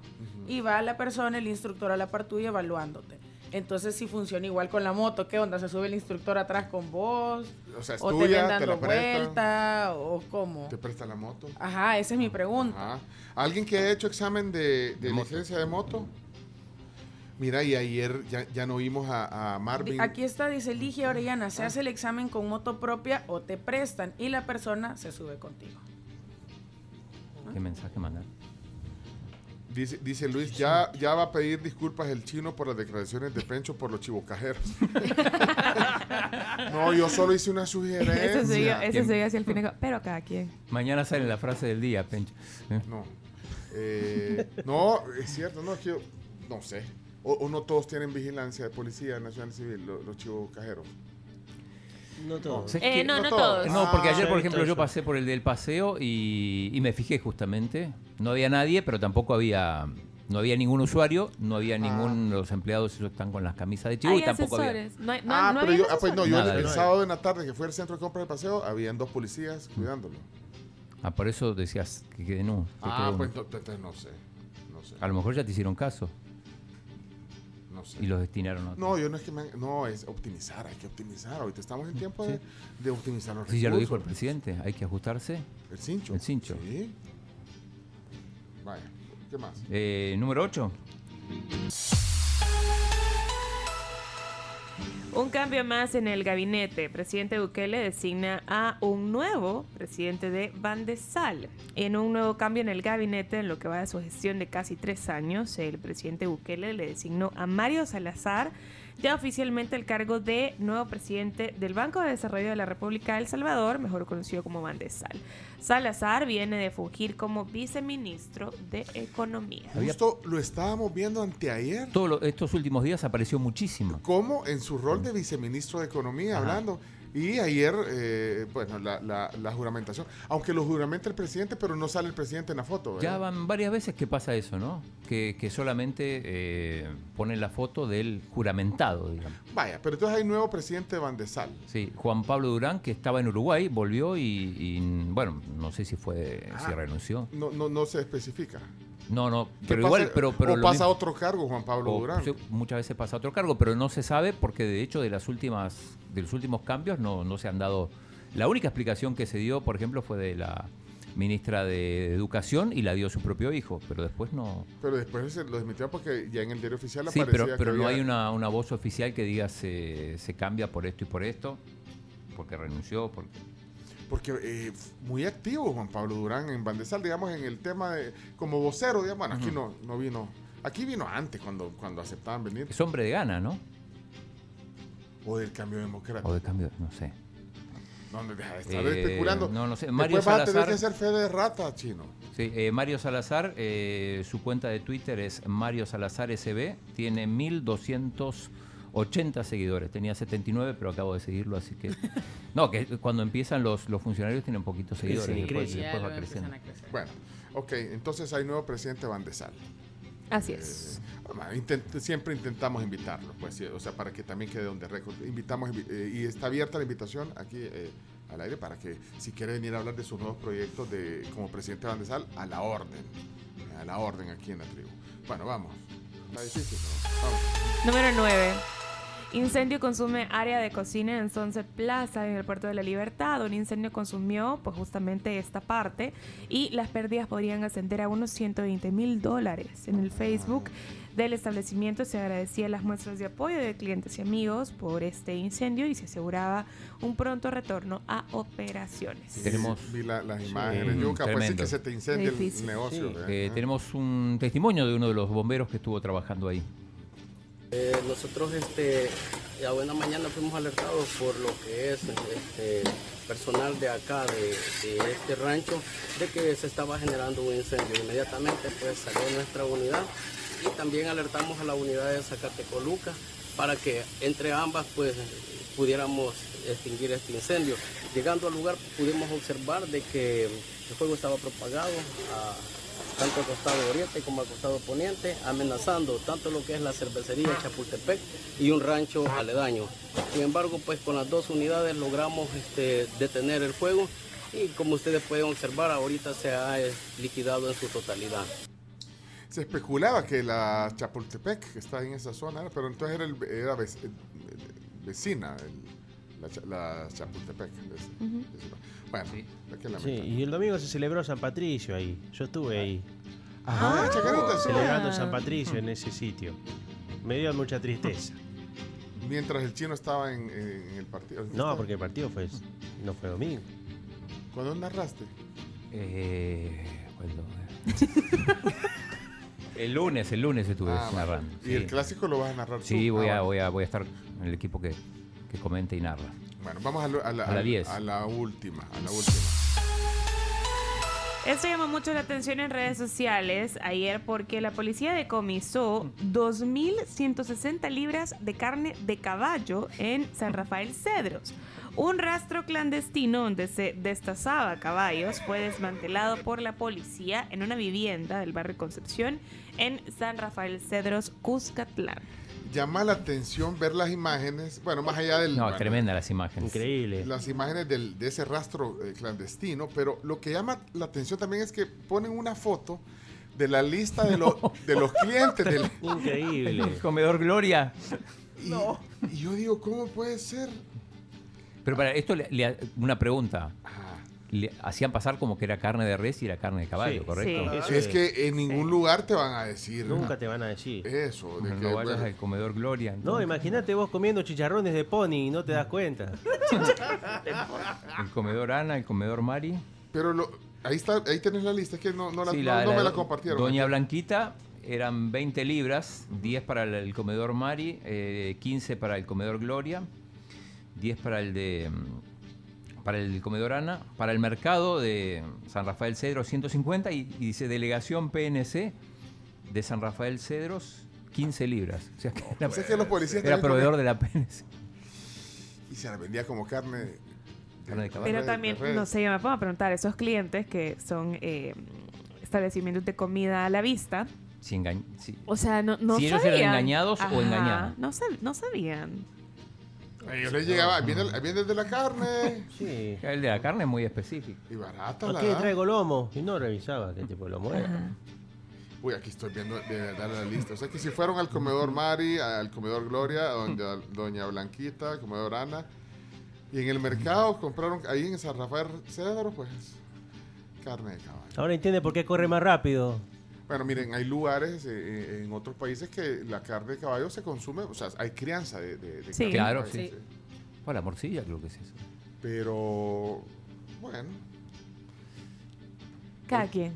Y va la persona, el instructor a la par tuya evaluándote. Entonces, si funciona igual con la moto, ¿qué onda? ¿Se sube el instructor atrás con vos?
O sea, es
¿O te
tuya,
ven
te la
dando
prestan.
vuelta? ¿O cómo?
¿Te presta la moto?
Ajá, esa es mi pregunta.
Ajá. ¿Alguien que ha hecho examen de, de licencia de moto? Mira, y ayer ya, ya no oímos a, a Marvin.
Aquí está, dice Ligia Orellana, se hace el examen con moto propia o te prestan y la persona se sube contigo.
¿Qué mensaje mandar?
Dice, dice Luis, ya, ya va a pedir disculpas el chino por las declaraciones de Pencho por los chivocajeros. <laughs> no, yo solo hice una sugerencia.
Eso se dio, eso
¿Quién?
se dio hacia el final. Pero cada quien.
Mañana sale la frase del día, Pencho. ¿Eh?
No. Eh, no, es cierto, no, es que yo- no sé. O, o no todos tienen vigilancia de policía nacional civil, lo- los, chivos cajeros.
No todo.
¿Sabes
Eh, no, no todos.
No, porque
Ah,
ayer, por
sí,
ejemplo, yo pasé por el del paseo y, y me fijé justamente. No había nadie, pero tampoco había no había ningún usuario, no había ningún los empleados esos están con las camisas de chivo
Hay
y tampoco había.
asesores. No, hay- no,
ah,
no
pero
había
yo, ah, pues no, yo
Nada,
el,
no.
sábado en la tarde que fui al centro de compra del paseo, habían dos policías cuidándolo.
Ah, por eso decías que quede no. que
Ah, pues no, entonces no sé. No sé.
A lo mejor ya te hicieron caso.
No No sé.
y los destinaron a otro.
No, yo no es que me- no, es optimizar, hay que optimizar. Ahorita estamos en tiempo de, de optimizar los
Sí, ya lo dijo el
recursos.
presidente, hay que ajustarse.
El cincho.
El cincho.
Sí. Vaya, ¿qué más?
Eh, número 8.
Un cambio más en el gabinete. Presidente Bukele designa a un nuevo presidente de Bandesal. En un nuevo cambio en el gabinete, en lo que va de su gestión de casi tres años, el presidente Bukele le designó a Mario Salazar ya oficialmente el cargo de nuevo presidente del Banco de Desarrollo de la República de El Salvador, mejor conocido como Bandesal. Salazar viene de fungir como viceministro de Economía.
Justo lo estábamos viendo anteayer.
Todos estos últimos días apareció muchísimo.
Como en su rol de viceministro de Economía,
Ajá.
hablando. Y ayer, eh, bueno, la, la- la juramentación. Aunque lo juramenta el presidente, pero no sale el presidente en la foto.
Ya van varias veces que pasa eso, ¿no? Que, que solamente eh, ponen la foto del juramentado, digamos.
Vaya, pero entonces hay nuevo presidente de Bandesal.
Sí, Juan Pablo Durán, que estaba en Uruguay, volvió y, y, bueno, no sé si fue, si
Ah.
renunció.
No, no, no se especifica.
No, no,
¿Qué
pero
pasa?
igual, pero, pero
o pasa
mismo-
a otro cargo, Juan Pablo
o-
Durán.
muchas veces pasa a otro cargo, pero no se sabe porque de hecho de las últimas, de los últimos cambios no, no se han dado. La única explicación que se dio, por ejemplo, fue de la ministra de Educación y la dio su propio hijo, pero después no.
Pero después se lo desmitió porque ya en el diario oficial
Sí,
aparecía
pero, pero
que
no
había-
hay una, una voz oficial que diga se, se cambia por esto y por esto, porque renunció, porque...
Porque eh, muy activo Juan Pablo Durán en Bandesal, digamos, en el tema de. como vocero, digamos. Bueno, aquí no, no vino. Aquí vino antes, cuando, cuando aceptaban venir.
Es hombre de gana, ¿no?
O del cambio democrático.
O de cambio, no sé.
No, deja de estar
Eh,
especulando.
no, no sé.
Después
Mario
vas a tener
Salazar-
que hacer fe de rata, chino.
Sí, eh, Mario Salazar, eh, su cuenta de Twitter es Mario Salazar SB, tiene 1280 seguidores, tenía 79, pero acabo de seguirlo, así que... <laughs> No, que cuando empiezan los, los funcionarios tienen poquitos seguidores,
y
después, después va creciendo.
empiezan a crecer.
Bueno, ok, entonces hay nuevo presidente de Bandesal.
Así es.
Siempre intentamos invitarlo, pues, o sea, para que también quede donde récord. Invitamos invi- eh, y está abierta la invitación aquí eh, al aire para que si quiere venir a hablar de sus nuevos proyectos de como presidente de Bandesal, a la orden, a la orden aquí en la tribu. Bueno. Vamos.
Número 9. Incendio consume área de cocina en Sunset Plaza en el Puerto de la Libertad. Un incendio consumió pues justamente esta parte y las pérdidas podrían ascender a unos 120 mil dólares. En el Facebook del establecimiento se agradecía las muestras de apoyo de clientes y amigos por este incendio y se aseguraba un pronto retorno a operaciones.
Tenemos-
Vi la- las imágenes. Yo capaz sí
tremendo.
que se te incendia el
Difícil.
negocio.
Sí,
¿verdad?
eh, tenemos un testimonio de uno de los bomberos que estuvo trabajando ahí.
Eh, nosotros este, a buena mañana fuimos alertados por lo que es este, personal de acá, de, de este rancho, de que se estaba generando un incendio. Inmediatamente pues salió nuestra unidad y también alertamos a la unidad de Zacatecoluca para que entre ambas pues pudiéramos extinguir este incendio. Llegando al lugar pudimos observar de que el fuego estaba propagado tanto al costado oriente como al costado poniente, amenazando tanto lo que es la cervecería Chapultepec y un rancho aledaño. Sin embargo, pues con las dos unidades logramos este, detener el fuego y como ustedes pueden observar, ahorita se ha eh, liquidado en su totalidad.
Se especulaba que la Chapultepec, que está en esa zona, pero entonces era, el- era vec- vecina, el- la, Cha- la Chapultepec. es-
Ujú.
es- Bueno,
Sí,
lamentar.
y el domingo se celebró San Patricio ahí. Yo estuve ahí.
Ah, Chacarita, sí.
Celebrando San Patricio en ese sitio. Me dio mucha tristeza.
Mientras el chino estaba en, en el partido.
No, porque el partido fue, no fue domingo.
¿Cuándo narraste?
Eh, ¿cuándo? <laughs> el lunes, el lunes estuve
Ah, vale.
narrando.
¿Y el clásico lo vas a narrar
Sí,
tú?
voy,
Ah,
a,
vale.
voy, a, voy a estar en el equipo que, que comente y narra.
Bueno, vamos a, lo- a la,
A la 10.
A la última, a la última.
Esto llamó mucho la atención en redes sociales ayer porque la policía decomisó 2.160 libras de carne de caballo en San Rafael Cedros. Un rastro clandestino donde se destazaba caballos fue desmantelado por la policía en una vivienda del barrio Concepción en San Rafael Cedros, Cuscatlán.
Llama la atención ver las imágenes, bueno, más allá del...
No,
bueno,
tremenda las imágenes.
Increíble.
las imágenes del- de ese rastro eh, clandestino, pero lo que llama la atención también es que ponen una foto de la lista de, los <laughs> de los clientes del <laughs>
Increíble.
El comedor Gloria.
y, y yo digo, ¿cómo puede ser?
Pero para esto, le- le- una pregunta. Le hacían pasar como que era carne de res y era carne de caballo,
Sí,
¿correcto?
sí. Eso
es que en ningún lugar te van a decir.
Nunca te van a decir.
Eso, de
No
que,
vayas
bueno,
al comedor Gloria.
No, imagínate vos comiendo chicharrones de pony y no te das cuenta. <laughs>
El comedor Ana, el comedor Mari.
Pero lo, ahí está, ahí tenés la lista, es que no, no, la,
la-
no
la
me la compartieron.
Doña Blanquita eran 20 libras, 10 para el, el comedor Mari, eh, 15 para el comedor Gloria, 10 para el de mm, para el comedor Ana, para el mercado de San Rafael Cedros 150 y, y dice delegación PNC de San Rafael Cedros 15 libras. O sea que
los policías
era
también
proveedor de la PNC.
Y se la vendía como carne.
Carne de caballo.
Pero también, no sé, yo me puedo preguntar, esos clientes que son eh, establecimientos de comida a la vista,
Si engañ- si-
o sea, no, no
Si ellos
sabían.
eran engañados o engañados.
No, sab- no sabían.
A ellos les llegaba, viene, el- viene el de la carne.
Sí.
El de la carne es muy específico.
Y barata la da.
traigo lomo. Y no revisaba qué tipo de lomo era.
Uy, aquí estoy viendo de dar la lista. O sea que si fueron al comedor Mari, al comedor Gloria, a doña, doña Blanquita, al comedor Ana, y en el mercado compraron ahí en San Rafael Cedro, pues carne de caballo.
Ahora entiende por qué corre más rápido.
Bueno, miren, hay lugares eh, en otros países que la carne de caballo se consume, o sea, hay crianza de, de, de
Sí.
carne de
Claro, sí. O la morcilla creo que es eso.
Pero, bueno,
Cada quien.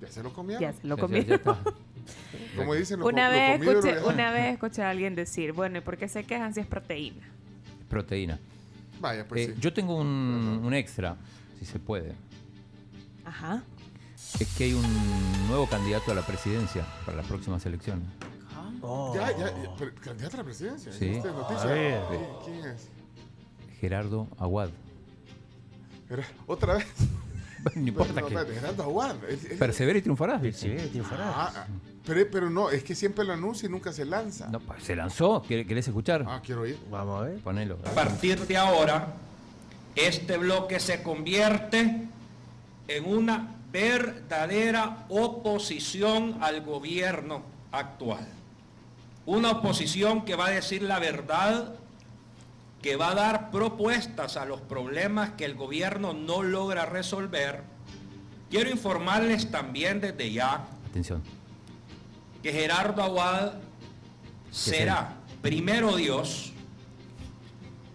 ya se lo comieron.
Ya se lo
Ya- ya-
comieron.
ya. <laughs>
Como dicen, lo,
Una vez,
lo
escuché, una vez escuché a alguien decir, bueno, ¿y por qué se quejan si es proteína?
Proteína.
Vaya, pues
Eh,
sí.
Yo tengo un, un extra, si se puede.
Ajá.
Oh.
Es que hay un nuevo candidato a la presidencia para las próximas elecciones.
Ya, ya, ya, pero, candidato a la presidencia.
Sí.
¿Viste noticia?
A ver.
¿Quién- ¿Quién es?
Gerardo Aguad.
¿Otra vez? <laughs>
no importa
No,
que.
espérate, Gerardo Aguad.
Persevera y triunfarás.
Persevera y triunfarás.
Ah, ah, pero, pero no, es que siempre lo anuncia y nunca se lanza.
No, pues, se lanzó. ¿Quer- ¿Querés escuchar?
Ah, quiero ir.
Vamos a ver.
Ponelo.
A partir de ahora, este bloque se convierte en una verdadera oposición al gobierno actual. Una oposición que va a decir la verdad, que va a dar propuestas a los problemas que el gobierno no logra resolver. Quiero informarles también desde ya
Atención.
que Gerardo Aguad será, primero Dios,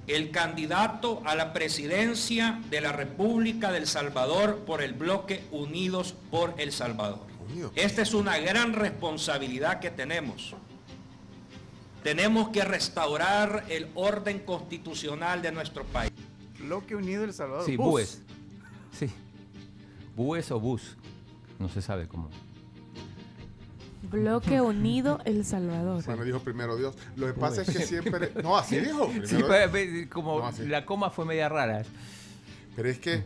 el candidato a la presidencia de la República del Salvador por el bloque Unidos por El Salvador. Esta es una gran responsabilidad que tenemos. Tenemos que restaurar el orden constitucional de nuestro país.
Bloque Unido El Salvador.
Sí,
Bus.
Búes. Sí. Búes o bus. No se sabe cómo.
Bloque <laughs> Unido El Salvador.
Bueno, dijo primero Dios. Lo que pasa es que siempre. No, así dijo.
Sí, pero, como
No, así.
la coma fue media rara.
Pero es que.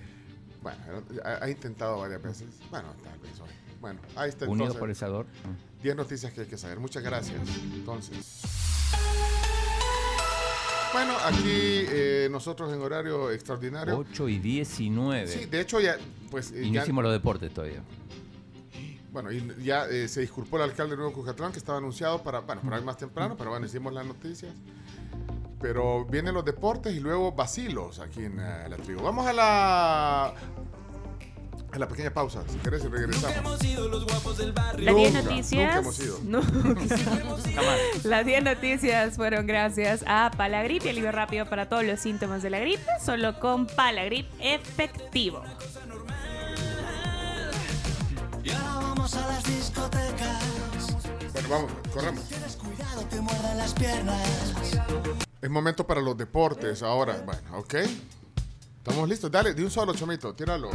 Bueno, ha, ha intentado varias veces. Bueno, tal vez hoy. Bueno, ahí está
Unido
entonces.
por el Salvador.
10 noticias que hay que saber. Muchas gracias. Entonces. Bueno, aquí eh, nosotros en horario extraordinario.
8 y 19.
Sí, de hecho ya, pues eh,
y no
ya,
hicimos los deportes todavía.
Bueno, y ya eh, se disculpó el alcalde de Nuevo Cucatlán que estaba anunciado para, bueno, para hoy más temprano, pero bueno, hicimos las noticias. Pero vienen los deportes y luego vacilos aquí en eh, la tribu. Vamos a la a la pequeña pausa, si querés y regresamos.
Las 10
Nunca,
noticias. <laughs>
nunca hemos ido.
No. Las 10 noticias fueron gracias a Palagrip y alivio rápido para todos los síntomas de la gripe, solo con Palagrip efectivo.
Vamos a las discotecas.
Bueno, vamos, corramos.
Cuidado, te las piernas.
Es momento para los deportes ahora. Bueno, ok. Estamos listos. Dale, de un solo, chomito. Tíralo.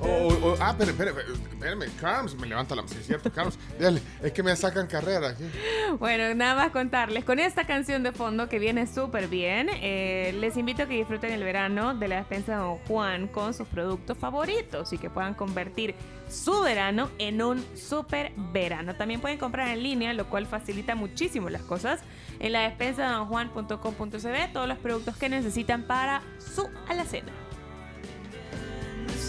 Oh, oh, oh, ah, espere. Espérame, Carms, me levanta la... Sí, es cierto, Carms. Dale, es que me sacan carrera.
Bueno, nada más contarles con esta canción de fondo que viene súper bien. eh, les invito a que disfruten el verano de la despensa de Don Juan con sus productos favoritos y que puedan convertir su verano en un súper verano. También pueden comprar en línea, lo cual facilita muchísimo las cosas. En la despensa de donjuan.com.cb todos los productos que necesitan para su alacena.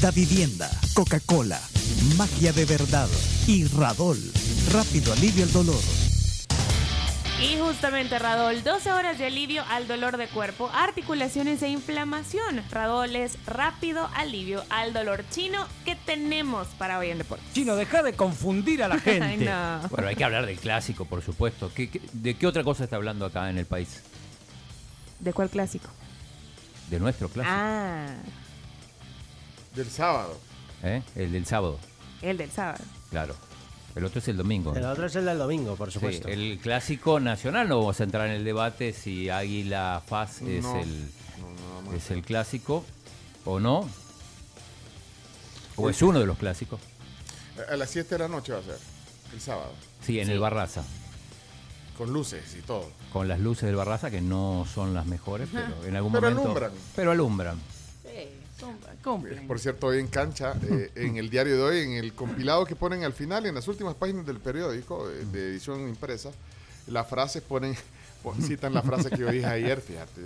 Da Vivienda, Coca-Cola, Magia de Verdad y Radol. Rápido alivio al dolor.
Y justamente Radol, 12 horas de alivio al dolor de cuerpo, articulaciones e inflamación. Radol es rápido alivio al dolor chino que tenemos para hoy en deporte.
Chino, deja de confundir a la <laughs> gente.
Ay, no.
Bueno, hay que hablar del clásico, por supuesto. ¿Qué- qué- de qué otra cosa está hablando acá en el país?
¿De cuál clásico?
De nuestro clásico.
Ah,
Del sábado.
¿eh? El del sábado,
el del sábado.
claro. El otro es el domingo.
El otro es el del domingo, por
Sí,
supuesto.
el clásico nacional, no vamos a entrar en el debate si Águila Faz es,
No.
el, es el clásico o no. O es uno de los clásicos.
A las 7 de la noche va a ser, el sábado.
Sí, en
Sí.
el Barraza.
Con luces y todo.
Con las luces del Barraza, que no son las mejores, pero en algún
Pero
momento.
alumbran.
Pero alumbran.
Cumplen.
Por cierto, hoy en cancha, eh, <laughs> en el diario de hoy, en el compilado que ponen al final, en las últimas páginas del periódico eh, de edición impresa, las frases ponen, <laughs> pon- citan la frase que yo dije ayer, fíjate.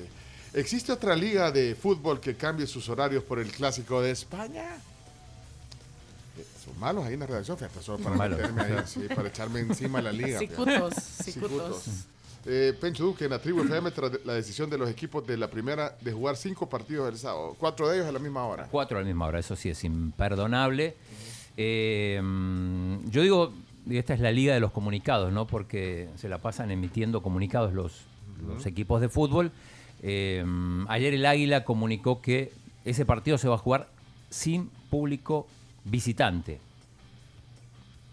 ¿Existe otra liga de fútbol que cambie sus horarios por el clásico de España? Eh, Son malos ahí en la redacción, fíjate, solo para meterme ahí, sí, para echarme encima la <laughs> liga.
Cicutos,
Cicutos. Eh, Pencho Duque en la tribu FM tras la decisión de los equipos de la primera de jugar cinco partidos el sábado, cuatro de ellos a la misma hora.
Cuatro a la misma hora, eso sí es imperdonable. Eh, yo digo, esta es la liga de los comunicados, ¿no? Porque se la pasan emitiendo comunicados los, los equipos de fútbol. Eh, ayer el Águila comunicó que ese partido se va a jugar sin público visitante.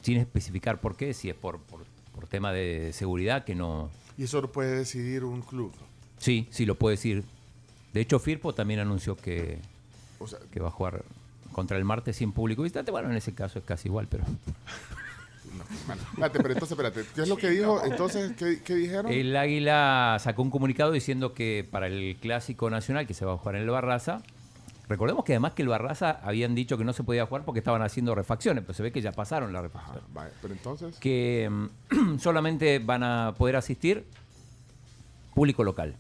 Sin especificar por qué, si es por, por, por tema de seguridad que no...
Y eso lo puede decidir un club.
Sí, sí lo puede decir. De hecho, Firpo también anunció que,
O sea,
que va a jugar contra el martes sin público visitante. Bueno, en ese caso es casi igual, pero... <laughs>
Bueno, espérate, pero entonces, espérate, ¿qué es lo que dijo? Entonces, ¿qué, qué dijeron?
El Águila sacó un comunicado diciendo que para el Clásico Nacional que se va a jugar en el Barraza, recordemos que además que el Barraza habían dicho que no se podía jugar porque estaban haciendo refacciones, pero se ve que ya pasaron la refacción.
Vale, pero entonces,
Que mm, <clears throat> solamente van a poder asistir público local.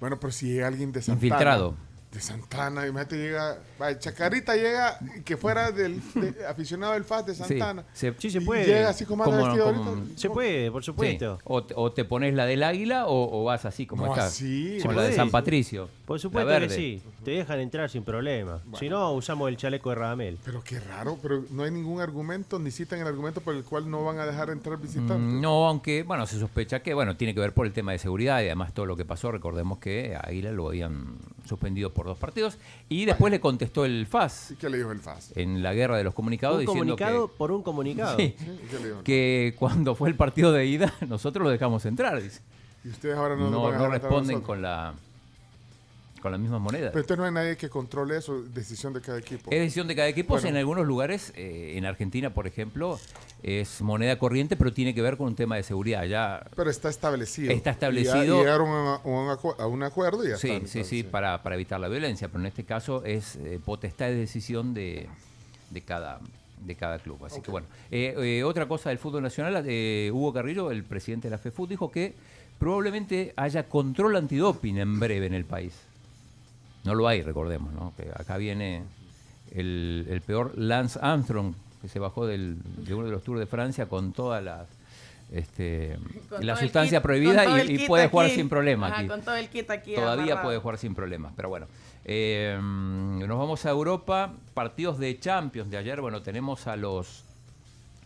bueno, pero si llega alguien de Santana.
Infiltrado.
De Santana, imagínate, llega, vaya, Chacarita llega, que fuera del de- aficionado del FAS de Santana.
se,
Sí, se puede.
llega así como
Como-
vestido
como-
ahorita.
Se puede, por
Sí.
supuesto.
O, te, o te pones la del Águila o, o vas así como
No,
está.
así,
con la de. San Patricio.
Por
la
supuesto que sí. Te dejan entrar sin problema. Si no, usamos el chaleco de Radamel.
Pero qué raro, pero no hay ningún argumento, ni citan el argumento por el cual no van a dejar entrar visitantes.
Mm, No, aunque, bueno, se sospecha que, bueno, tiene que ver por el tema de seguridad y además todo lo que pasó. Recordemos que a Águila lo habían suspendido por dos partidos y después le contestó el FAS
¿Y qué le dijo el FAS?
en la guerra de los comunicados
Un
diciendo
comunicado
que,
por un comunicado.
Sí.
¿Y qué le dijo?
que cuando fue el partido de ida <laughs> nosotros lo dejamos entrar. Dice.
Y ustedes ahora no,
responden con la con la misma moneda.
Pero entonces no hay nadie que controle eso, decisión de cada equipo.
Es decisión de cada equipo.
Bueno.
En algunos lugares, eh, en Argentina, por ejemplo, es moneda corriente, pero tiene que ver con un tema de seguridad. Ya
Pero está establecido.
Está establecido.
ya llegaron a, a un acuerdo y ya
Sí,
está.
sí, sí, para, para evitar la violencia, pero en este caso es eh, potestad de decisión de, de cada de cada club. Así que bueno, Eh, eh, otra cosa del fútbol nacional, eh, Hugo Carrillo, el presidente de la FEFUT, dijo que probablemente haya control antidoping en breve en el país. No lo hay, recordemos, ¿no? Que acá viene el, el peor Lance Armstrong, que se bajó del, de uno de los Tours de Francia con todas las este,
Con
la
el
sustancia
kit-
prohibida y, puede jugar sin problema
Ajá,
aquí.
con todo el kit aquí
Todavía
amarrado.
puede jugar sin problemas, pero bueno. Eh, nos vamos a Europa, partidos de Champions de ayer, bueno, tenemos a los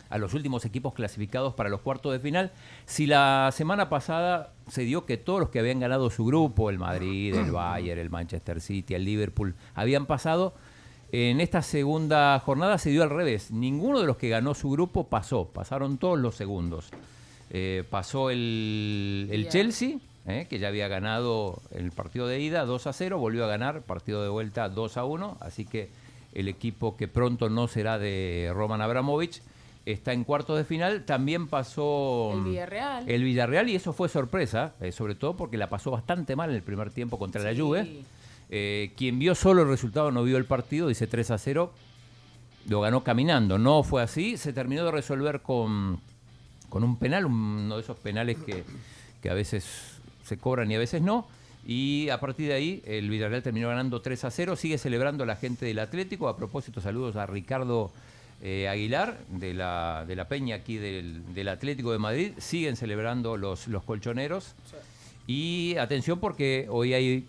a los últimos equipos clasificados para los cuartos de final. Si la semana pasada se dio que todos los que habían ganado su grupo, el Madrid, el <clears throat> Bayern, el Manchester City, el Liverpool, habían pasado, en esta segunda jornada se dio al revés. Ninguno de los que ganó su grupo pasó, pasaron todos los segundos. Eh, pasó el, el. Chelsea, eh, que ya había ganado el partido de ida 2 a 0, volvió a ganar, partido de vuelta 2 a 1, así que el equipo que pronto no será de Roman Abramovich está en cuartos de final. También pasó
El
mm,
Villarreal.
el Villarreal y eso fue sorpresa, eh, sobre todo porque la pasó bastante mal en el primer tiempo contra la Juve. Eh, quien vio solo el resultado no vio el partido, dice 3 a 0. Lo ganó caminando, no fue así. Se terminó de resolver con, con un penal, uno de esos penales que, que a veces se cobran y a veces no. Y a partir de ahí, el Villarreal terminó ganando 3 a 0. Sigue celebrando la gente del Atlético. A propósito, saludos a Ricardo eh, Aguilar de la, de la Peña aquí del, del Atlético de Madrid. Siguen celebrando los, los colchoneros. Y atención porque hoy hay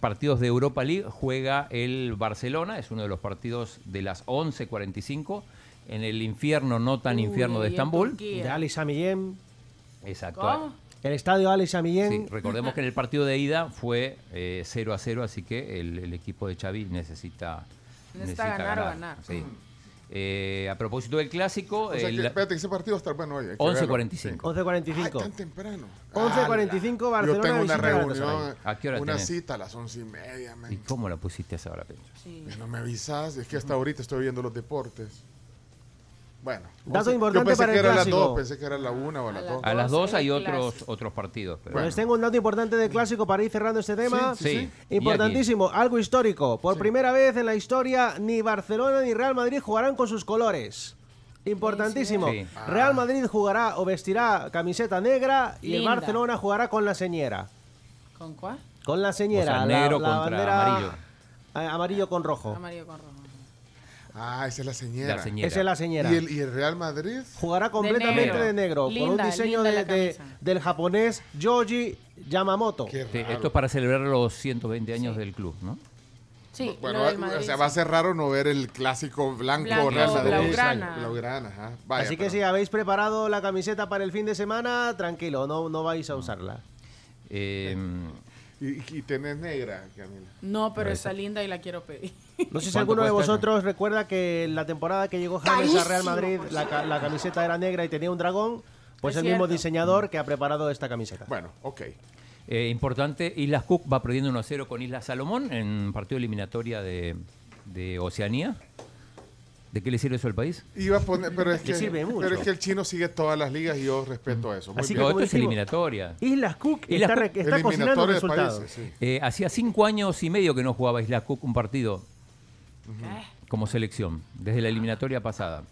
partidos de Europa League. Juega el Barcelona, es uno de los partidos de las 11.45 en el infierno, no tan infierno de Estambul.
De Ali.
Exacto.
¿Cómo?
El estadio Ali Samiyem.
Sí, recordemos que en el partido de ida fue eh, 0 a 0, así que el, el equipo de Xavi necesita,
Necesita ganar o ganar.
Sí. Eh, a propósito del clásico,
O sea,
el
que, espérate, ese partido va a estar bueno hoy. hay que verlo.
11.45.
11.45.
Ay, tan temprano.
11.45 Barcelona.
Yo tengo una reunión.
¿A qué hora
una
tenés?
cita a las once y media, man.
¿Y cómo la pusiste a esa hora, Pencho?
No me avisas, es que hasta ahorita estoy viendo los deportes. Bueno.
Dato importante
yo pensé
para
que
el
era a las
clásico.
dos, pensé que era a la una o a las dos.
A las 2 hay otros, otros partidos. pero-
Pues tengo un dato importante del clásico para ir cerrando este tema.
Sí, sí, sí.
Importantísimo, algo histórico. Por primera vez en la historia, ni Barcelona ni Real Madrid jugarán con sus colores. Importantísimo.
Sí.
Real Madrid jugará o vestirá camiseta negra y el. Barcelona jugará con la señera.
¿Con cuál?
Con la señera.
O sea, negro
la
contra
bandera-
amarillo.
amarillo con rojo.
Amarillo con rojo.
Ah, esa es la señera.
Esa es la señera.
¿Y el, y el Real Madrid?
Jugará completamente
negro.
de negro, con un diseño de- del japonés Yoji Yamamoto.
Qué
Sí,
raro.
esto es para celebrar los 120 años del club, ¿no?
Sí,
Bueno,
lo del
va-
Madrid,
o sea,
sí.
va a ser raro no ver el clásico blanco,
Blanco,
Real Madrid.
blaugrana.
Blaugrana, ajá. Vaya,
Así que
pero-
si habéis preparado la camiseta para el fin de semana, tranquilo, no, no vais a usarla.
Eh,
Y, y tenés negra, Camila.
No, pero está
esa-
linda y la quiero pedir.
No sé si
¿Cuánto
alguno de vosotros recuerda que la temporada que llegó James a Real Madrid, la, la camiseta era negra y tenía un dragón, pues
Es
el mismo diseñador que ha preparado esta camiseta.
Bueno, ok.
eh, importante, Islas Cook va perdiendo 1 a 0 con Islas Salomón en partido eliminatoria de, de Oceanía. ¿De qué le sirve eso al país?
Iba a poner, pero es <laughs>
Le
que,
sirve mucho.
pero es que el chino sigue todas las ligas y yo respeto eso. Muy
Así
bien.
Esto es eliminatoria.
Islas Cook
Islas
está,
Cook-
está cocinando resultados.
países, sí.
Eh, hacía cinco años y medio que no jugaba Islas Cook un partido como selección, desde la eliminatoria pasada.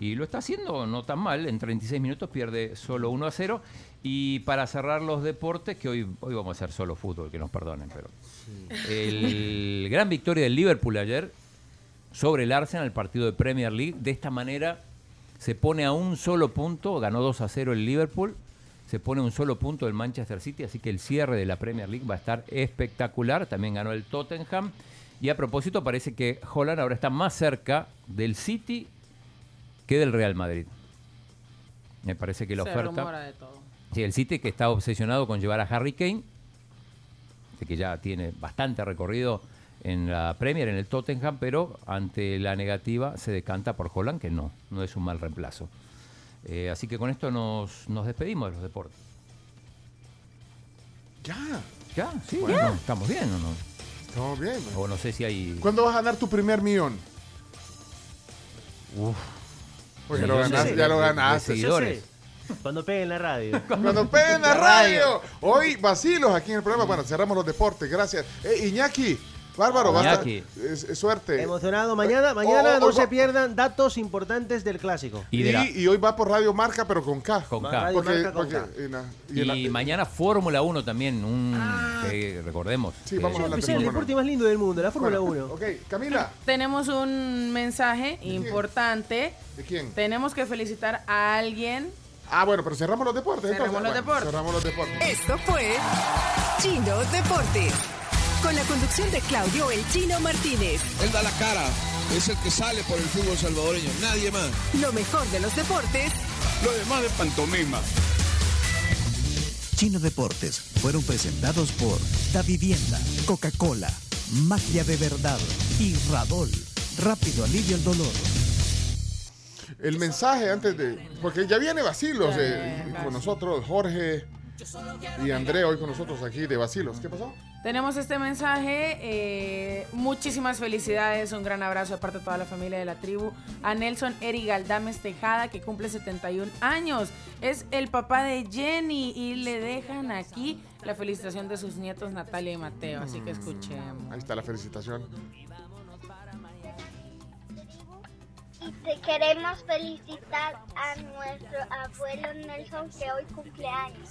Y lo está haciendo no tan mal, en 36 minutos pierde solo 1 a 0. Y para cerrar los deportes, que hoy, hoy vamos a hacer solo fútbol, que nos perdonen, pero... El <laughs> gran victoria del Liverpool ayer sobre el Arsenal, el partido de Premier League. De esta manera se pone a un solo punto, ganó 2 a 0 el Liverpool, se pone a un solo punto el Manchester City, así que el cierre de la Premier League va a estar espectacular. También ganó el Tottenham. Y a propósito, parece que Holland ahora está más cerca del City que del Real Madrid. Me parece que la
Se
oferta...
de todo.
Sí, el City que está obsesionado con llevar a Harry Kane, de que ya tiene bastante recorrido en la Premier, en el Tottenham, pero ante la negativa se decanta por Holland, que no, no es un mal reemplazo. Eh, así que con esto nos, nos despedimos de los deportes.
Ya.
Ya, sí,
Bueno.
bueno, estamos bien o no.
Estamos bien. man.
O no sé si hay...
¿Cuándo vas a ganar tu primer millón?
Uf.
Porque lo
Millones
ganaste,
de-
ya lo ganaste.
seguidores.
Cuando pegue en la radio.
Cuando peguen la <laughs> <laughs> radio. Hoy vacilos aquí en el programa. Bueno, cerramos los deportes. Gracias. Eh, Iñaki, bárbaro, basta.
Iñaki.
suerte.
Emocionado. Mañana, mañana
Oh,
no
oh,
se pierdan datos importantes del clásico.
Y
Y,
de la-
y hoy va por Radio Marca, pero con K.
Con K.
Porque,
Marca con
porque-
K.
y
mañana Fórmula 1 también, un que recordemos.
Sí,
que-
vamos a hablar de
el deporte más lindo del mundo, la Fórmula
Bueno,
1.
Ok, Camila. <laughs>
Tenemos un mensaje importante.
¿De quién?
Tenemos que felicitar a alguien.
Ah, bueno, pero cerramos los deportes.
Cerramos
entonces.
los
Bueno,
deportes.
Cerramos los deportes.
Esto fue Chino Deportes. Con la conducción de Claudio El Chino Martínez.
Él da la cara, es el que sale por el fútbol salvadoreño, nadie más.
Lo mejor de los deportes
Lo demás de pantomima.
Chino Deportes fueron presentados por Da Vivienda, Coca-Cola, Magia de Verdad y Radol. Rápido alivio el dolor.
El mensaje antes de. Porque ya viene Vacilos eh, con nosotros, Jorge Y André hoy con nosotros aquí de Basilos. ¿Qué pasó?
Tenemos este mensaje. eh, muchísimas felicidades. Un gran abrazo de parte de toda la familia de la tribu. A Nelson Eri Galdames Tejada, que cumple 71 años. Es el papá de Jenny. Y le dejan aquí la felicitación de sus nietos Natalia y Mateo. Así que escuchemos.
Ahí está la felicitación.
Y te queremos felicitar a nuestro abuelo Nelson que hoy cumple años.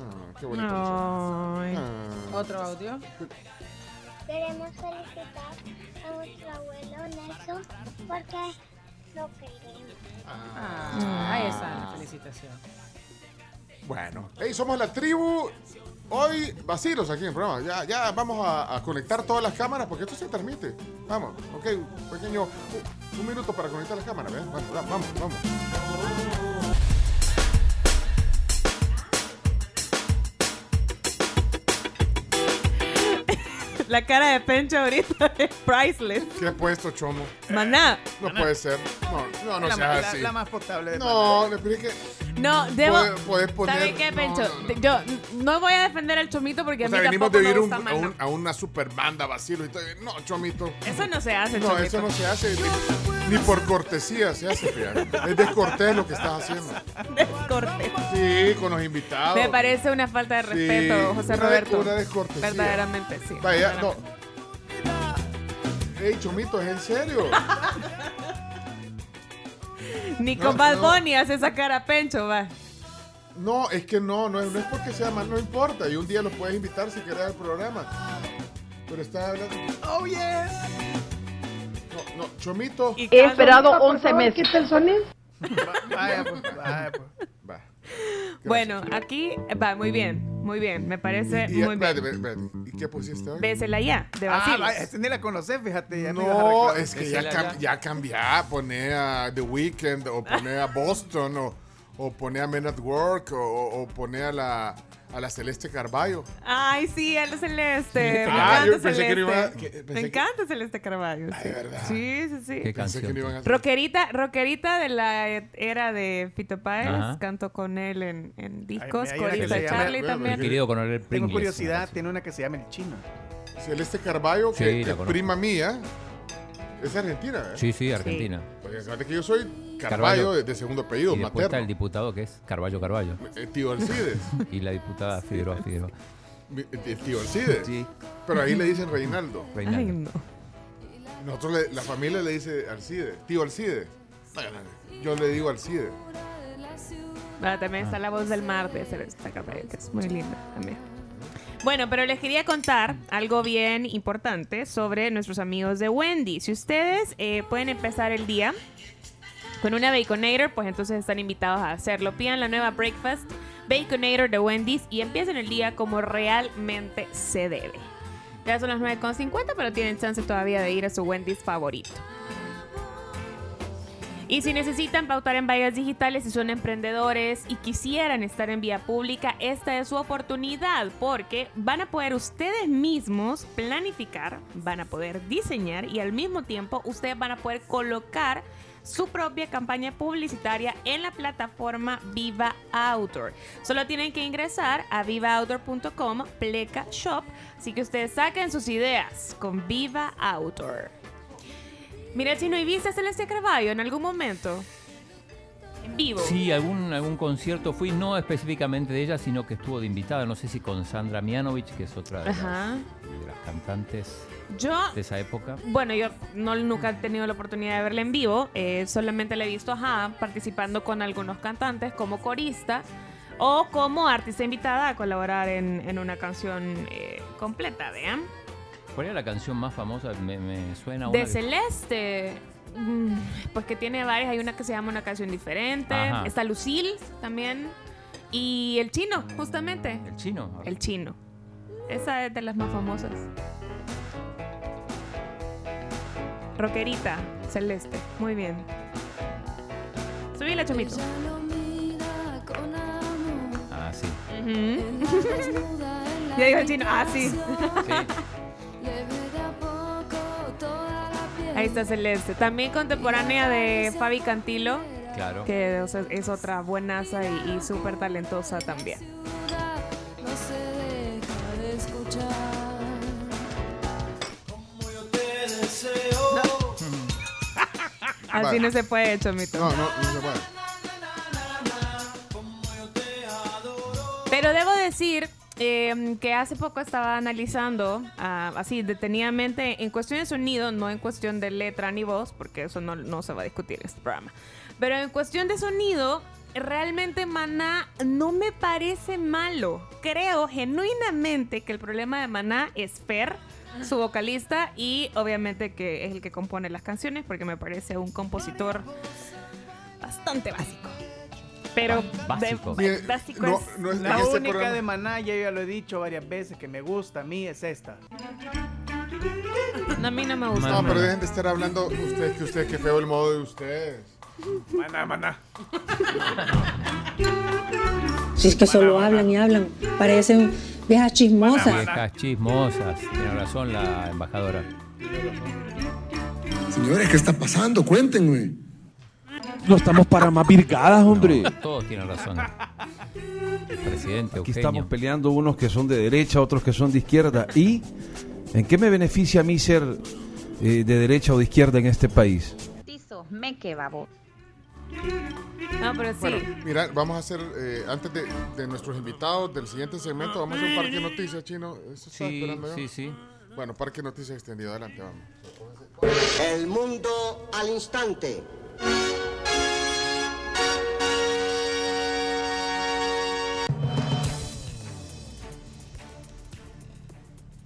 Ah, qué bonito. Ah.
Otro audio.
Queremos felicitar a nuestro abuelo Nelson porque lo queremos.
Ah, ahí está la felicitación.
Bueno, hey, somos la tribu. Hoy, vacilos aquí en el programa. Ya, ya vamos a, a conectar todas las cámaras porque esto se transmite. Vamos, ok, un pequeño. Un, un minuto para conectar las cámaras, ¿ves? Vamos, va- vamos, vamos. <laughs>
La cara de Pencho ahorita <laughs> es priceless.
¿Qué ha puesto, Chomo?
Maná.
No puede ser. No, no, no
la,
seas
la-
así.
la más potable de
No, pero es que.
No, debo.
Puedes- puedes poner-
¿Sabe qué, Pencho?
no, no.
Yo no voy a defender al chomito porque
O
a mí
venimos
tampoco
de
me
oír un- a,
Maná.
un- a una super banda vacilo y todo. No, Chomito.
Eso no se hace,
No,
Chomito.
eso no se hace. Ni, ni por cortesía se hace, fíjate. Es descortés lo que estás haciendo. <laughs>
Descortés.
Sí, con los invitados.
Me parece una falta de respeto,
Sí,
José
una de-
Roberto.
una descortesía.
Verdaderamente, sí.
Vaya, no. Ey, Chomito, ¿es en serio? <laughs>
Ni
No,
con Bad
no.
Bunny hace esa cara a Pencho, va.
No, es que no, no es, no es porque sea mal, no importa. Y un día los puedes invitar si querés al programa. Pero estás hablando.
Oh, yes.
No, no, Chomito.
He esperado 11 meses.
¿Qué tal sonís? <laughs>
Vaya, pues, vaya, pues. <laughs>
Bueno, aquí va muy bien, muy bien. Me parece
Y,
muy
espérate,
bien.
espérate, espérate. ¿Y qué pusiste hoy?
Bésela ya, de
Ah,
Basil.
vaya, este ni la conocés, fíjate. ya
No, es que ya, cam- ya cambia, pone a The Weeknd o pone a Boston o, o pone a Men at Work o, o, o pone a la, a la Celeste Carballo.
Ay, sí, el celeste. <laughs> Me
Ah,
encanta
yo pensé que
celeste.
no iba- que- pensé
Me
que-
encanta celeste Carballo. Sí, sí, sí. sí.
¿Qué
Pensé que no iban a hacer.
Rockerita, rockerita de la era de Fito Páez,
Ajá.
canto con él en, en discos,
Ay, llama-
Charlie
Bueno,
también.
Querido
Tengo
Pringles.
curiosidad, tiene una que se llama El Chino.
Celeste Carballo, que,
Sí,
que
la
es prima mía, es argentina. ¿eh?
Sí, sí, Argentina.
Porque fíjate que yo soy Carballo, de, segundo apellido,
Y después está el diputado que es Carballo Carballo.
Eh, tío Alcides. <laughs>
Y la diputada Figueroa Figueroa.
El tío Alcides.
Sí.
Pero ahí le dicen Reinaldo. <laughs>
Ay,
Reinaldo.
no.
Nosotros, le- la familia le dice Alcides. Tío Alcides. Yo le digo Alcides.
Bueno, también está la voz del mar de Celeste que es muy linda también. Bueno, pero les quería contar algo bien importante sobre nuestros amigos de Wendy. Si ustedes eh, pueden empezar el día con una Baconator, pues entonces están invitados a hacerlo. Pidan la nueva Breakfast Baconator de Wendy's y empiecen el día como realmente se debe. Ya son las 9.50, pero tienen chance todavía de ir a su Wendy's favorito. Y si necesitan pautar en vallas digitales y son emprendedores y quisieran estar en vía pública, esta es su oportunidad porque van a poder ustedes mismos planificar, van a poder diseñar y al mismo tiempo ustedes van a poder colocar su propia campaña publicitaria en la plataforma Viva Outdoor. Solo tienen que ingresar a vivaoutdoor.com, pleca shop, así que ustedes saquen sus ideas con Viva Outdoor. Mira, Chino, ¿y viste a Celeste Carballo en algún momento? En vivo.
Sí, algún, algún concierto fui, no específicamente de ella, sino que estuvo de invitada, no sé si con Sandra Mianovich, que es otra de, las,
Ajá.
de las cantantes
Yo,
de esa época.
bueno, yo no, nunca he tenido la oportunidad de verla en vivo, eh, solamente la he visto, ajá, participando con algunos cantantes como corista o como artista invitada a colaborar en, en una canción eh, completa, ¿vean?
¿Cuál era la canción más famosa? Me, me suena una
De
que-
Celeste, mm, pues que tiene varias, hay una que se llama Una canción diferente,
Ajá.
está Lucille también, y El Chino, justamente.
¿El chino?
El Chino. Esa es de las más famosas. Rockerita, Celeste. Muy bien. Subí la chomito.
Ah, sí.
Ujú. <laughs> ya dijo el chino. Ah, sí. Ahí está Celeste. También contemporánea de Fabi Cantilo.
Claro.
Que o sea, es otra buenaza y, y súper talentosa también. Así no se puede, Chomito.
No, no, no se puede.
Pero debo decir eh, que hace poco estaba analizando, ah, así detenidamente, en cuestión de sonido, no en cuestión de letra ni voz, porque eso no, no se va a discutir en este programa. Pero en cuestión de sonido, realmente Maná no me parece malo. Creo genuinamente que el problema de Maná es Fer, su vocalista, y obviamente que es el que compone las canciones, porque me parece un compositor bastante básico. Pero
Básico.
de-
Mire,
básico
no-
es
no es-
La única
programa-
de Maná, ya yo lo he dicho varias veces, que me gusta a mí es esta.
A mí no me gusta.
No, pero dejen de estar hablando ustedes, que ustedes, que feo el modo de ustedes.
Maná, maná.
Si es que solo hablan y hablan, parecen viejas chismosas.
Viejas chismosas. Tiene razón la embajadora.
Señores, ¿qué está pasando? Cuéntenme.
No estamos para más virgadas, hombre.
Todos tienen razón. El presidente,
Aquí
Eugenio.
estamos peleando unos que son de derecha, otros que son de izquierda. ¿Y en qué me beneficia a mí ser eh, de derecha o de izquierda en este país?
me que babo.
No, pero sí.
Bueno, mira, vamos a hacer, eh, antes de, de nuestros invitados del siguiente segmento, vamos a hacer un parque de noticias, chino. Eso
Sí,
esperando yo.
sí, sí.
Bueno, parque de noticias extendido, adelante, vamos.
El mundo al instante.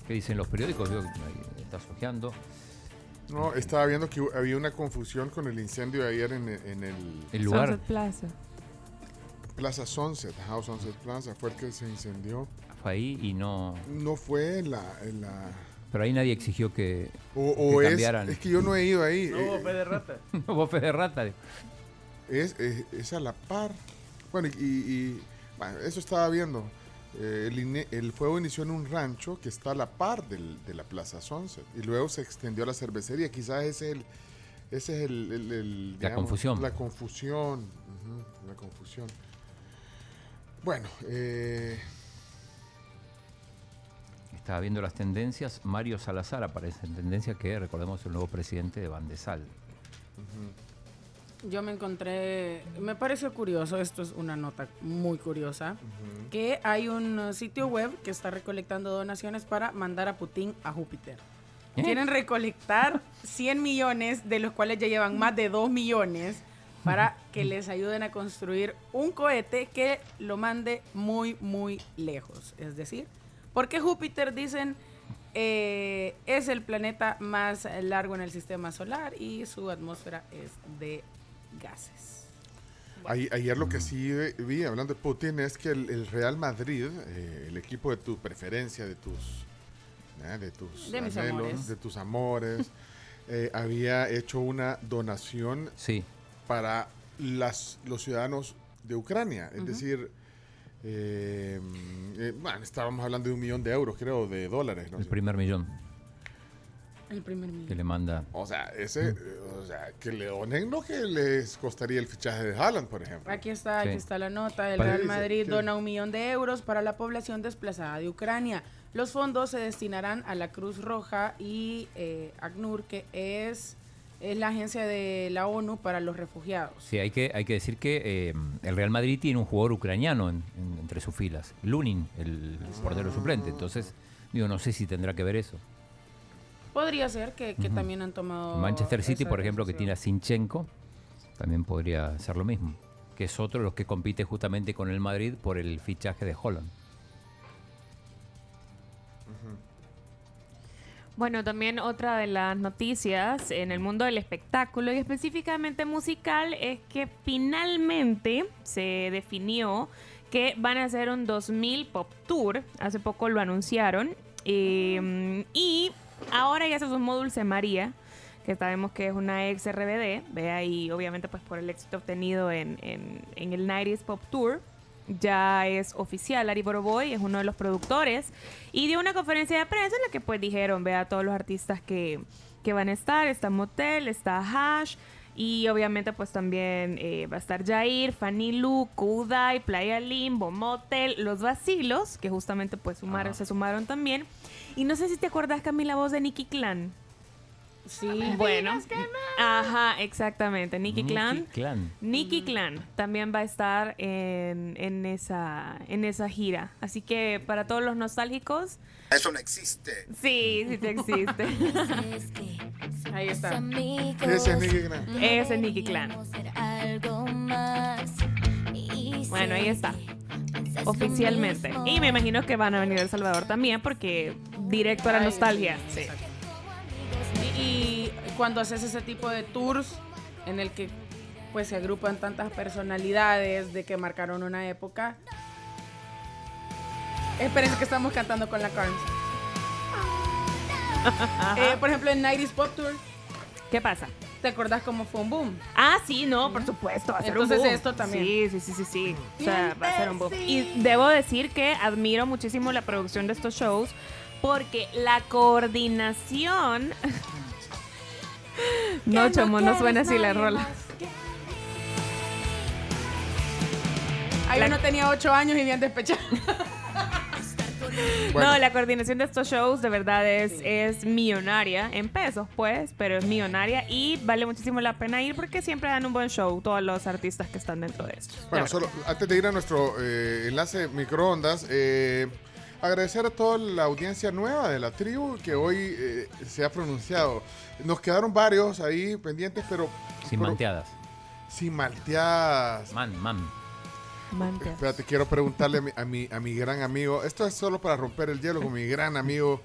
¿Qué dicen los periódicos? Ahí estás ojeando.
No, estaba viendo que había una confusión con el incendio de ayer en, el- en el...
El lugar.
Sunset Plaza.
Plaza Sunset, House Sunset Plaza, fue el que se incendió.
Fue ahí y no.
No fue en la... la-
Pero ahí nadie exigió que,
o o
que
es,
cambiaran.
es que yo no he ido ahí.
No,
eh,
fe de rata. <laughs>
No, vos fe de rata.
es, es, es a la par. Bueno, y, y- bueno, eso estaba viendo. Eh, el, fuego inició en un rancho que está a la par del- de la Plaza Sunset y luego se extendió a la cervecería. Quizás ese es el, ese es el, el- el,
La confusión.
La confusión. la confusión. Bueno, eh,
Estaba viendo las tendencias. Mario Salazar aparece en tendencia que recordemos el nuevo presidente de Bandesal.
Yo me encontré, me pareció curioso, esto es una nota muy curiosa, que hay un sitio web que está recolectando donaciones para mandar a Putin a Júpiter.
¿Eh?
Quieren recolectar 100 millones, de los cuales ya llevan más de 2 millones, para que les ayuden a construir un cohete que lo mande muy, muy lejos. Es decir, porque Júpiter, dicen, eh, es el planeta más largo en el sistema solar y su atmósfera es de gases.
Ay- ayer lo que sí vi, hablando de Putin, es que el, el Real Madrid, eh, el equipo de tu preferencia, de tus, eh, de tus
De
anhelos,
amores.
de tus amores, <laughs> eh, había hecho una donación
Sí.
para las, los ciudadanos de Ucrania. Es decir, eh, eh, bueno, estábamos hablando de un millón de euros, creo, de dólares. ¿no?
El primer millón
El primer
que
millón.
le manda.
O sea, ese, o sea, que le donen lo que les costaría el fichaje de Haaland, por ejemplo.
Aquí está, aquí está la nota. El Real Madrid dona un millón de euros para la población desplazada de Ucrania. Los fondos se destinarán a la Cruz Roja y eh, ACNUR, que es, es la agencia de la ONU para los refugiados.
Sí, hay que, hay que decir que eh, el Real Madrid tiene un jugador ucraniano en- en- entre sus filas, Lunin, el portero suplente. Entonces, digo, no sé si tendrá que ver eso.
Podría ser que, también han tomado.
Manchester City, por ejemplo, que tiene a Sinchenko, también podría ser lo mismo. Que es otro de los que compite justamente con el Madrid por el fichaje de Holland.
Bueno, también otra de las noticias en el mundo del espectáculo y específicamente musical es que finalmente se definió que van a hacer un 2000 Pop Tour. Hace poco lo anunciaron. eh, y ahora ya se sumó Dulce María, que sabemos que es una ex RBD. Ve ahí, obviamente, pues por el éxito obtenido en, en- en el 90s Pop Tour. Ya es oficial, Ari Boroboy es uno de los productores y dio una conferencia de prensa en la que pues dijeron, vea todos los artistas que, que van a estar, está Motel, está Hash y obviamente pues también eh, va a estar Jair, Fanny Lu, Kudai, Playa Limbo, Motel, Los Vacilos, que justamente pues sumaron, se sumaron también. Y no sé si te acuerdas Camila voz de Nicky Clan.
Sí.
Bueno, ajá, exactamente. Nicky
Nicky
Clan.
Clan.
Nicky Clan también va a estar en, en esa, en esa gira. Así que para todos los nostálgicos,
Eso no existe.
sí, sí te existe. <laughs>
Ahí está.
Ese es Nicky Clan.
Ese es Nicky Clan. Bueno, ahí está. Oficialmente. Y me imagino que van a venir a El Salvador también porque directo a la
Ay,
nostalgia.
sí, Y, y cuando haces ese tipo de tours en el que pues se agrupan tantas personalidades de que marcaron una época. Espérense que estamos cantando con la Carms. Eh, por ejemplo, en 90s Pop Tour.
¿Qué pasa?
¿Te acordás cómo fue un boom?
Ah, sí, no, por supuesto. A ser un
Entonces
boom.
esto también.
Sí, sí, sí, sí, sí. O sea, va a ser un boom. Y debo decir que admiro muchísimo la producción de estos shows porque la coordinación... <laughs> no, chamo, no suena así la rola.
Ahí uno tenía 8 años y bien despechado. <laughs> <laughs>
No, la coordinación de estos shows de verdad es, es millonaria, en pesos pues, pero es millonaria y vale muchísimo la pena ir porque siempre dan un buen show todos los artistas que están dentro de esto.
Bueno, solo antes de ir a nuestro eh, enlace microondas, eh, agradecer a toda la audiencia nueva de la tribu que hoy eh, se ha pronunciado. Nos quedaron varios ahí pendientes, pero.
Sin
pero-
manteadas.
Sin malteadas.
Man, man.
Espérate, quiero preguntarle a mi, a, mi, a mi gran amigo. Esto es solo para romper el hielo con mi gran amigo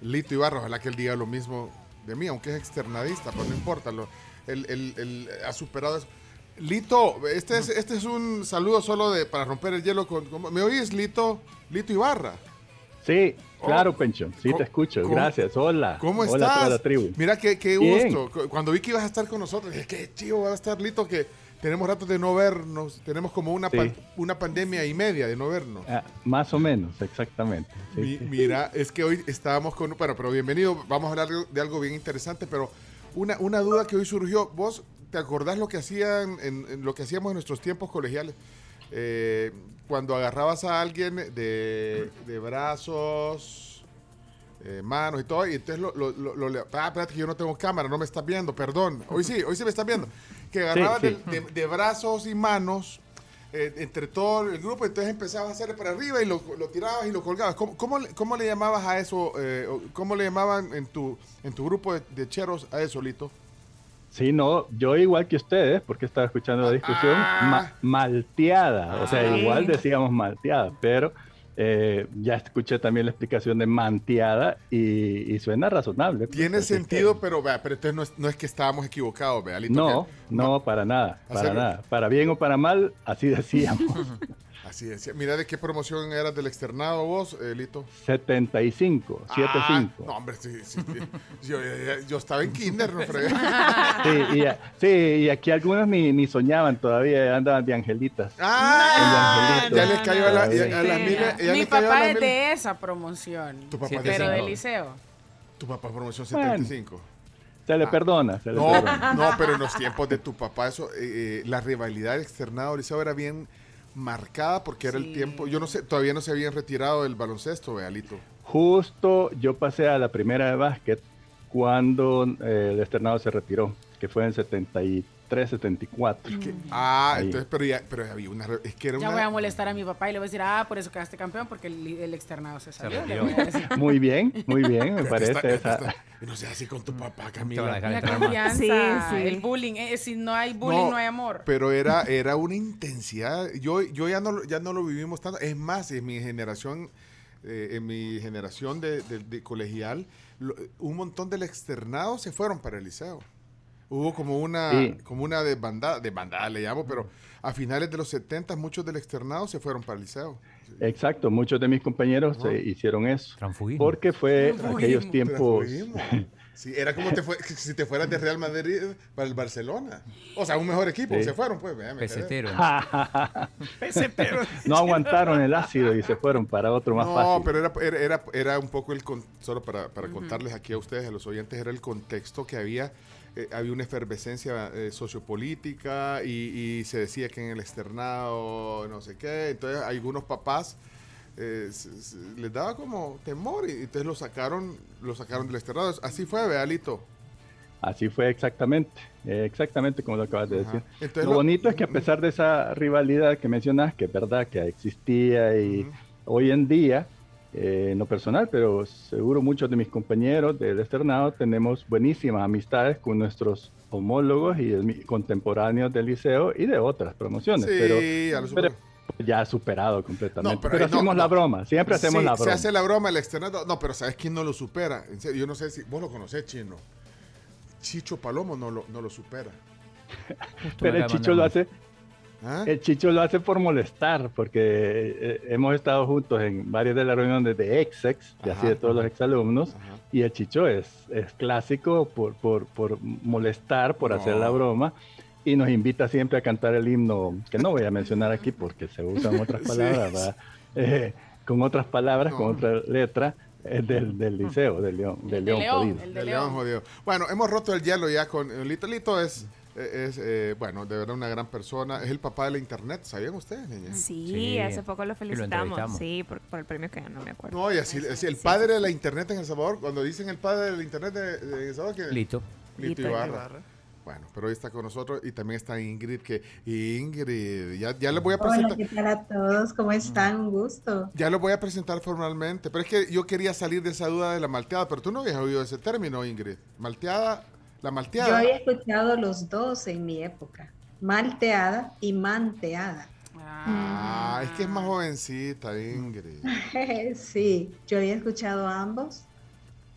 Lito Ibarra. Ojalá que él diga lo mismo de mí, aunque es externadista, pero no importa. Lo, él, él- él ha superado eso. Lito, este es, este es un saludo solo de para romper el hielo. Con, con- ¿Me oyes, Lito? Lito Ibarra.
Sí, claro,
Oh.
Pencho. Sí,
¿Cómo-
te escucho.
cómo-
Gracias. Hola.
¿Cómo
Hola a toda
estás?
la tribu.
Mira qué, qué gusto. Cu- Cuando vi que ibas a estar con nosotros, dije, qué chivo va a estar Lito, que tenemos ratos de no vernos. Tenemos como una,
Sí.
pan- una pandemia y media de no vernos.
Ah, más o menos, exactamente. Sí,
Mi-
sí.
mira, es que hoy estábamos con... Bueno, pero bienvenido. Vamos a hablar de- algo bien interesante, pero una, una duda que hoy surgió. ¿Vos te acordás lo que hacían en, en lo que hacíamos en nuestros tiempos colegiales? Eh, cuando agarrabas a alguien de, de brazos, eh, manos y todo, y entonces lo, lo, lo- lo Ah, espérate que yo no tengo cámara, no me estás viendo, perdón. Hoy sí, hoy sí me estás viendo. Que agarrabas
sí.
de, de- de brazos y manos eh, entre todo el grupo, entonces empezabas a hacerle para arriba y lo, lo tirabas y lo colgabas. ¿Cómo, cómo, le- cómo le llamabas a eso? eh, ¿Cómo le llamaban en tu, en tu grupo de, de cheros a eso, Lito?
Sí, no, yo igual que ustedes, porque estaba escuchando la discusión,
Ah.
ma- malteada, o sea,
Ah.
igual decíamos malteada, pero eh, ya escuché también la explicación de manteada y, y suena razonable. pues,
Tiene
así es que-
sentido, pero vea, pero entonces no es, no es que estábamos equivocados, vea, Lito.
No,
que-
no, para nada, para nada. Para bien o para mal, así decíamos. <laughs>
Así decía. Mira, ¿de qué promoción eras del externado vos, eh, Lito?
75, 75.
Ah, no, hombre, sí, sí, sí. Yo, yo- yo estaba en kinder, no fregué. <laughs>
Sí, y, a- sí, y aquí algunos ni, ni soñaban todavía, andaban de angelitas.
¡Ah!
De
Ya les cayó a la,
Sí.
a ya
Mi
les cayó a
papá
la
es de esa promoción.
Tu papá es de
pero del liceo.
Tu papá promoción
Bueno.
75.
Se le
Ah.
perdona, se le
No,
perdona.
no, pero en los tiempos de tu papá, eso, eh, eh, la rivalidad externado Liceo era bien marcada porque era el tiempo. Yo no sé, todavía no se habían retirado del baloncesto, Bealito.
Justo yo pasé a la primera de básquet cuando eh, el externado se retiró, que fue en 73, 74.
Ah,
Ahí.
entonces, pero ya, pero había una. Es que era
Ya
una.
voy a molestar a mi papá y le voy a decir, ah, por eso quedaste campeón, porque el, el externado se salió. <laughs>
Muy bien, muy bien, me parece.
está-
esa-
no sea así con tu papá, Camila.
La confianza,
Sí, sí.
el bullying. eh, si no hay bullying, no, hay amor.
Pero era, era una intensidad. Yo, yo ya no, lo- ya no lo vivimos tanto. Es más, en mi generación, eh, en mi generación de, de- de colegial, lo- un montón del externado se fueron para el liceo. Hubo como una,
Sí.
como una desbandada, desbandada le llamo, pero a finales de los 70 muchos del externado se fueron para el liceo.
Exacto, muchos de mis compañeros eh, hicieron eso.
Transfugismo.
Porque fue
Transfugismo,
aquellos tiempos.
Sí, era como te fue, si te fueras de Real Madrid para el Barcelona. O sea, un mejor equipo.
Sí.
Se fueron, pues. vea, me quedé. <laughs>
Pesetero.
no aguantaron el ácido y se fueron para otro más
no,
fácil.
pero era, era, era, un poco el... con- solo para, para contarles aquí a ustedes, a los oyentes, era el contexto que había. Eh, había una efervescencia eh, sociopolítica y, y se decía que en el externado no sé qué. Entonces, algunos papás eh, se- se- les daba como temor y entonces lo sacaron, lo sacaron del externado. Así fue, Bealito.
Así fue exactamente, exactamente como lo acabas de
Ajá.
decir.
Entonces
lo
lo-
bonito es que a pesar de esa rivalidad que mencionas, que es verdad que existía y hoy en día, eh, en lo personal, pero seguro muchos de mis compañeros del externado tenemos buenísimas amistades con nuestros homólogos y de mi- contemporáneos del liceo y de otras promociones.
Sí,
pero,
ya lo
pero
superó.
ya superado completamente.
No, pero no,
hacemos la
no.
broma, siempre hacemos
Sí,
la
Se
broma.
hace la broma, el externado. No, pero ¿sabes quién no lo supera? En serio, yo no sé si vos lo conocés, chino. Chicho Palomo no lo, no lo supera.
Pero el Chicho lo hace,
¿Ah?
el Chicho lo hace por molestar, porque eh, hemos estado juntos en varias de las reuniones de ex-ex, y así
Ajá,
de todos los
ajá.
exalumnos, y el Chicho es, es clásico por, por, por molestar, por hacer
No.
la broma, y nos invita siempre a cantar el himno, que no voy a mencionar aquí porque se usan otras <laughs> palabras,
sí.
Eh, con otras palabras, con
No.
otra letra, eh, del, del liceo, del León, del León, jodido.
De León jodido. Bueno, hemos roto el hielo ya con Lito. Lito es, es eh, bueno, de verdad una gran persona. Es el papá de la internet, ¿sabían ustedes, niña?
Sí, hace poco lo felicitamos. sí, por, por el premio que ganó, me acuerdo.
No, y así, así, el padre de la internet en El Salvador, cuando dicen el padre de la internet de, de El Salvador, que
Lito.
Lito,
Lito
Ibarra.
Ibarra.
Bueno, pero hoy está con nosotros y también está Ingrid, que Ingrid, ya, ya les voy a
Hola,
presentar.
¿qué tal a todos? ¿Cómo están? Un gusto.
Ya lo voy a presentar formalmente, pero es que yo quería salir de esa duda de la malteada, pero tú no habías oído ese término, Ingrid. Malteada, la
Yo
malteada.
había escuchado los dos en mi época, malteada y manteada.
Ah, es que es más jovencita, Ingrid. <laughs>
sí, yo había escuchado ambos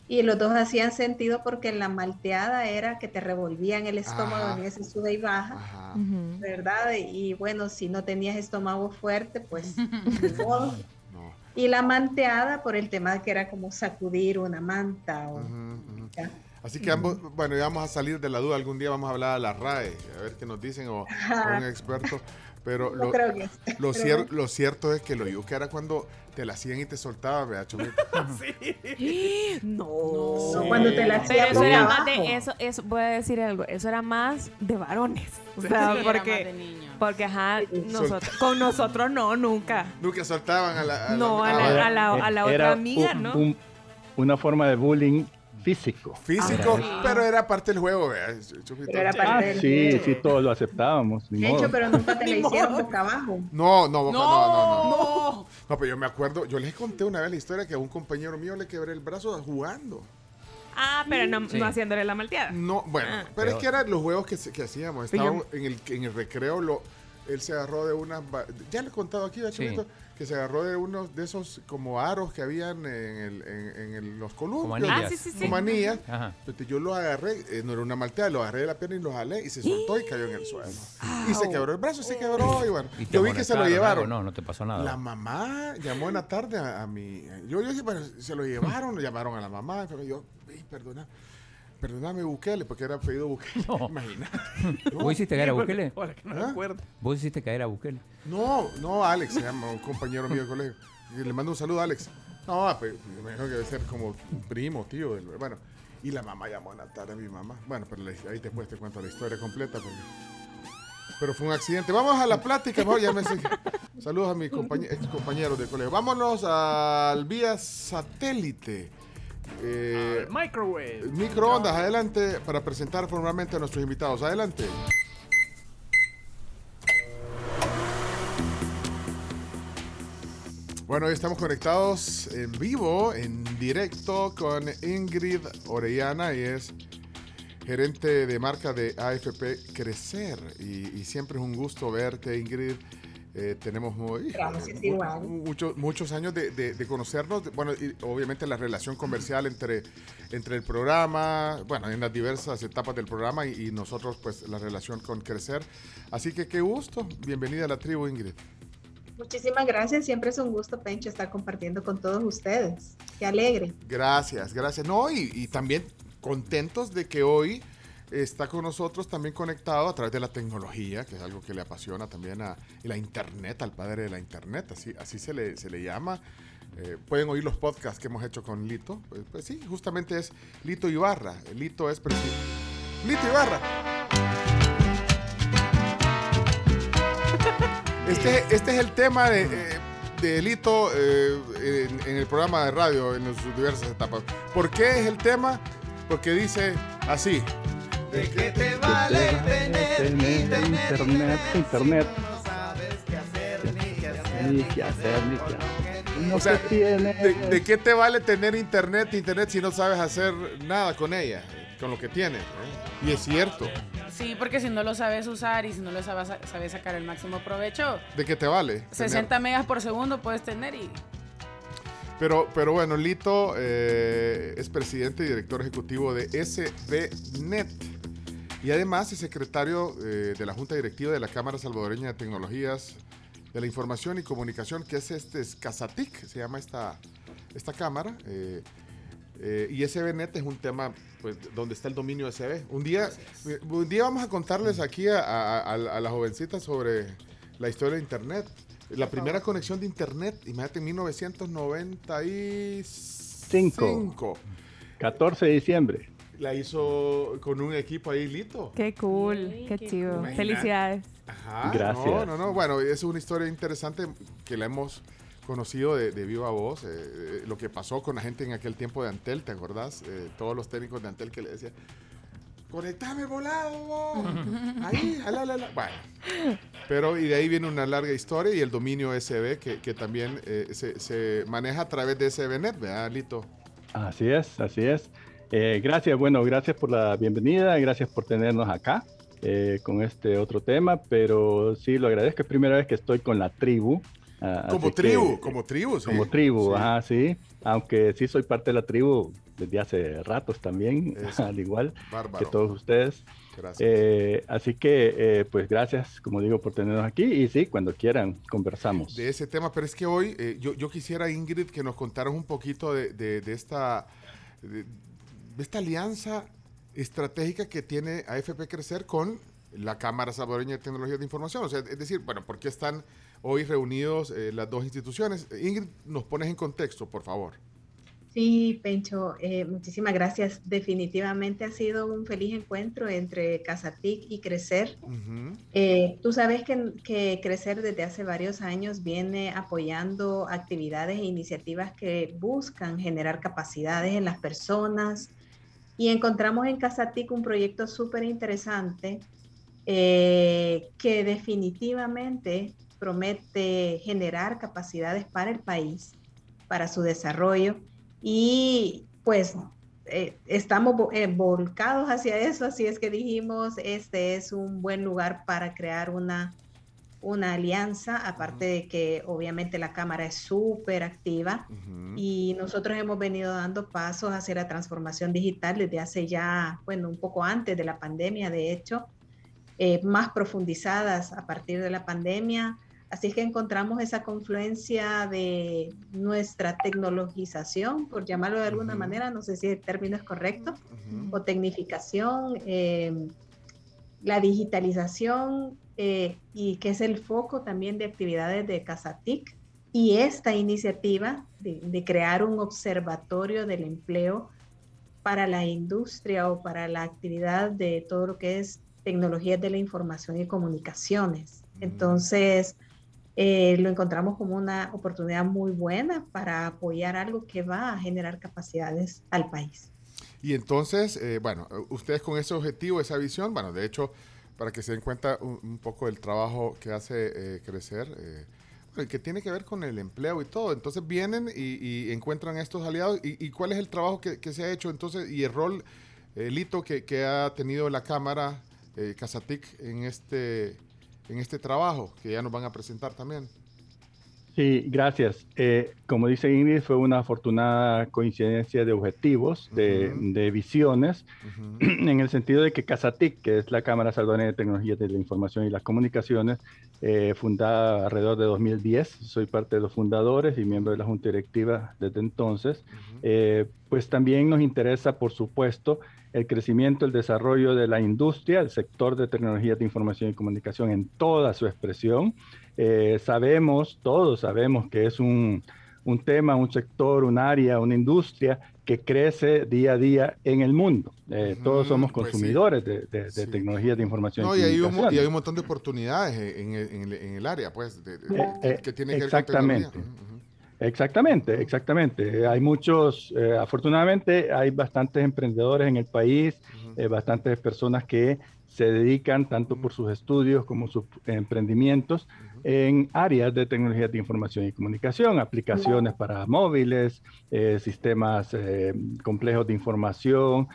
y los dos hacían sentido porque la malteada era que te revolvían el estómago
Ajá.
en ese sube y baja, ¿verdad? Y bueno, si no tenías estómago fuerte, pues <laughs> modo. Y la manteada por el tema de que era como sacudir una manta o.
Así que ambos, bueno, ya vamos a salir de la duda. Algún día vamos a hablar a la RAE, a ver qué nos dicen o, o un experto. Pero
No
lo,
creo que-
lo,
pero
cier- lo cierto es que lo yuca era cuando te la hacían y te soltaban, vea, Chomito. <laughs>
No.
No, cuando te la
Pero
hacían
eso
boca
era más de eso, eso voy a decir algo, eso era más de varones. O
Sí,
sea,
era
porque
más de niños.
porque ajá, nosotros con nosotros no nunca.
Nunca soltaban a la. a
No, a la-
Era-
a la- a la otra
era
amiga,
un-
¿no?
un- una forma de bullying físico.
Físico,
Era-
pero era parte del juego.
Pero era parte
Ah,
del
sí,
juego.
sí, todos lo aceptábamos. ni
De hecho,
modo.
pero nunca te <laughs> la
Ni
hicieron
modo.
boca abajo.
No, no, boca- no, no, no,
No.
No, pero yo me acuerdo, yo les conté una vez la historia que a un compañero mío le quebré el brazo jugando.
Ah, pero no,
Sí.
no haciéndole la malteada.
No, bueno,
Ah.
pero es que eran los juegos que, se- que hacíamos. Estábamos en el, en el recreo, lo, él se agarró de unas. ba- Ya le he contado aquí, ¿verdad,
Sí.
Que se agarró de unos de esos como aros que habían en, el, en, en el- los columpios.
Como anillas. Ah, sí, sí, sí.
Como anillas.
Ajá.
Entonces yo lo agarré, eh, no era una malteada, lo agarré de la pierna y lo jalé y se soltó y cayó en el suelo. Y se quebró el brazo, se quebró y bueno.
¿Y te
Yo vi que se lo llevaron.
No, no te pasó nada.
La mamá llamó en la tarde a, a mi. Yo, yo dije, bueno, se lo llevaron, lo llamaron a la mamá. Pero yo, "Ey, perdona, perdóname Bukele, porque era apellido Bukele. <laughs> <laughs> Imagínate. <laughs>
¿Vos hiciste caer a Bukele?
Hola, que no
¿Ah?
acuerdo.
¿Vos hiciste caer a Bukele?
No, no, Alex se llama, un compañero mío de colegio. Le mando un saludo a Alex. No, pues, me imagino que debe ser como un primo, tío. del- bueno, y la mamá llamó en la tarde a mi mamá. Bueno, pero le- ahí después te cuento la historia completa. Porque, pero fue un accidente. Vamos a la plática, mejor ya me Saludos a mis ex compañeros de colegio. Vámonos al vía satélite. Eh,
Microwave.
microondas, adelante para presentar formalmente a nuestros invitados. Adelante. Bueno, hoy estamos conectados en vivo, en directo con Ingrid Orellana y es gerente de marca de AFP Crecer. Y, y siempre es un gusto verte, Ingrid. Eh, tenemos muy,
igual.
muchos, muchos años de, de- de conocernos. Bueno, y obviamente la relación comercial entre, entre el programa, bueno, en las diversas etapas del programa y, y nosotros, pues la relación con Crecer. Así que qué gusto. Bienvenida a la tribu, Ingrid.
Muchísimas gracias. Siempre es un gusto, Pencho, estar compartiendo con todos ustedes. Qué alegre.
Gracias, gracias. No, y, y también contentos de que hoy está con nosotros también conectado a través de la tecnología, que es algo que le apasiona también a la internet, al padre de la internet, así, así se, le, se le llama. Eh, pueden oír los podcasts que hemos hecho con Lito. Pues, pues sí, justamente es Lito Ibarra. Lito es presidente. Lito Ibarra. Este, este es el tema de, eh, de Lito eh, en el programa de radio en sus diversas etapas. ¿Por qué es el tema? porque dice así.
¿De qué te vale tener internet?
Internet, internet.
No sabes qué hacer ni qué hacer.
Ni qué hacer, ni qué hacer. No
O sea,
se tiene.
¿de, de qué te vale tener internet, internet si no sabes hacer nada con ella, con lo que tienes? eh? Y es cierto.
Sí, porque si no lo sabes usar y si no lo sabes, sabes sacar el máximo provecho,
¿De qué te vale?
60 megas por segundo puedes tener y
Pero, pero bueno, Lito eh, es presidente y director ejecutivo de SBNet. Y además es secretario eh, de la Junta Directiva de la Cámara Salvadoreña de Tecnologías de la Información y Comunicación, que es este es Casatic, se llama esta, esta cámara. eh, eh, y SBNet es un tema pues, donde está el dominio SB. Un día, un día vamos a contarles aquí a, a, a- a las jovencitas sobre la historia de Internet. La primera conexión de Internet, imagínate, en 1995.
14 de diciembre.
La hizo con un equipo ahí, Lito.
Qué cool, qué chido.
Imagina.
Felicidades.
Ajá,
Gracias.
No, no, no. Bueno, es una historia interesante que la hemos conocido de, de viva voz. eh, eh, lo que pasó con la gente en aquel tiempo de Antel, ¿te acordás? Eh, todos los técnicos de Antel que le decían, conectame volado, vos". Ahí, ala, ala, ala. Bueno. Pero y de ahí viene una larga historia y el dominio SB que, que también eh, se, se maneja a través de SBNet, ¿verdad, Lito?
Así es, así es. Eh, gracias, bueno, gracias por la bienvenida, gracias por tenernos acá eh, con este otro tema, pero sí, lo agradezco, es primera vez que estoy con la tribu. ah,
Como
así que-
tribu, como tribu, sí.
Como tribu,
Sí.
ajá, sí. Aunque sí soy parte de la tribu desde hace ratos también,
Eso. <laughs>
al igual
Bárbaro.
que todos ustedes.
Gracias.
Eh, así que, eh, pues gracias, como digo, por tenernos aquí y sí, cuando quieran conversamos.
de ese tema, pero es que hoy eh, yo, yo quisiera, Ingrid, que nos contaras un poquito de, de- de esta, de, de esta alianza estratégica que tiene AFP Crecer con la Cámara Salvadoreña de Tecnologías de Información. O sea, es decir, bueno, ¿por qué están hoy reunidos eh, las dos instituciones? Ingrid, nos pones en contexto, por favor.
Sí, Pencho, eh, muchísimas gracias. Definitivamente ha sido un feliz encuentro entre Casatic y Crecer.
Ujú.
Eh, tú sabes que, que Crecer desde hace varios años viene apoyando actividades e iniciativas que buscan generar capacidades en las personas y encontramos en Casatic un proyecto súper interesante eh, que definitivamente promete generar capacidades para el país, para su desarrollo y pues eh, estamos eh, volcados hacia eso, así es que dijimos, este es un buen lugar para crear una, una alianza, aparte de que obviamente la Cámara es súper activa y nosotros hemos venido dando pasos hacia la transformación digital desde hace ya, bueno, un poco antes de la pandemia, de hecho, eh, más profundizadas a partir de la pandemia. Así es que encontramos esa confluencia de nuestra tecnologización, por llamarlo de alguna manera, no sé si el término es correcto, o tecnificación, eh, la digitalización, eh, y que es el foco también de actividades de Casatic, y esta iniciativa de, de crear un observatorio del empleo para la industria o para la actividad de todo lo que es tecnologías de la información y comunicaciones. Entonces, eh, lo encontramos como una oportunidad muy buena para apoyar algo que va a generar capacidades al país.
Y entonces, eh, bueno, ustedes con ese objetivo, esa visión, bueno, de hecho, para que se den cuenta un, poco del trabajo que hace eh, crecer, eh, que tiene que ver con el empleo y todo. Entonces vienen y, encuentran estos aliados. ¿Y, cuál es el trabajo que, se ha hecho entonces y el rol, Lito, que, que ha tenido la Cámara Casatic en este, en este trabajo que ya nos van a presentar también?
Sí, gracias. Eh, como dice Ingrid, fue una afortunada coincidencia de objetivos, de, de visiones, en el sentido de que Casatic, que es la Cámara Salvadoreña de Tecnologías de la Información y las Comunicaciones, eh, fundada alrededor de 2010, soy parte de los fundadores y miembro de la Junta Directiva desde entonces, eh, pues también nos interesa, por supuesto, el crecimiento, el desarrollo de la industria, el sector de tecnologías de información y comunicación en toda su expresión. Eh, sabemos, todos sabemos que es un, un, tema, un sector, un área, una industria que crece día a día en el mundo. Eh, todos somos
pues sí.
consumidores de, de, de tecnologías de información
No,
y
hay, un,
comunicación.
y hay un montón de oportunidades en, en el, en área, pues, de-
Eh, eh,
que tiene que ver con tecnología.
Exactamente, exactamente. Hay muchos, eh, afortunadamente hay bastantes emprendedores en el país, eh, bastantes personas que se dedican tanto por sus estudios como sus emprendimientos en áreas de tecnología de información y comunicación, aplicaciones para móviles, eh, sistemas complejos de información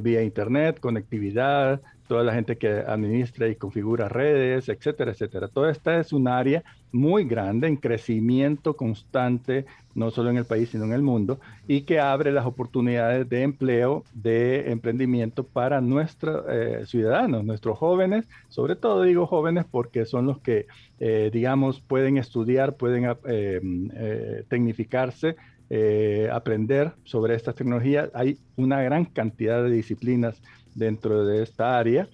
vía internet, conectividad, toda la gente que administra y configura redes, etcétera, etcétera. Toda esta es un área muy grande, en crecimiento constante, no solo en el país, sino en el mundo, y que abre las oportunidades de empleo, de emprendimiento para nuestros eh, ciudadanos, nuestros jóvenes, sobre todo digo jóvenes porque son los que, eh, digamos, pueden estudiar, pueden eh, tecnificarse, aprender sobre estas tecnologías. Hay una gran cantidad de disciplinas dentro de esta área,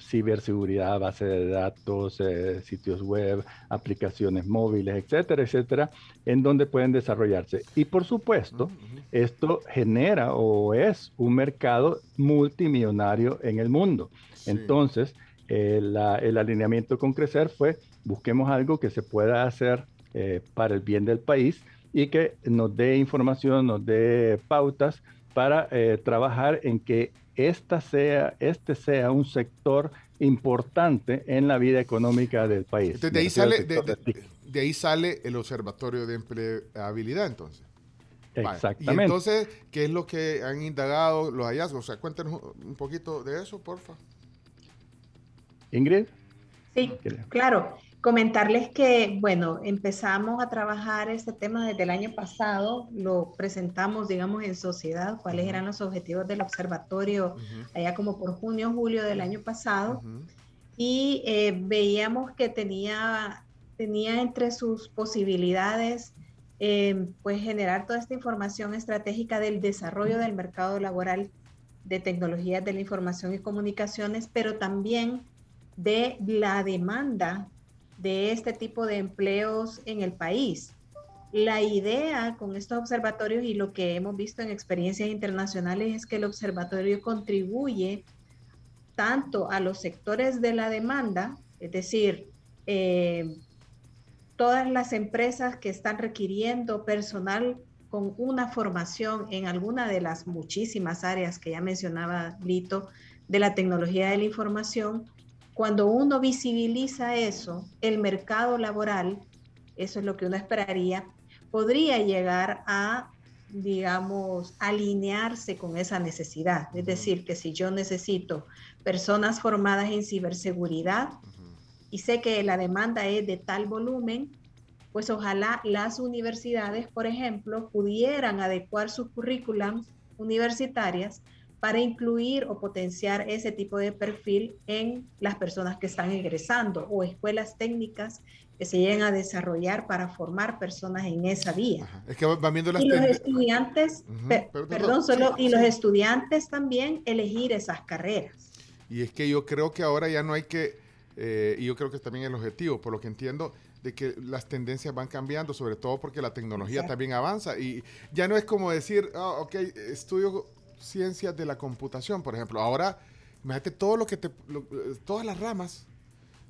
ciberseguridad, base de datos, eh, sitios web, aplicaciones móviles, etcétera, etcétera, en donde pueden desarrollarse. Y por supuesto, esto genera o es un mercado multimillonario en el mundo. Entonces, el alineamiento con Crecer fue, busquemos algo que se pueda hacer eh, para el bien del país y que nos dé información, nos dé pautas para eh, trabajar en que esta sea, este sea un sector importante en la vida económica del país.
de, ahí sale, de, ahí sale el Observatorio de Empleabilidad, entonces.
Exactamente.
Y entonces, ¿qué es lo que han indagado los hallazgos? O sea, cuéntenos un poquito de eso, porfa.
Ingrid.
Sí, claro. Comentarles que, bueno, empezamos a trabajar este tema desde el año pasado, lo presentamos, digamos, en sociedad, cuáles eran los objetivos del observatorio, allá como por junio, julio del año pasado, y eh, veíamos que tenía, tenía entre sus posibilidades, eh, pues, generar toda esta información estratégica del desarrollo del mercado laboral de tecnologías de la información y comunicaciones, pero también de la demanda de este tipo de empleos en el país. La idea con estos observatorios y lo que hemos visto en experiencias internacionales es que el observatorio contribuye tanto a los sectores de la demanda, es decir, eh, todas las empresas que están requiriendo personal con una formación en alguna de las muchísimas áreas que ya mencionaba Lito de la tecnología de la información, cuando uno visibiliza eso, el mercado laboral, eso es lo que uno esperaría, podría llegar a, digamos, alinearse con esa necesidad. Es decir, que si yo necesito personas formadas en ciberseguridad y sé que la demanda es de tal volumen, pues ojalá las universidades, por ejemplo, pudieran adecuar sus currículums universitarias para incluir o potenciar ese tipo de perfil en las personas que están egresando o escuelas técnicas que se lleguen a desarrollar para formar personas en esa vía.
Es que van viendo las
y los estudiantes, perdón, solo, y los estudiantes también elegir esas carreras.
Y es que yo creo que ahora ya no hay que, eh, y yo creo que es también el objetivo, por lo que entiendo, de que las tendencias van cambiando, sobre todo porque la tecnología también avanza. Y ya no es como decir, oh, ok, estudio ciencias de la computación, por ejemplo. Ahora, imagínate todo lo que te, todas las ramas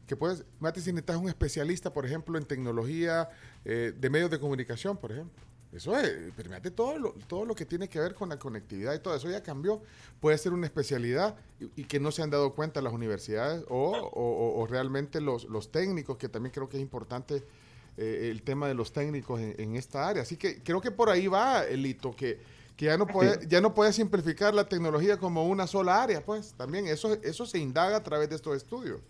que puedes, imagínate si necesitas un especialista, por ejemplo, en tecnología eh, de medios de comunicación, por ejemplo. Eso es, pero imagínate todo lo, todo lo que tiene que ver con la conectividad y todo eso ya cambió. Puede ser una especialidad y, que no se han dado cuenta las universidades o, o, realmente los, los, técnicos, que también creo que es importante eh, el tema de los técnicos en, en, esta área. Así que creo que por ahí va el hito, que que ya no puede, ya no puede simplificar la tecnología como una sola área, pues también eso, eso se indaga a través de estos estudios.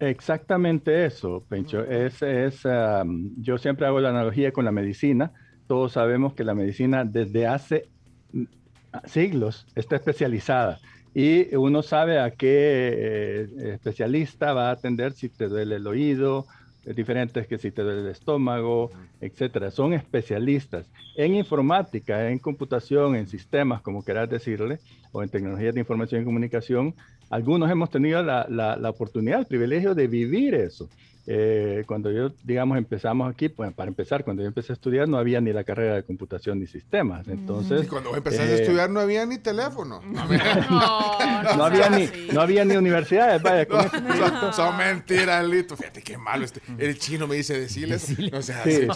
Exactamente eso, Pencho. Es, es, yo siempre hago la analogía con la medicina. Todos sabemos que la medicina desde hace mm, siglos está especializada y uno sabe a qué eh, especialista va a atender si te duele el oído, diferentes que si te duele el estómago, etcétera. Son especialistas en informática, en computación, en sistemas, como quieras decirle, o en tecnologías de información y comunicación. Algunos hemos tenido la, la, oportunidad, el privilegio de vivir eso. eh, cuando yo, digamos, empezamos aquí, pues para empezar, cuando yo empecé a estudiar no había ni la carrera de computación ni sistemas. Entonces,
y cuando empezaste a estudiar no había ni teléfono. <laughs> <laughs>
No, había, ni, no había ni universidades. Vaya, este
son, son, mentiras, Lito. Fíjate qué malo. Este, el chino me dice decirles. No sea,
sí,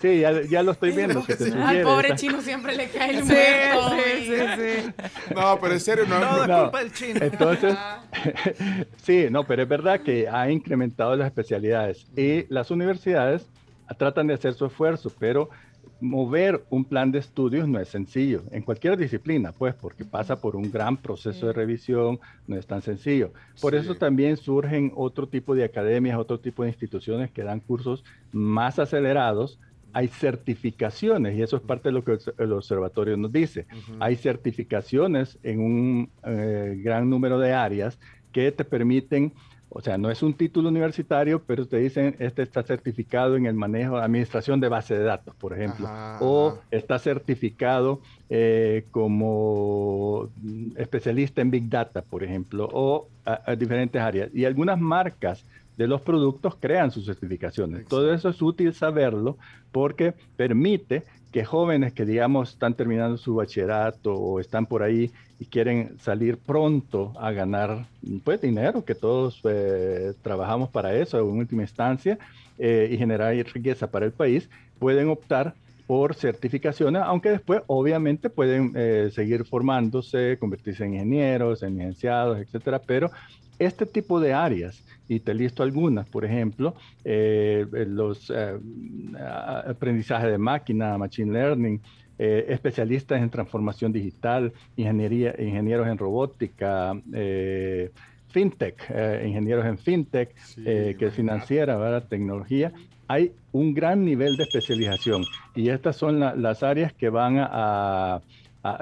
sí ya, ya, lo estoy viendo. Que te
Al pobre chino siempre le cae el muerto. Sí, sí,
sí. No, pero en serio, no.
No, no, culpa del chino.
Entonces, <laughs> sí, no, pero es verdad que ha incrementado las especialidades y las universidades tratan de hacer su esfuerzo, pero mover un plan de estudios no es sencillo, en cualquier disciplina, pues, porque pasa por un gran proceso de revisión, no es tan sencillo. Por eso también surgen otro tipo de academias, otro tipo de instituciones que dan cursos más acelerados. Hay certificaciones, y eso es parte de lo que el observatorio nos dice. Hay certificaciones en un eh, gran número de áreas que te permiten o sea, no es un título universitario, pero te dicen, este está certificado en el manejo de administración de base de datos, por ejemplo, o está certificado eh, como especialista en Big Data, por ejemplo, o a, diferentes áreas. Y algunas marcas de los productos crean sus certificaciones. Todo eso es útil saberlo porque permite que jóvenes que, digamos, están terminando su bachillerato o están por ahí y quieren salir pronto a ganar pues dinero, que todos eh, trabajamos para eso en última instancia, eh, y generar riqueza para el país, pueden optar por certificaciones, aunque después obviamente pueden eh, seguir formándose, convertirse en ingenieros, en licenciados, etcétera, pero este tipo de áreas, y te listo algunas, por ejemplo, eh, los eh, aprendizaje de máquina, machine learning, eh, especialistas en transformación digital, ingeniería, ingenieros en robótica, fintech, ingenieros en fintech, que es financiera, ¿verdad? tecnología. Hay un gran nivel de especialización y estas son las áreas que van a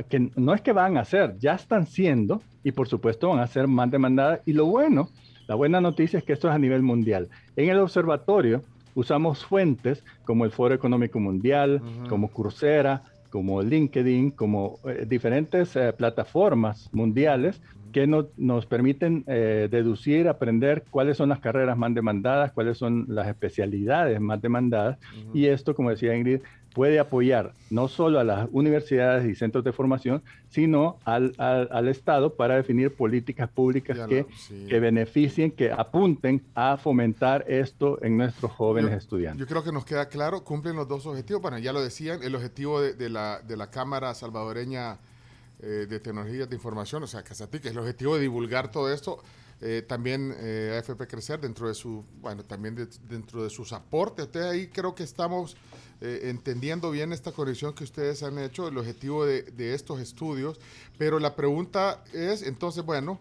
que no es que van a ser, ya están siendo y por supuesto van a ser más demandadas. Y lo bueno, la buena noticia es que esto es a nivel mundial. En el observatorio usamos fuentes como el Foro Económico Mundial, como Coursera, como LinkedIn, como eh, diferentes eh, plataformas mundiales que nos permiten eh, deducir, aprender cuáles son las carreras más demandadas, cuáles son las especialidades más demandadas. Y esto, como decía Ingrid, puede apoyar no solo a las universidades y centros de formación, sino al, al, Estado para definir políticas públicas que, que, beneficien, que apunten a fomentar esto en nuestros jóvenes estudiantes.
Yo creo que nos queda claro, cumplen los dos objetivos. Bueno, ya lo decían, el objetivo de, de, la, de la Cámara Salvadoreña eh, de Tecnologías de Información, o sea, Casati, es el objetivo de divulgar todo esto. Eh, también eh, AFP Crecer dentro de su, bueno, también dentro de sus aportes. Entonces ahí creo que estamos eh, entendiendo bien esta conexión que ustedes han hecho, el objetivo de, estos estudios, pero la pregunta es, entonces, bueno,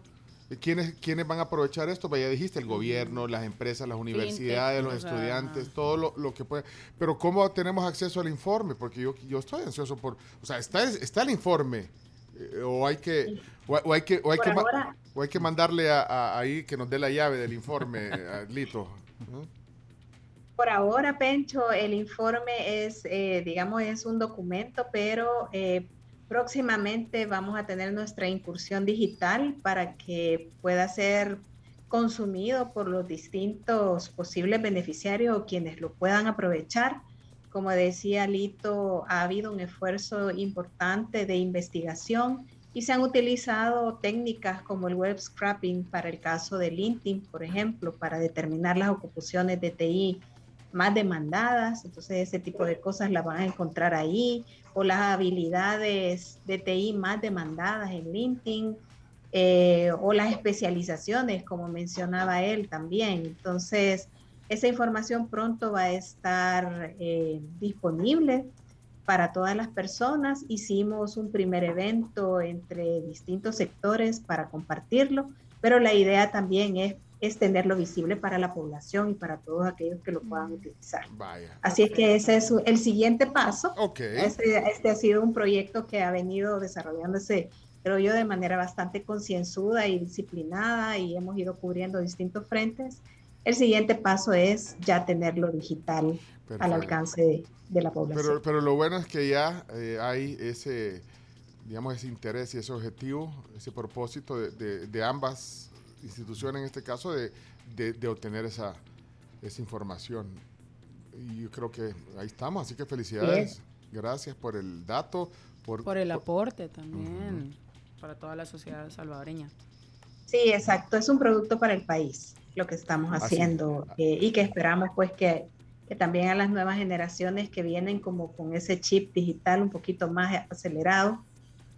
¿quiénes, ¿quiénes van a aprovechar esto? Pues ya dijiste, el gobierno, las empresas, las universidades, los estudiantes, todo lo, que puede. Pero ¿cómo tenemos acceso al informe? Porque yo, yo estoy ansioso por, o sea, está, está el informe. Eh, o hay que o, hay que o hay que, o hay que mandarle a, ahí que nos dé la llave del informe <laughs> Lito
por ahora, Pencho, el informe es, eh, digamos, es un documento, pero eh, próximamente vamos a tener nuestra incursión digital para que pueda ser consumido por los distintos posibles beneficiarios o quienes lo puedan aprovechar. Como decía Lito, ha habido un esfuerzo importante de investigación y se han utilizado técnicas como el web scrapping para el caso de LinkedIn, por ejemplo, para determinar las ocupaciones de TI más demandadas, entonces ese tipo de cosas las van a encontrar ahí, o las habilidades de TI más demandadas en LinkedIn, eh, o las especializaciones, como mencionaba él también. Entonces, esa información pronto va a estar eh, disponible para todas las personas. Hicimos un primer evento entre distintos sectores para compartirlo, pero la idea también es es tenerlo visible para la población y para todos aquellos que lo puedan utilizar. Así es que ese es el siguiente paso. Este, este, ha sido un proyecto que ha venido desarrollándose, creo yo, de manera bastante concienzuda y disciplinada y hemos ido cubriendo distintos frentes. El siguiente paso es ya tenerlo digital al alcance de, la población.
Pero, pero, lo bueno es que ya eh, hay ese, digamos, ese interés y ese objetivo, ese propósito de, de, de ambas institución en este caso de, de, obtener esa, esa información. Y yo creo que ahí estamos, así que felicidades. Gracias por el dato. Por,
por el aporte también para toda la sociedad salvadoreña.
Sí, exacto, es un producto para el país lo que estamos haciendo eh, y que esperamos pues que, que, también a las nuevas generaciones que vienen como con ese chip digital un poquito más acelerado,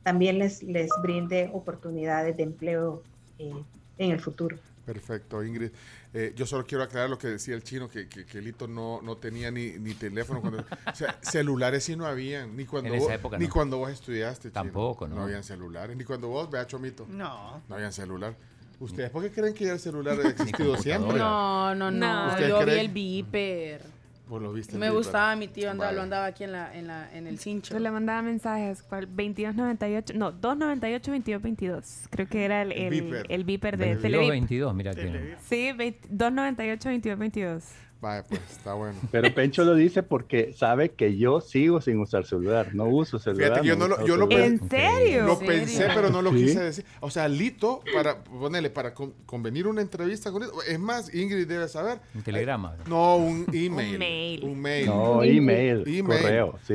también les, les brinde oportunidades de empleo eh, en el futuro.
Perfecto, Ingrid. Eh, yo solo quiero aclarar lo que decía el chino, que, que, Lito no, no tenía ni, ni teléfono. Cuando, o sea, <laughs> celulares sí no habían, ni cuando, vos, ni cuando vos estudiaste.
Tampoco,
¿no? No habían celulares, ni cuando vos, vea Chomito.
No.
No habían celular. ¿Ustedes por qué creen que el celular ha <laughs> existido siempre?
No, no, no. Yo vi el Viper.
Vos lo viste.
Me gustaba, mi tío andaba, lo andaba aquí en, la, en, la, en el cincho.
Yo le mandaba mensajes, 2298, no, 298 2222. Creo que era el, el, el, Viper de Televip.
22, mira que.
Sí, 298 2222.
Vaya, pues está bueno. <laughs>
Pero Pencho lo dice porque sabe que yo sigo sin usar celular, no uso celular.
Fíjate, yo, no lo, yo
lo
¿En serio?
Lo pensé, pero no lo quise decir. O sea, Lito, para ponerle, para convenir una entrevista con él, es más, Ingrid debe saber.
Un telegrama.
No, un email.
un mail.
Un mail.
No, email. email. Correo, sí.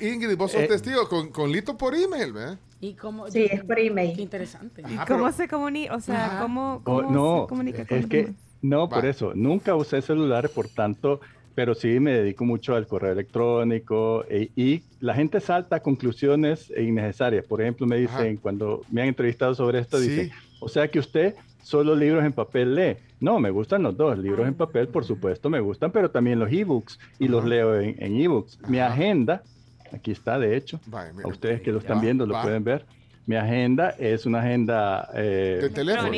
Ingrid, vos sos eh, testigo con, con, Lito por email, ¿verdad?
¿Y cómo,
sí, es por email.
Qué interesante.
¿Y cómo se comunica? O sea, ¿cómo, cómo
no,
se comunica?
Es que no, por eso, nunca usé celular, por tanto, pero sí me dedico mucho al correo electrónico e, y la gente salta a conclusiones innecesarias. Por ejemplo, me dicen, cuando me han entrevistado sobre esto, dicen, o sea que usted solo libros en papel lee. No, me gustan los dos, libros en papel, por supuesto, me gustan, pero también los ebooks y los leo en, ebooks. Mi agenda, aquí está, de hecho, a ustedes que lo están viendo lo pueden ver mi agenda es una agenda
eh, de teléfono.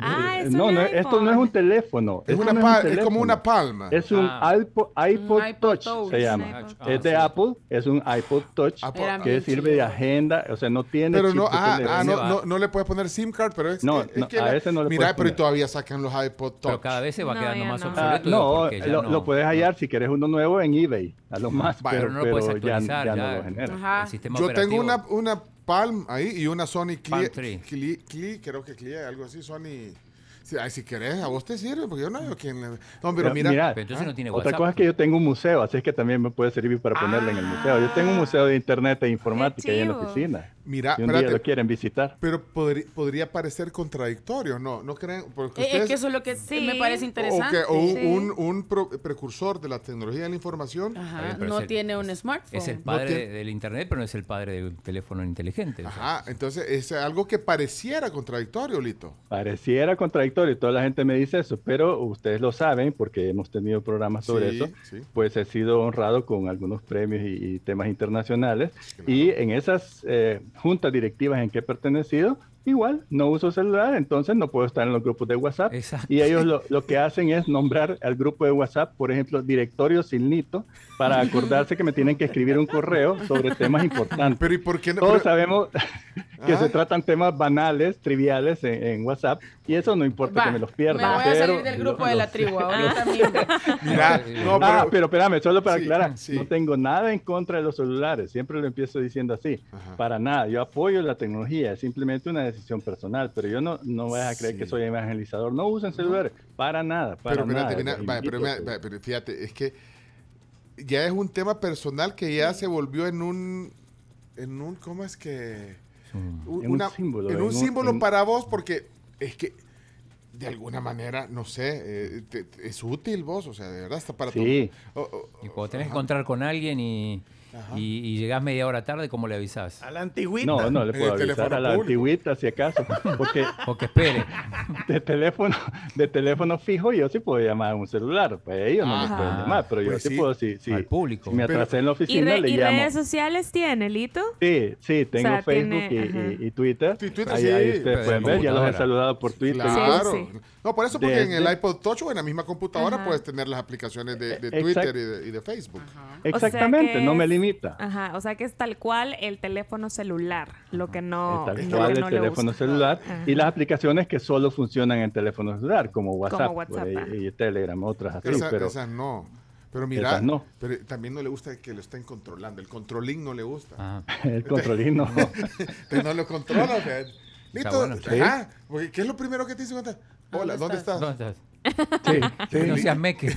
Ah,
no, no, esto no es un teléfono.
Es, una es, como una palma.
Es un ah. iPod, Touch, se llama. es de Apple, es un iPod Touch que sirve de agenda, o sea, no tiene.
Pero no, ah, ah no, no, le puedes poner SIM card, pero es,
no, que a ese no le
Mira, pero todavía sacan los iPod Touch.
Pero cada vez se va quedando más obsoleto.
no, lo, puedes hallar si quieres uno nuevo en eBay, a lo más, pero,
no lo puedes actualizar, ya, no lo genera.
Yo tengo una, una Palm ahí y una Sony Clee, creo que Clee, algo así, Sony si querés, a vos te sirve, porque yo no veo quién le... No, pero mira...
entonces no tiene
Otra cosa es que yo tengo un museo, así es que también me puede servir para ponerle en el museo. Yo tengo un museo de internet e informática ahí en la oficina.
Mira,
si un día lo quieren visitar.
Pero podría, parecer contradictorio, ¿no? ¿No creen? Porque
es que eso es lo que sí. me parece interesante.
O, un, un precursor de la tecnología de la información.
Ajá, no tiene un smartphone.
Es el padre del internet, pero no es el padre de un teléfono inteligente.
Ajá, entonces es algo que pareciera contradictorio, Lito.
Pareciera contradictorio, toda la gente me dice eso, pero ustedes lo saben porque hemos tenido programas sobre eso. Pues he sido honrado con algunos premios y, temas internacionales. Y en esas eh, juntas directivas en que he pertenecido, igual no uso celular, entonces no puedo estar en los grupos de WhatsApp. Y ellos lo, lo, que hacen es nombrar al grupo de WhatsApp, por ejemplo, directorio Silnito, para <laughs> acordarse que me tienen que escribir un correo sobre temas importantes.
Pero ¿y por qué no?
Todos sabemos <laughs> que se tratan temas banales, triviales en, WhatsApp, y eso no importa que me los pierda.
Me voy a salir del grupo de la <laughs> tribu.
Mira, no, pero, ah, pero espérame, solo para aclarar, no tengo nada en contra de los celulares, siempre lo empiezo diciendo así, para nada, yo apoyo la tecnología, es simplemente una decisión personal, pero yo no, no voy a creer que soy evangelizador, no usen celulares, para nada, para
pero,
nada.
pero, pero fíjate, es que ya es un tema personal que ya se volvió en un, en un, ¿cómo es que?
en un símbolo.
En un símbolo para vos, porque es que de alguna manera, no sé, eh, es útil vos, o sea, de verdad está para
sí.
todo. y cuando tenés que encontrar con alguien y y, y, llegás media hora tarde, ¿cómo le avisás?
A la antigüita.
No, no le puedo avisar a la antigüita si acaso. Porque, <laughs>
porque espere.
De teléfono, de teléfono fijo yo sí puedo llamar a un celular. Pues ellos no me pueden llamar, pero yo pues sí, puedo, sí, sí.
Al público.
Si me atrasé en la oficina,
¿Y,
le
¿y
llamo.
redes sociales tiene, Lito?
Sí, sí, tengo Facebook y, y, Twitter.
Twitter
ahí,
sí.
ahí ustedes pueden ver, ya los he saludado por Twitter.
Claro. No, por eso, porque en el iPod Touch o en la misma computadora puedes tener las aplicaciones de, Twitter y de, Facebook.
Exactamente, no me
Ajá, o sea que es tal cual el teléfono celular, lo que no.
Es tal cual el teléfono celular y las aplicaciones que solo funcionan en teléfono celular, como WhatsApp, y, Telegram, otras así. pero
esas no. Pero mira, no. pero también no le gusta que lo estén controlando. El controlín no le gusta. <laughs>
el controlín no. <laughs>
no lo controla. Listo. ¿qué es lo primero que te dice? Hola, ¿dónde, estás? ¿Dónde estás?
Sí, <laughs> sí.
No seas meque.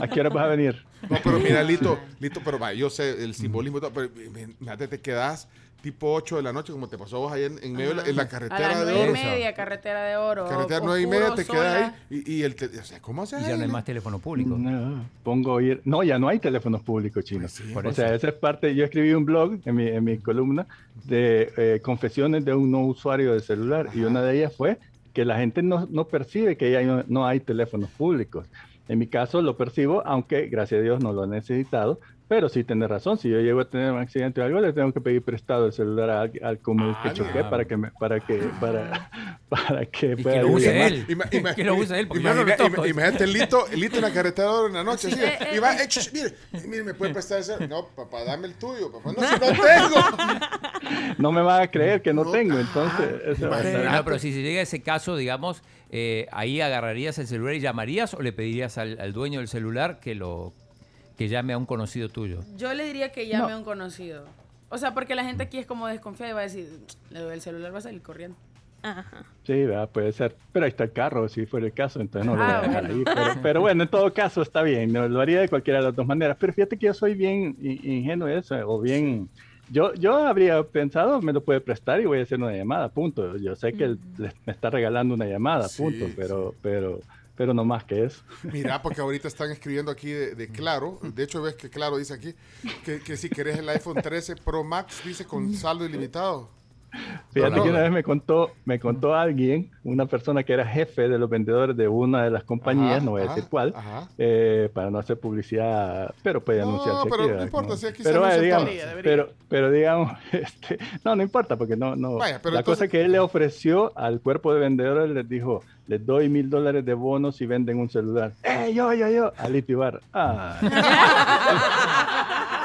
¿A qué hora vas a venir?
No, pero mira, Lito, Lito, pero va, yo sé el simbolismo, y todo, pero imagínate, te quedas tipo 8 de la noche, como te pasó a vos ahí en, en medio de la, en la
A
carretera
las
de
nueve
oro.
y media, carretera de oro.
Carretera 9 y media, te quedas ahí. Y, y el te- o sea, ¿cómo haces
Y
ahí?
ya no hay más teléfono público.
No, pongo ir. No, ya no hay teléfonos públicos chinos.
por
o sea, esa es parte. Yo escribí un blog en mi, en mi columna de eh, confesiones de un no usuario de celular y una de ellas fue que la gente no, no percibe que ya no, no hay teléfonos públicos. En mi caso lo percibo, aunque gracias a Dios no lo he necesitado, pero sí tenés razón. Si yo llego a tener un accidente o algo, le tengo que pedir prestado el celular al, al con el que choqué para que me, para que para, <laughs> para que
Y
pueda
que lo use él.
Ima- ima- <laughs>
Que lo use él, porque yo no lo
imagina-
toco.
ima- Imagínate el Lito, el Lito en la carretera en la noche.
Sí,
así,
eh,
y va,
eh.
eh, mire, mire, me puede prestar ese. No, papá, dame el tuyo, papá. No, si no <laughs> tengo.
No me van a creer que no, tengo, entonces eso va a
Pero,
estar-
no, pero si se llega a ese caso, digamos, eh, ahí agarrarías el celular y llamarías o le pedirías al, al dueño del celular que lo que llame a un conocido tuyo.
Yo le diría que llame a un conocido. O sea, porque la gente aquí es como desconfiada y va a decir, "Lo del celular va a salir corriendo.
Ajá.
Sí, ¿verdad? puede ser. Pero ahí está el carro, si fuera el caso, entonces no lo voy
Ah,
a dejar ahí. Pero, <laughs> pero bueno, en todo caso está bien, ¿no? lo haría de cualquiera de las dos maneras. Pero fíjate que yo soy bien ingenuo en eso, o bien... Yo, yo habría pensado, me lo puede prestar y voy a hacer una llamada, punto. Yo sé que él le- me está regalando una llamada,
Sí,
punto, pero, pero, pero no más que eso.
Mira, <laughs> porque ahorita están escribiendo aquí de, de Claro. De hecho, ves que Claro dice aquí que, que si querés el iPhone 13 Pro Max, dice con saldo ilimitado. <laughs>
Fíjate
No,
que una vez me contó, me contó alguien, una persona que era jefe de los vendedores de una de las compañías,
Ajá,
no voy a
ajá,
decir cuál,
ajá.
eh, para no hacer publicidad, pero puede
No,
anunciarse
pero
aquí.
no importa, si aquí
pero, digamos,
todo. Debería,
pero, pero digamos, <laughs> este, no, no importa, porque no, no.
Vaya, pero
la
entonces-
cosa que él le ofreció al cuerpo de vendedores les dijo, les doy mil dólares de bonos si venden un celular. <laughs> ¡Eh, yo, yo, yo! Alito Ibarra. Ah,
O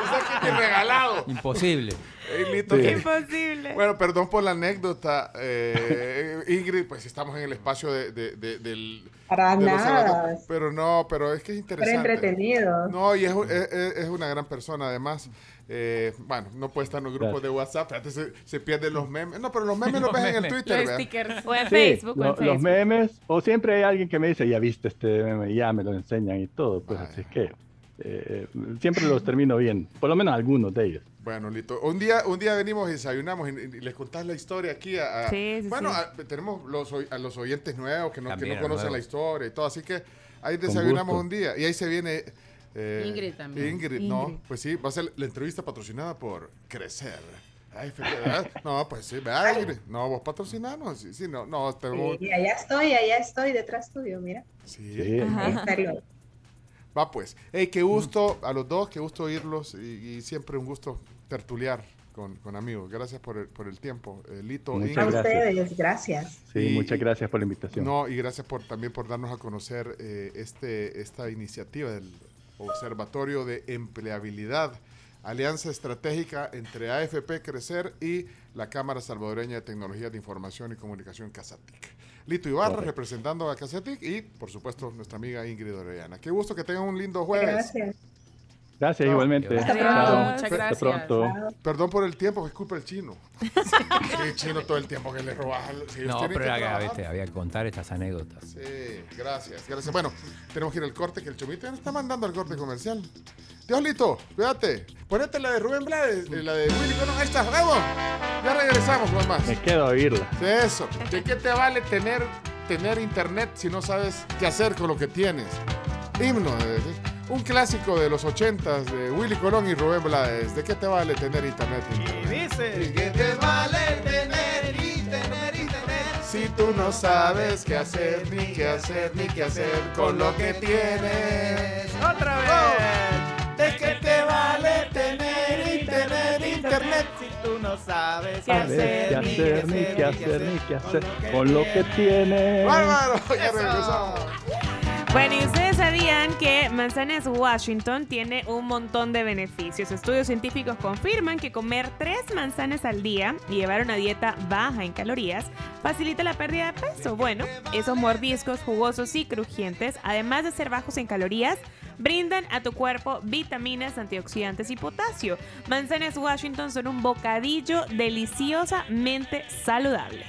sea, que te regalado.
Imposible.
Lito,
Sí.
Imposible.
Bueno, perdón por la anécdota, eh, Ingrid, pues estamos en el espacio de, de- de- del...
Para
de
nada.
Pero no, pero es que es
Pero
interesante.
entretenido.
No, y es, es- es- una gran persona además. Eh, bueno, no puede estar en los grupos de WhatsApp, antes se, se pierden los memes. No, pero los memes <laughs> los
Los
ves en el. Twitter,
Los.
O en
Sí,
Facebook, o en
lo-
Facebook.
los memes, o siempre hay alguien que me dice, ya viste este meme, y ya me lo enseñan y todo, pues así es que eh, siempre los termino bien, por lo menos algunos de ellos.
Bueno, Lito, un día, un día venimos y desayunamos y, y les contás la historia aquí a, a-
Sí, sí,
bueno,
sí.
a- tenemos los, a los oyentes nuevos que no, que no conocen
nuevos.
la historia y todo, así que ahí desayunamos un día y ahí se viene eh,
Ingrid también.
Ingrid, no, pues sí, va a ser la entrevista patrocinada por Crecer. Ay. <laughs> No, pues sí, ¿verdad, Ingrid? No, vos patrocinanos, sí, sí, no, no, tenemos-
Sí, allá estoy, allá estoy detrás tuyo, mira.
sí.
Sí,
Va pues. Hey, qué gusto a los dos, qué gusto oírlos y, y siempre un gusto tertuliar con, con amigos. Gracias por el, por el tiempo, eh, Lito.
Muchas
Ingrid.
A
gracias.
ustedes, gracias.
Sí,
Y-
muchas gracias por la invitación.
No, y gracias por también por darnos a conocer eh, este esta iniciativa del Observatorio de Empleabilidad, alianza estratégica entre AFP Crecer y la Cámara Salvadoreña de Tecnologías de Información y Comunicación Casatic. Lito Ibarra
Correcto.
representando a Casatic y por supuesto nuestra amiga Ingrid Orellana. Qué gusto que tengan un lindo jueves.
Gracias.
Gracias,
No,
igualmente.
Hasta pronto.
muchas
Hasta
gracias.
pronto.
Perdón por el tiempo, que es culpa del chino. <laughs> Sí, chino todo el tiempo que le robas. si
No, pero
que
viste, había que contar estas anécdotas.
Sí, gracias, gracias. Bueno, tenemos que ir al corte, que el chomito ya nos está mandando al corte comercial. Dios Lito, cuídate. Ponete la de Rubén Blades, eh, la de Willy Colón. Ahí está, vamos. Ya regresamos más.
Me quedo a oírla.
De eso. ¿De qué te vale tener, tener internet si no sabes qué hacer con lo que tienes? Himno. de- de- un clásico de los ochentas de Willy Colón y Rubén Blades. ¿De qué te vale tener internet?
Y dice...
¿Qué te vale tener y tener y tener? Si tú no sabes qué hacer, ni qué hacer, ni qué hacer con lo que tienes.
¡Otra vez!
Oh, ¿De qué te vale tener y tener internet?
Si tú no sabes
qué hacer, qué hacer, ni qué hacer, ni qué hacer con lo que tiene.
¡Bárbaro! Ya regresamos.
Bueno, y ustedes sabían que Manzanas Washington tiene un montón de beneficios. Estudios científicos confirman que comer tres manzanas al día y llevar una dieta baja en calorías facilita la pérdida de peso. Bueno, esos mordiscos jugosos y crujientes, además de ser bajos en calorías, brindan a tu cuerpo vitaminas, antioxidantes y potasio. Manzanas Washington son un bocadillo deliciosamente saludable.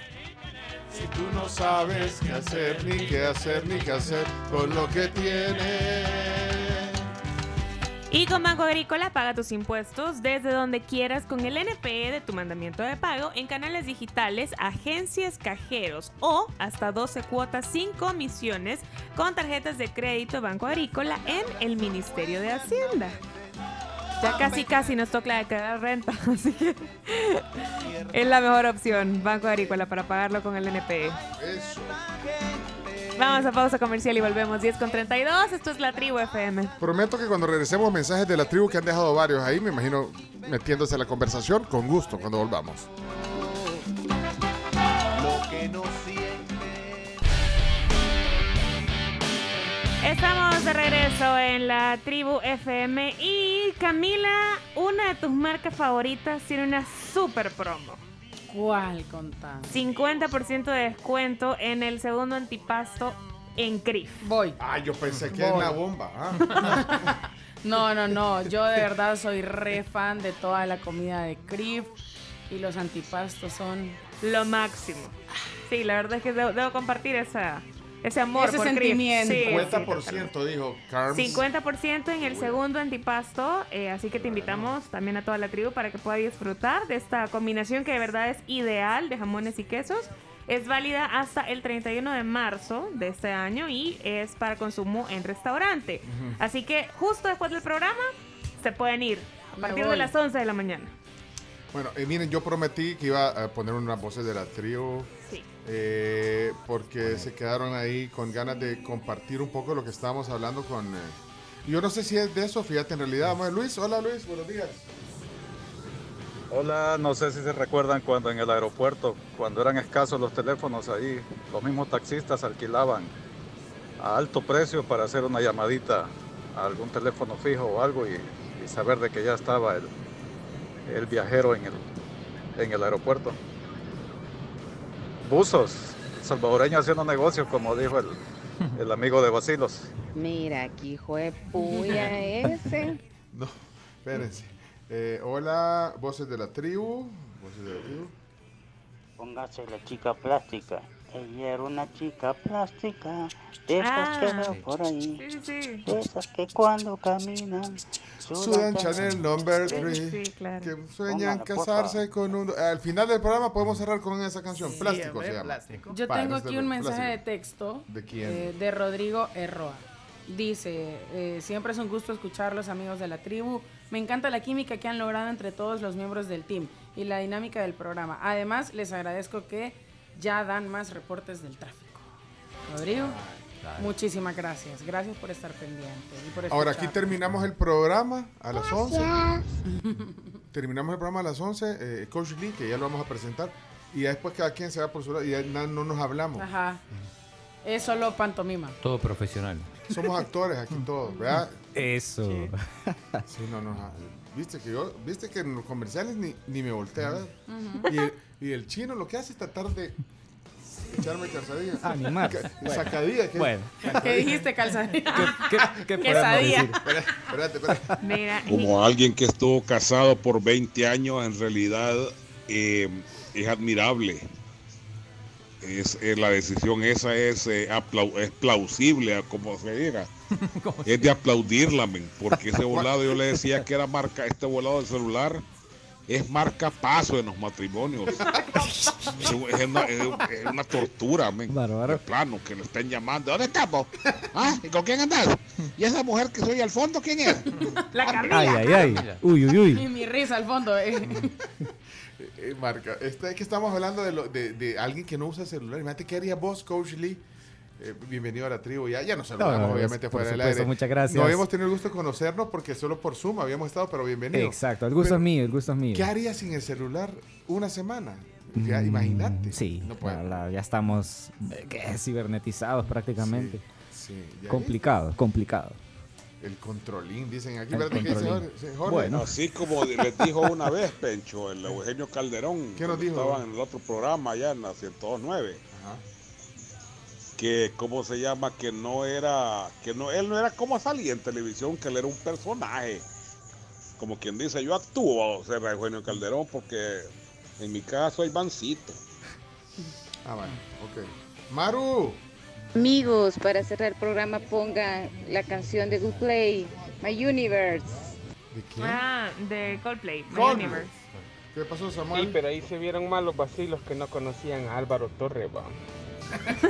Si tú no sabes qué hacer, ni qué hacer, ni qué hacer con lo que tienes.
Y con Banco Agrícola paga tus impuestos desde donde quieras con el NPE de tu mandamiento de pago en canales digitales, agencias, cajeros o hasta 12 cuotas sin comisiones con tarjetas de crédito Banco Agrícola en el Ministerio de Hacienda. Ya casi casi nos toca declarar renta, <laughs> así que es la mejor opción, Banco Agrícola, para pagarlo con el NPE.
Eso.
Vamos a pausa comercial y volvemos 10 con 32. Esto es La Tribu FM.
Prometo que cuando regresemos mensajes de la tribu que han dejado varios ahí, me imagino metiéndose a la conversación, con gusto cuando volvamos.
Lo que no
Estamos de regreso en la tribu FM y Camila, una de tus marcas favoritas tiene una super promo.
¿Cuál contá?
50% de descuento en el segundo antipasto en CRIF.
Voy.
Ah, yo pensé que en la bomba. ah. <laughs>
No, no, no. Yo de verdad soy re fan de toda la comida de Crif y los antipastos son
Lo máximo. Sí, la verdad es que debo, debo compartir esa, ese amor
Ese
por
sentimiento.
Sí, sí,
50% dijo Carms.
50% en el segundo antipasto, eh, así que te invitamos también a toda la tribu para que pueda disfrutar de esta combinación que de verdad es ideal de jamones y quesos. Es válida hasta el 31 de marzo de este año y es para consumo en restaurante. Así que justo después del programa se pueden ir a partir de las 11 de la mañana.
Bueno, eh, miren, yo prometí que iba a poner unas voces de la tribu. Eh, porque se quedaron ahí con ganas de compartir un poco lo que estábamos hablando con... eh, yo no sé si es de eso, fíjate, en realidad. Luis, hola Luis, buenos días.
Hola, no sé si se recuerdan cuando en el aeropuerto, cuando eran escasos los teléfonos ahí, los mismos taxistas alquilaban a alto precio para hacer una llamadita a algún teléfono fijo o algo y, y saber de que ya estaba el, el viajero en el, en el aeropuerto. Buzos, salvadoreños haciendo negocios, como dijo el, el amigo de Basilos.
Mira, qué hijo de puya ese. <laughs>
No, espérense. Eh, hola, voces de la tribu. Voces de la tribu.
Póngase la chica plástica. Ella era una chica plástica. De esas que
Ah.
veo por ahí.
Sí, sí.
De esas que cuando caminan.
Sudan Chanel number
Sí,
3.
sí, claro.
Que sueñan casarse con un... Al final del programa podemos cerrar con esa canción.
Sí,
Plástico se llama.
Plástico. Yo tengo aquí un mensaje de texto
¿De quién?
eh, de Rodrigo Erroa. Dice, eh, siempre es un gusto escucharlos amigos de la tribu. Me encanta la química que han logrado entre todos los miembros del team y la dinámica del programa. Además, les agradezco que ya dan más reportes del tráfico. Rodrigo, muchísimas gracias. Gracias por estar pendiente. y por
Ahora aquí terminamos el programa a las 11. <laughs> terminamos el programa a las 11. eh, Coach Lee, que ya lo vamos a presentar. Y ya después cada quien se va por su lado y ya na- no nos hablamos.
Ajá. Es solo pantomima.
Todo profesional.
Somos actores aquí <laughs> todos, ¿verdad?
Eso.
Sí, no, no. ah, Viste que yo, viste que en los comerciales ni, ni me volteé a ver. Y, el, y el chino lo que hace es tratar de echarme calzadilla.
Animar.
Ca-
Bueno.
Sacadilla. ¿qué?
Bueno.
¿Qué dijiste, calzadilla?
¿Qué, qué <laughs> podemos
Quesadilla.
Espérate, espérate.
Mira,
Como alguien que estuvo casado por 20 años, en realidad eh, es admirable. Es, eh, la decisión esa es, eh, aplau- es plausible, como se diga. <laughs> es de aplaudirla, men, porque ese <laughs> volado yo le decía que era marca, este volado del celular es marca paso en los matrimonios. es, es una, es- es una tortura, men. De plano, que le estén llamando. ¿Dónde estamos? ¿Ah? ¿Y con quién andas? ¿Y esa mujer que soy al fondo, quién es?
La Camila.
Ay, ay, ay. Uy, uy, uy.
Y mi risa al fondo. eh. <laughs>
Eh, marca, este, es que estamos hablando de, lo- de, de alguien que no usa celular. Imagínate qué haría vos, Coach Lee. Eh, bienvenido a la tribu. Ya, ya nos saludamos,
No, no,
obviamente, fuera del aire.
muchas gracias.
No habíamos tenido el gusto de conocernos porque solo por Zoom habíamos estado, pero bienvenido.
Exacto, el gusto
Pero,
es mío, el gusto es mío.
¿Qué harías sin el celular una semana? Ya, imagínate.
Mm, Sí,
No puede.
la- la- ya estamos eh, cibernetizados prácticamente.
Sí,
complicado, complicado.
El controlín, dicen aquí.
El
¿qué dice
controlín.
Jorge?
Bueno, así como les dijo una vez, Pencho, el Eugenio Calderón,
¿Qué nos dijo?
estaban en el otro programa allá en la 109, que, ¿cómo se llama? Que no era, que no, él no era como salía en televisión, que él era un personaje. Como quien dice, yo actúo, o sea, Eugenio Calderón, porque en mi caso hay Bancito.
Ah, bueno, ok. Maru.
Amigos, para cerrar el programa pongan la canción de Good Play, My Universe.
¿De qué?
Ah, de Coldplay, My
Coldplay.
Universe.
¿Qué pasó, Samuel?
Sí, pero ahí se vieron mal los vacilos que no conocían a Álvaro Torres, va.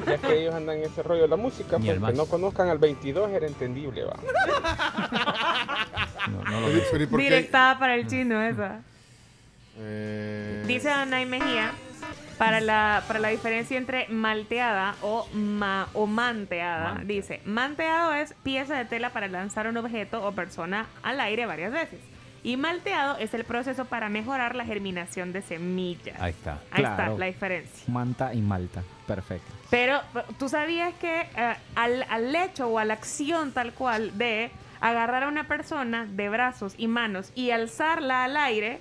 Ya que ellos andan en ese rollo de la música, porque
más.
no conozcan al 22 era entendible, va.
No, no lo
¿y?
Directada para el chino esa.
Eh,
Dice Anay Mejía, para la, para la diferencia entre malteada o, ma, o manteada, dice, manteado es pieza de tela para lanzar un objeto o persona al aire varias veces. Y malteado es el proceso para mejorar la germinación de semillas.
Ahí está.
Ahí
Claro.
está la diferencia.
Manta y Malta. Perfecto.
Pero tú sabías que eh, al, al hecho o a la acción tal cual de agarrar a una persona de brazos y manos y alzarla al aire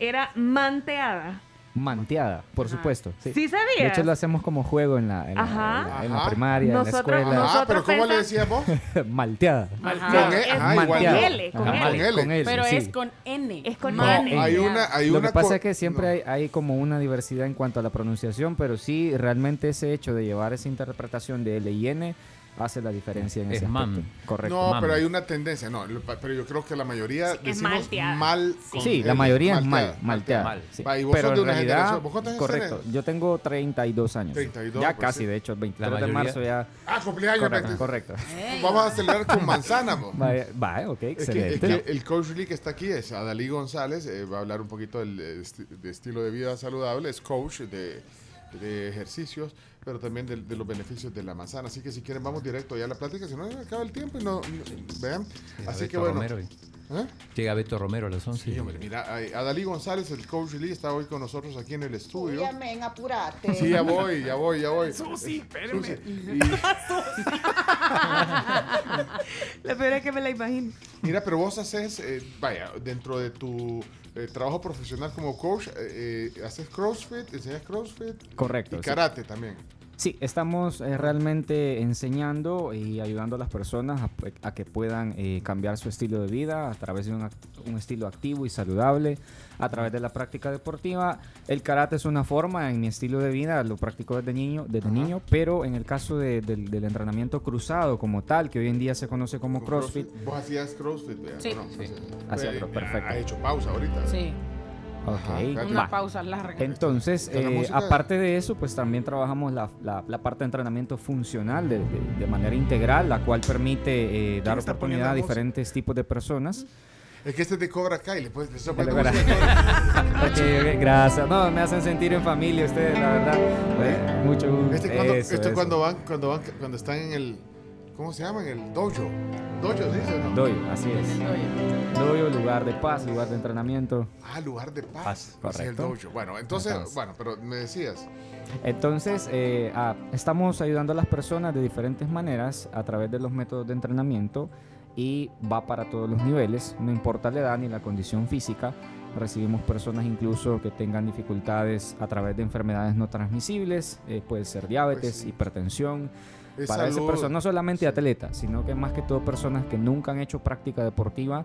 era manteada.
Manteada, por supuesto. Sí,
¿Sí sabías?
De hecho, lo hacemos como juego en la, en la-
Ajá.
en la- en la
Ajá.
primaria,
Nosotros-
en la escuela.
Ah, pero ¿cómo le decías vos? <laughs>
Malteada.
Con E- ajá, igual
Manteada.
yo.
L, con
Ajá,
L.
Con L.
Pero
sí.
es con N.
Es con
No,
N.
hay una, hay
Lo
una
que pasa es que siempre
no.
hay, hay como una diversidad en cuanto a la pronunciación, pero sí, realmente ese hecho de llevar esa interpretación de L y N hace la diferencia en
Es
ese
mam.
aspecto. Correcto.
No, pero hay una tendencia, no, pero yo creo que la mayoría
es
decimos
malteada.
mal. con
Sí, la mayoría es mal, malteada.
Mal.
sí.
Va, y vos
Pero
sos de
en
una
realidad,
generación- ¿vos cuántos años
correcto.
tenés?
Yo tengo 32 años.
32,
ya
pues
casi,
sí.
de hecho, el 23
La
de marzo ya.
Ah, cumpleaños.
Correcto,
20.
correcto.
Vamos a celebrar con manzana, <laughs>
vaya, ok,
Es que, es
excelente.
que el coach Lee que está aquí es Adalí González, eh, va a hablar un poquito del eh, esti- de estilo de vida saludable, es coach de, de ejercicios, pero también de, de los beneficios de la manzana. Así que si quieren vamos directo ya a la plática, si no acaba el tiempo y no, no- vean. Así que
Beto
bueno.
Romero
¿Eh?
Llega Beto Romero a las 11.
Sí, hombre, mira, Adalí González, el coach Lee, está hoy con nosotros aquí en el estudio.
Llamen, apurate.
Sí, ya voy, ya voy, ya voy.
Susi, espérame.
Susi, y- <laughs>
La peor es que me la imagino.
Mira, pero vos haces, eh, vaya, dentro de tu eh, trabajo profesional como coach, eh, eh, haces CrossFit, enseñas CrossFit.
Correcto,
Y
sí.
karate también.
Sí, estamos eh, realmente enseñando y ayudando a las personas a, a que puedan eh, cambiar su estilo de vida a través de un, act- un estilo activo y saludable, a través de la práctica deportiva. El karate es una forma en mi estilo de vida, lo practico desde niño, desde niño pero en el caso de- del, del entrenamiento cruzado como tal, que hoy en día se conoce como CrossFit,
Vos hacías CrossFit, ¿verdad?
Sí.
¿O no?
Sí.
Hacía perfecto.
Has hecho pausa ahorita.
Sí,
ok,
Ajá,
una
va.
pausa larga.
Entonces, eh, aparte de eso, pues también trabajamos la, la- la parte de entrenamiento funcional de, de- de manera integral, la cual permite eh, dar oportunidad a diferentes tipos de personas.
Es que este es de Cobra Kai, le puedes le
De
puedes
verdad.
música. <laughs>
Ok, ok, gracias. No, me hacen sentir en familia ustedes, la verdad. Mucho gusto.
Este cuando,
Eso,
esto
eso.
cuando van, cuando van, cuando están en el, ¿cómo se llama? En el dojo. Dojo, ¿sí? ¿no?
Doyo, así es. Doyo, lugar de paz, lugar de entrenamiento.
Ah, lugar de paz.
Paz,
Ese es
correcto.
el dojo. Bueno, entonces,
Entonces.
bueno, pero me decías.
Entonces, eh, ah, estamos ayudando a las personas de diferentes maneras a través de los métodos de entrenamiento y va para todos los niveles, no importa la edad ni la condición física. Recibimos personas incluso que tengan dificultades a través de enfermedades no transmisibles, eh, puede ser diabetes,
Pues sí.
hipertensión.
Es
para esa
salud.
persona, no solamente atletas, sino que más que todo personas que nunca han hecho práctica deportiva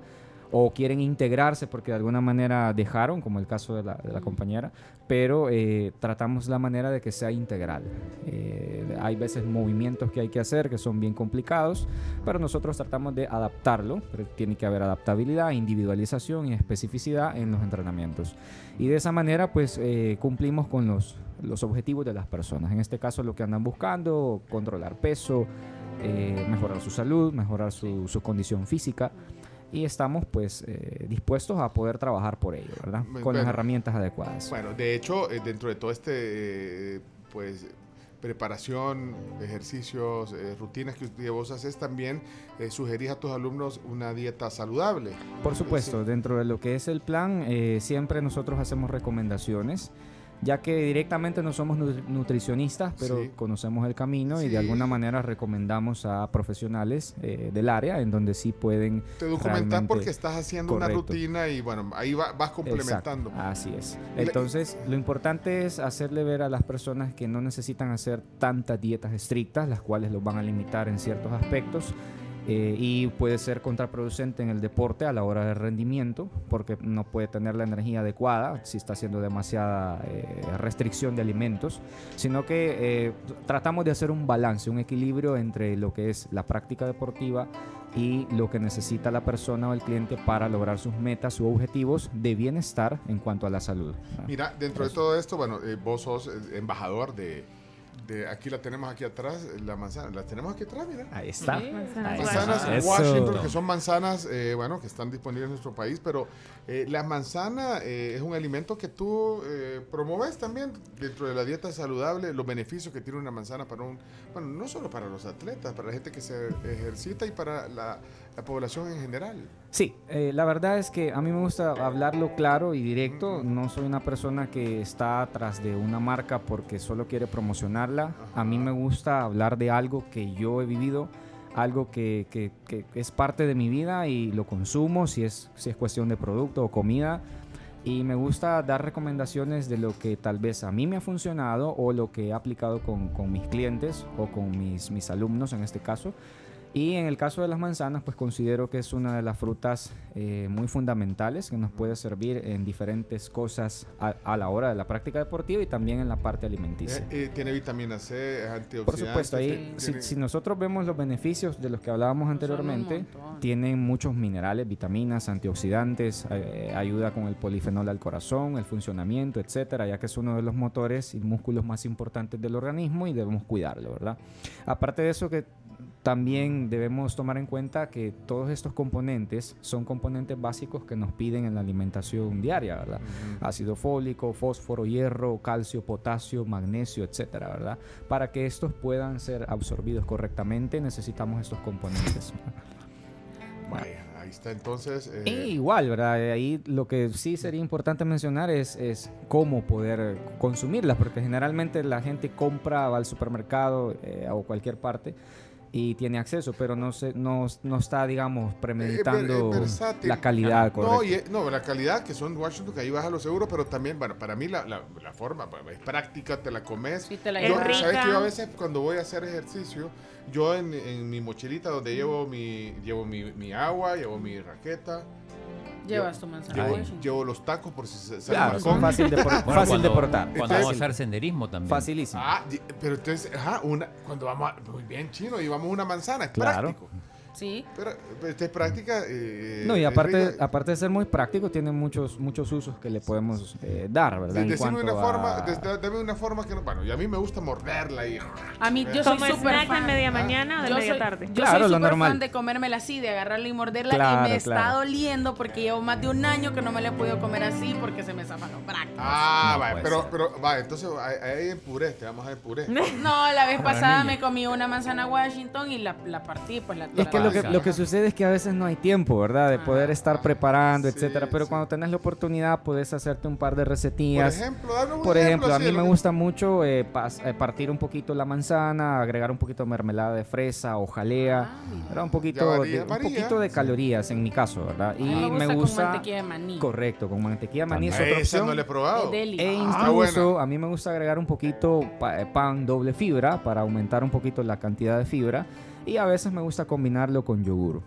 o quieren integrarse porque de alguna manera dejaron, como el caso de la, de la compañera, pero eh, tratamos la manera de que sea integral. Eh, hay veces movimientos que hay que hacer que son bien complicados, pero nosotros tratamos de adaptarlo, pero tiene que haber adaptabilidad, individualización y especificidad en los entrenamientos. Y de esa manera pues eh, cumplimos con los, los objetivos de las personas. En este caso lo que andan buscando, controlar peso, eh, mejorar su salud, mejorar su, su condición física y estamos pues eh, dispuestos a poder trabajar por ello, ¿verdad?
Bueno,
Con las herramientas adecuadas.
Bueno, de hecho, eh, dentro de todo este, eh, pues, preparación, ejercicios, eh, rutinas que vos haces, también eh, sugerís a tus alumnos una dieta saludable.
Por supuesto, dentro de lo que es el plan, eh, siempre nosotros hacemos recomendaciones, ya que directamente no somos nutri- nutricionistas, pero
Sí.
conocemos el camino y de alguna manera recomendamos a profesionales eh, del área en donde sí pueden...
Te documentas porque estás haciendo una rutina y bueno, ahí va- vas complementando.
Exacto, así es. Entonces, lo importante es hacerle ver a las personas que no necesitan hacer tantas dietas estrictas, las cuales los van a limitar en ciertos aspectos, eh, y puede ser contraproducente en el deporte a la hora de rendimiento porque no puede tener la energía adecuada si está haciendo demasiada eh, restricción de alimentos, sino que eh, tratamos de hacer un balance, un equilibrio entre lo que es la práctica deportiva y lo que necesita la persona o el cliente para lograr sus metas u objetivos de bienestar en cuanto a la salud.
Mira, dentro de todo esto, bueno, vos sos embajador de aquí la tenemos aquí atrás, la manzana, la tenemos aquí atrás, mira.
Ahí está.
manzanas Washington, que son manzanas, eh, bueno, que están disponibles en nuestro país, pero eh, la manzana eh, es un alimento que tú promueves también dentro de la dieta saludable, los beneficios que tiene una manzana para un, bueno, no solo para los atletas, para la gente que se ejercita y para la la población en general.
Sí, eh, la verdad es que a mí me gusta hablarlo claro y directo. No soy una persona que está atrás de una marca porque solo quiere promocionarla. A mí me gusta hablar de algo que yo he vivido, algo que, que, que, es parte de mi vida y lo consumo, si es, si es cuestión de producto o comida. Y me gusta dar recomendaciones de lo que tal vez a mí me ha funcionado o lo que he aplicado con, con mis clientes o con mis, mis alumnos en este caso. Y en el caso de las manzanas, pues considero que es una de las frutas eh, muy fundamentales que nos puede servir en diferentes cosas a, la hora de la práctica deportiva y también en la parte alimenticia.
Eh, eh, tiene vitamina C, es antioxidante.
Por supuesto, ahí, si, nosotros vemos los beneficios de los que hablábamos anteriormente, tienen muchos minerales, vitaminas, antioxidantes, ayuda con el polifenol al corazón, el funcionamiento, etcétera, ya que es uno de los motores y músculos más importantes del organismo y debemos cuidarlo, ¿verdad? Aparte de eso que también debemos tomar en cuenta que todos estos componentes son componentes básicos que nos piden en la alimentación diaria, ¿verdad? Ácido fólico, fósforo, hierro, calcio, potasio, magnesio, etcétera, ¿verdad? Para que estos puedan ser absorbidos correctamente necesitamos estos componentes. <laughs>
ahí está entonces.
Eh, igual, ¿verdad? Ahí lo que sí sería importante mencionar es, es cómo poder consumirlas, porque generalmente la gente compra, va al supermercado eh, o cualquier parte y tiene acceso, pero no se, no, no está, digamos, premeditando la calidad.
No, no, la calidad que son Washington, que ahí baja los euros, pero también, bueno, para mí la, la, forma pues, es práctica, te la comes.
Sí, te la
yo, ¿Sabes que yo a veces cuando voy a hacer ejercicio, yo en, en mi mochilita donde llevo mi, llevo mi, mi agua, llevo mi raqueta,
Llevas tu manzana. Llevo,
llevo, los tacos por si se
claro, son fácil de, por, <laughs> fácil de portar.
Cuando vamos a hacer senderismo también.
Facilísimo.
Ah, pero entonces, ajá, una, cuando vamos a, muy bien chino, llevamos una manzana, es claro. práctico.
Sí.
Pero esta es práctica. Eh,
no, y aparte, aparte de ser muy práctico, tiene muchos, muchos usos que le podemos eh, dar, ¿verdad?
Sí, una forma, dame una forma que no. Bueno, y a mí me gusta morderla y.
A mí, yo soy súper
fan. de media mañana o de media tarde?
Yo claro, soy súper fan de comérmela así, de agarrarla y morderla. y me está doliendo porque llevo más de un año que no me la he podido comer así porque se me zafan los brácteos.
Ah, vale, pero, pero, va, entonces ahí en puré, te vamos a ver puré. <laughs>
no, la vez pasada me comí una manzana Washington y la, la partí, pues la.
Es que lo que, lo que sucede es que a veces no hay tiempo, ¿verdad? De poder estar preparando, etcétera. Pero cuando tenés la oportunidad, puedes hacerte un par de recetillas. Por ejemplo, Por ejemplo, a mí me gusta mucho eh, eh, partir un poquito la manzana, agregar un poquito de mermelada de fresa o jalea, ah, Un poquito, de, un poquito de calorías en mi caso, ¿verdad? Y me, gusta,
con mantequilla de maní.
Correcto, con mantequilla de maní
es otra opción. no le he probado.
E incluso a mí me gusta agregar un poquito eh, pan doble fibra para aumentar un poquito la cantidad de fibra. Y a veces me gusta combinarlo con yogur.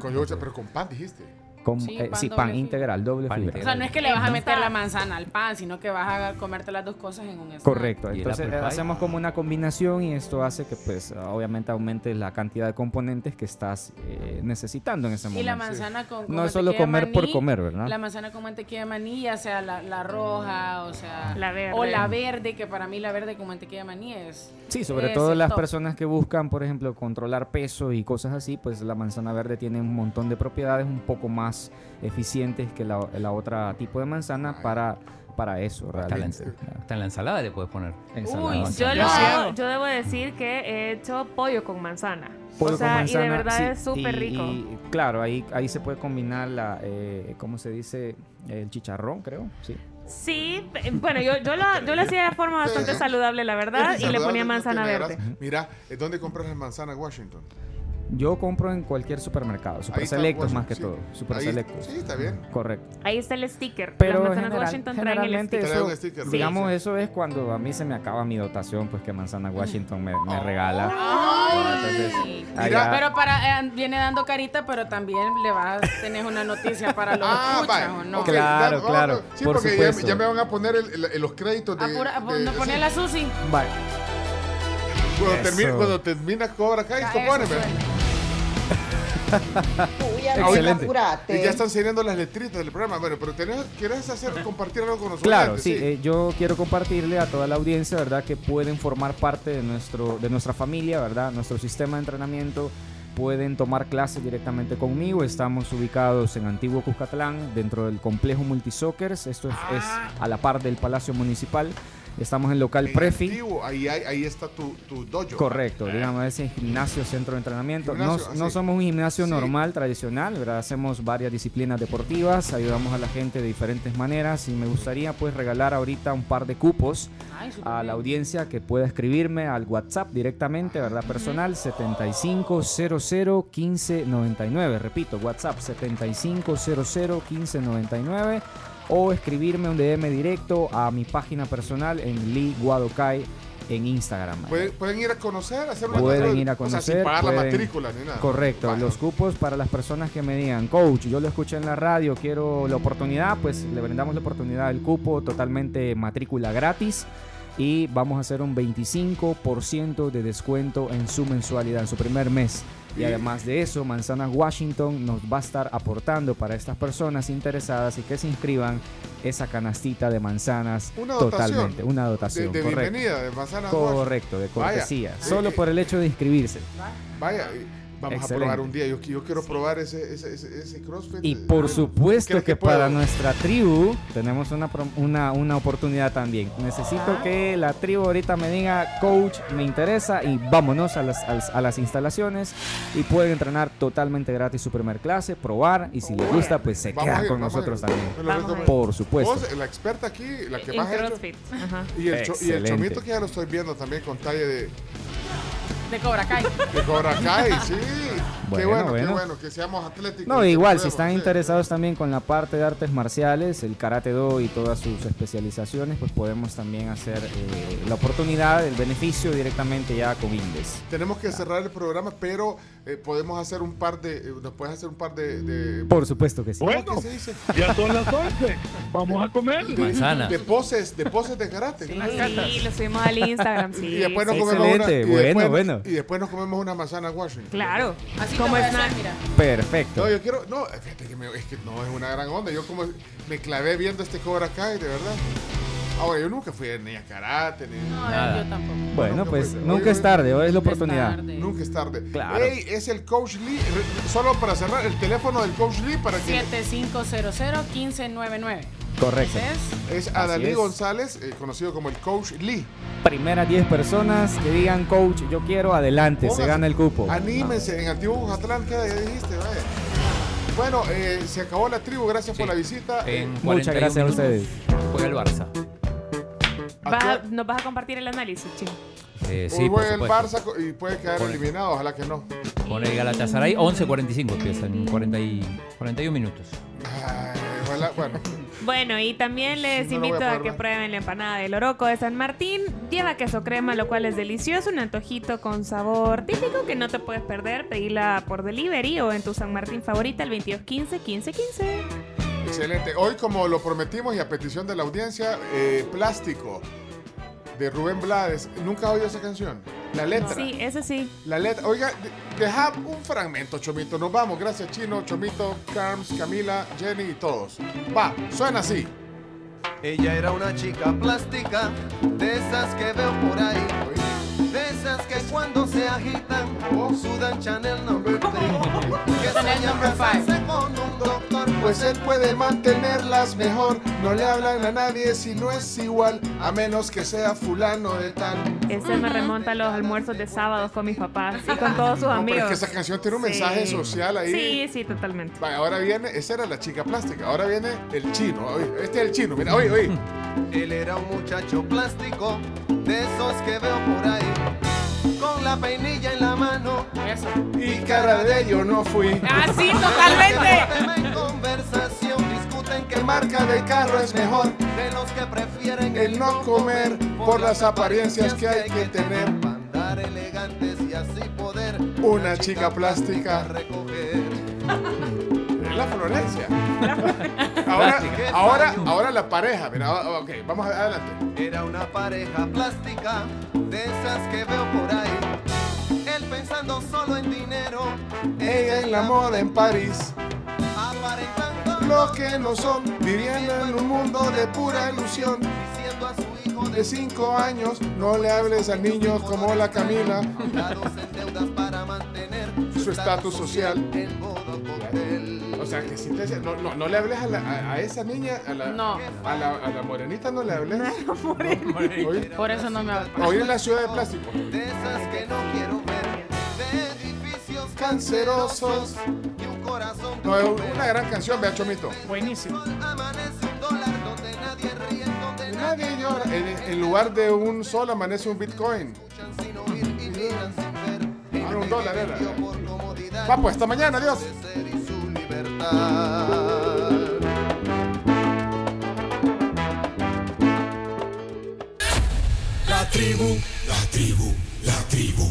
con yogur, pero con pan dijiste.
Con, sí, eh, pan, integral, doble fibra.
O sea, no es que le vas a meter la manzana al pan, sino que vas a comerte las dos cosas en un snack.
Correcto. Entonces hacemos como una combinación y esto hace que, pues, obviamente aumente la cantidad de componentes que estás eh, necesitando en ese momento.
Y la manzana con,
No es solo comer por comer, ¿verdad?
La manzana con mantequilla de maní, ya sea la, roja, o sea... La verde. O la verde, que para mí la verde con mantequilla de maní es...
Sí, sobre todo las personas que buscan, por ejemplo, controlar peso y cosas así, pues la manzana verde tiene un montón de propiedades un poco más eficientes que la, la otra tipo de manzana para para eso realmente.
Hasta en la ensalada le puedes poner.
Uy, yo, lo, yo debo decir que he hecho pollo con manzana. Pollo o sea, con manzana, y de verdad es súper rico.
Y, claro, ahí, ahí se puede combinar la, eh, ¿cómo se dice? El chicharrón, creo, sí.
Sí, bueno, yo, yo, lo, yo lo hacía de forma bastante saludable, la verdad, y le ponía manzana verde.
Mira, ¿dónde compras las manzanas Washington?
Yo compro en cualquier supermercado, Super
está
Selectos más que todo. Super
Ahí-
Selectos.
sí, está bien.
Correcto.
Ahí está el sticker.
Pero
Las manzanas
general-
Washington traen el
generalmente
sticker.
eso,
sticker, sí,
digamos, eso es cuando a mí se me acaba mi dotación, pues que Manzana Washington me, me regala. Entonces, allá-
Pero para eh, viene dando carita, pero también le vas a tener una noticia para los <laughs>
Ah,
escuchas. ¿o no?
Claro,
ya-
claro,
Sí,
por
porque ya,
supuesto.
ya me van a poner el- el- los créditos de.
Apura,
de-
no pone
sí.
la Susi.
Vale.
Cuando,
Eso.
termine, cuando termina Cobra Kai,
Ya,
Excelente.
Y ya están saliendo las letritas del programa. Bueno, pero tenés, ¿quieres hacer, compartir algo con nosotros?
Claro, sí, eh, yo quiero compartirle a toda la audiencia, ¿verdad? Que pueden formar parte de, nuestro, de nuestra familia, ¿verdad? Nuestro sistema de entrenamiento. Pueden tomar clases directamente conmigo. Estamos ubicados en Antiguo Cuscatlán, dentro del complejo Multisoccers. Esto es, es a la par del Palacio Municipal. Estamos en local
En
Prefi.
Antiguo, ahí, hay- ahí está tu, tu dojo.
Correcto, digamos, es un gimnasio, centro de entrenamiento. No,
Gimnasio,
no
así.
somos un gimnasio
Sí.
normal, tradicional, ¿verdad? Hacemos varias disciplinas deportivas, ayudamos a la gente de diferentes maneras y me gustaría pues regalar ahorita un par de cupos
Ay,
a la audiencia que pueda escribirme al WhatsApp directamente, ¿verdad? Personal 75001599, repito, WhatsApp 75001599 o escribirme un DM directo a mi página personal en Lee Guadokai en Instagram.
Pueden, pueden ir a conocer, hacer una
Pueden ir a
O
conocer.
sea, sin pagar la matrícula ni nada.
Correcto, los cupos para las personas que me digan, coach, yo lo escuché en la radio, quiero la oportunidad, pues le brindamos la oportunidad del cupo totalmente matrícula gratis y vamos a hacer un 25% de descuento en su mensualidad, en su primer mes. Y además de eso, Manzanas Washington nos va a estar aportando para estas personas interesadas y que se inscriban esa canastita de manzanas
Una dotación.
totalmente, una dotación.
De, de
correcto.
bienvenida, de manzanas
Correcto, de cortesía.
Sí.
Solo por el hecho de inscribirse.
Vaya, vamos
Excelente.
a probar un día. Yo, yo quiero probar ese, ese, ese, ese CrossFit.
Y
eh,
por
bueno,
supuesto
¿crees
que, para nuestra tribu tenemos una, una, una oportunidad también. Necesito que la tribu ahorita me diga, coach, me interesa y vámonos a las, a las, a las instalaciones y pueden entrenar totalmente gratis su primer clase, probar y si les gusta, pues se
Vamos
queda
ir,
con nosotros también. Por supuesto.
Vos, la experta aquí, la que
En
más ha hecho. Y el, cho- y el chomito que ya lo estoy viendo también con talla de,
De Cobra Kai.
de Cobra Kai, sí. <laughs> qué
Bueno,
bueno, qué
bueno.
que seamos atléticos.
No, igual, si están
sí.
interesados también con la parte de artes marciales, el karate do y todas sus especializaciones, pues podemos también hacer eh, la oportunidad, el beneficio directamente ya con Indes.
Tenemos que cerrar el programa, pero eh, podemos hacer un par de. eh, nos puedes hacer un par de. de
Por supuesto que sí.
¿Cómo que se dice?
Ya son las 11. Vamos a comer.
De,
Manzana.
de poses, de poses de karate.
Sí, lo subimos al Instagram, sí. <laughs>
Y después nos
Sí,
comemos una.
excelente,
y
bueno,
después-
bueno.
Y después nos comemos una manzana Washington.
Claro.
Así
Como
es.
Perfecto.
No, yo quiero. No, fíjate que, me- es que no es una gran onda. Yo como me clavé viendo este Cobra Kai, de verdad. Ahora, yo nunca fui ni a karate, ni.
No,
Nada.
yo tampoco.
Bueno,
nunca
pues
fui.
nunca es tarde, hoy es la oportunidad.
tarde.
Nunca es tarde.
Claro.
Ey, es el Coach Lee. Re- Solo para cerrar, el teléfono del Coach Lee para que.
7500-1599.
Correcto.
Ese es
Es Adalí
es.
González, eh, conocido como el Coach Lee.
Primeras 10 personas que digan, coach, yo quiero, adelante, se
Póngase.
gana el cupo.
Anímense, en Antiguo Bucatlán, ¿qué ya dijiste? Vaya. Bueno, eh, se acabó la tribu, gracias por
Sí.
la visita.
En
Muchas
41
gracias a
minutos
ustedes.
Juega el Barça.
Vas a- ¿Nos vas a compartir el análisis, chico?
Eh, sí, por
el. Barça y puede quedar
Con-
eliminado, ojalá que no.
Con el Galatasaray, 11.45 empieza en 40 y 41 minutos.
Ay, ojalá, bueno. <laughs>
Bueno, y también les
no a
invito a,
poder
que prueben la empanada del Oroco de San Martín. Lleva queso crema, lo cual es delicioso, un antojito con sabor típico que no te puedes perder. Pedila por delivery o en tu San Martín favorita el 2215 1515.
Excelente. Hoy, como lo prometimos y a petición de la audiencia, eh, Plástico de Rubén Blades. ¿Nunca has oído esa canción? La letra.
Sí, ese sí.
La letra. Oiga, de- deja un fragmento, Chomito. Nos vamos. Gracias, Chino, Chomito, Carms, Camila, Jenny y todos. Va, suena así.
Ella era una chica plástica, de esas que veo por ahí. Esas que cuando se agitan, sudan Chanel number 3. Que
Chanel number
con un doctor.
Pues él puede mantenerlas mejor. No le hablan a nadie si no es igual, a menos que sea fulano de tal.
Ese me remonta a los almuerzos de sábados con mis papás y con <laughs> todos sus
No, pero
amigos.
es que esa canción tiene un
Sí.
mensaje social ahí.
Sí, sí, totalmente.
Ahora viene, esa era la chica plástica, ahora viene el chino. Este es el chino, mira, oye, oye.
Él era un muchacho plástico, de esos que veo por ahí. La peinilla en la mano.
Y cara de ello no fui.
Ah, sí, totalmente.
en conversación discuten
¿Qué marca de carro es mejor?
de los que prefieren
El no comer por las apariencias que hay que tener.
andar elegantes y así poder
Una chica plástica.
recoger. <laughs>
La Florencia. <laughs> Ahora, ahora, ahora la pareja. Mira, ok, vamos adelante.
Era una pareja plástica de esas que veo por ahí. Pensando solo en dinero,
Ella en la moda en París.
aparentando
Lo que no son, viviendo en un mundo de pura ilusión.
diciendo a su hijo
De cinco años, no le hables a niños como la Camila.
dados en deudas para mantener
Su estatus social. O sea, que si te no, no, no le hables a, la- a- a esa niña, a la,
No.
a la, a la morenita no le hables. <laughs>
Por eso no me hablo.
Hoy en la ciudad de plástico.
De esas que no quiero
Cancerosos.
y un corazón
No, es una gran canción, vea Chomito.
Buenísimo.
amanece un dólar donde nadie ríe, donde
Nadie llora. En, en lugar de un sol amanece un Bitcoin.
sin oír y miran sin ver.
Ah, un dólar era. Va pues, hasta mañana, adiós.
de ser y su libertad.
La tribu, la tribu, la tribu.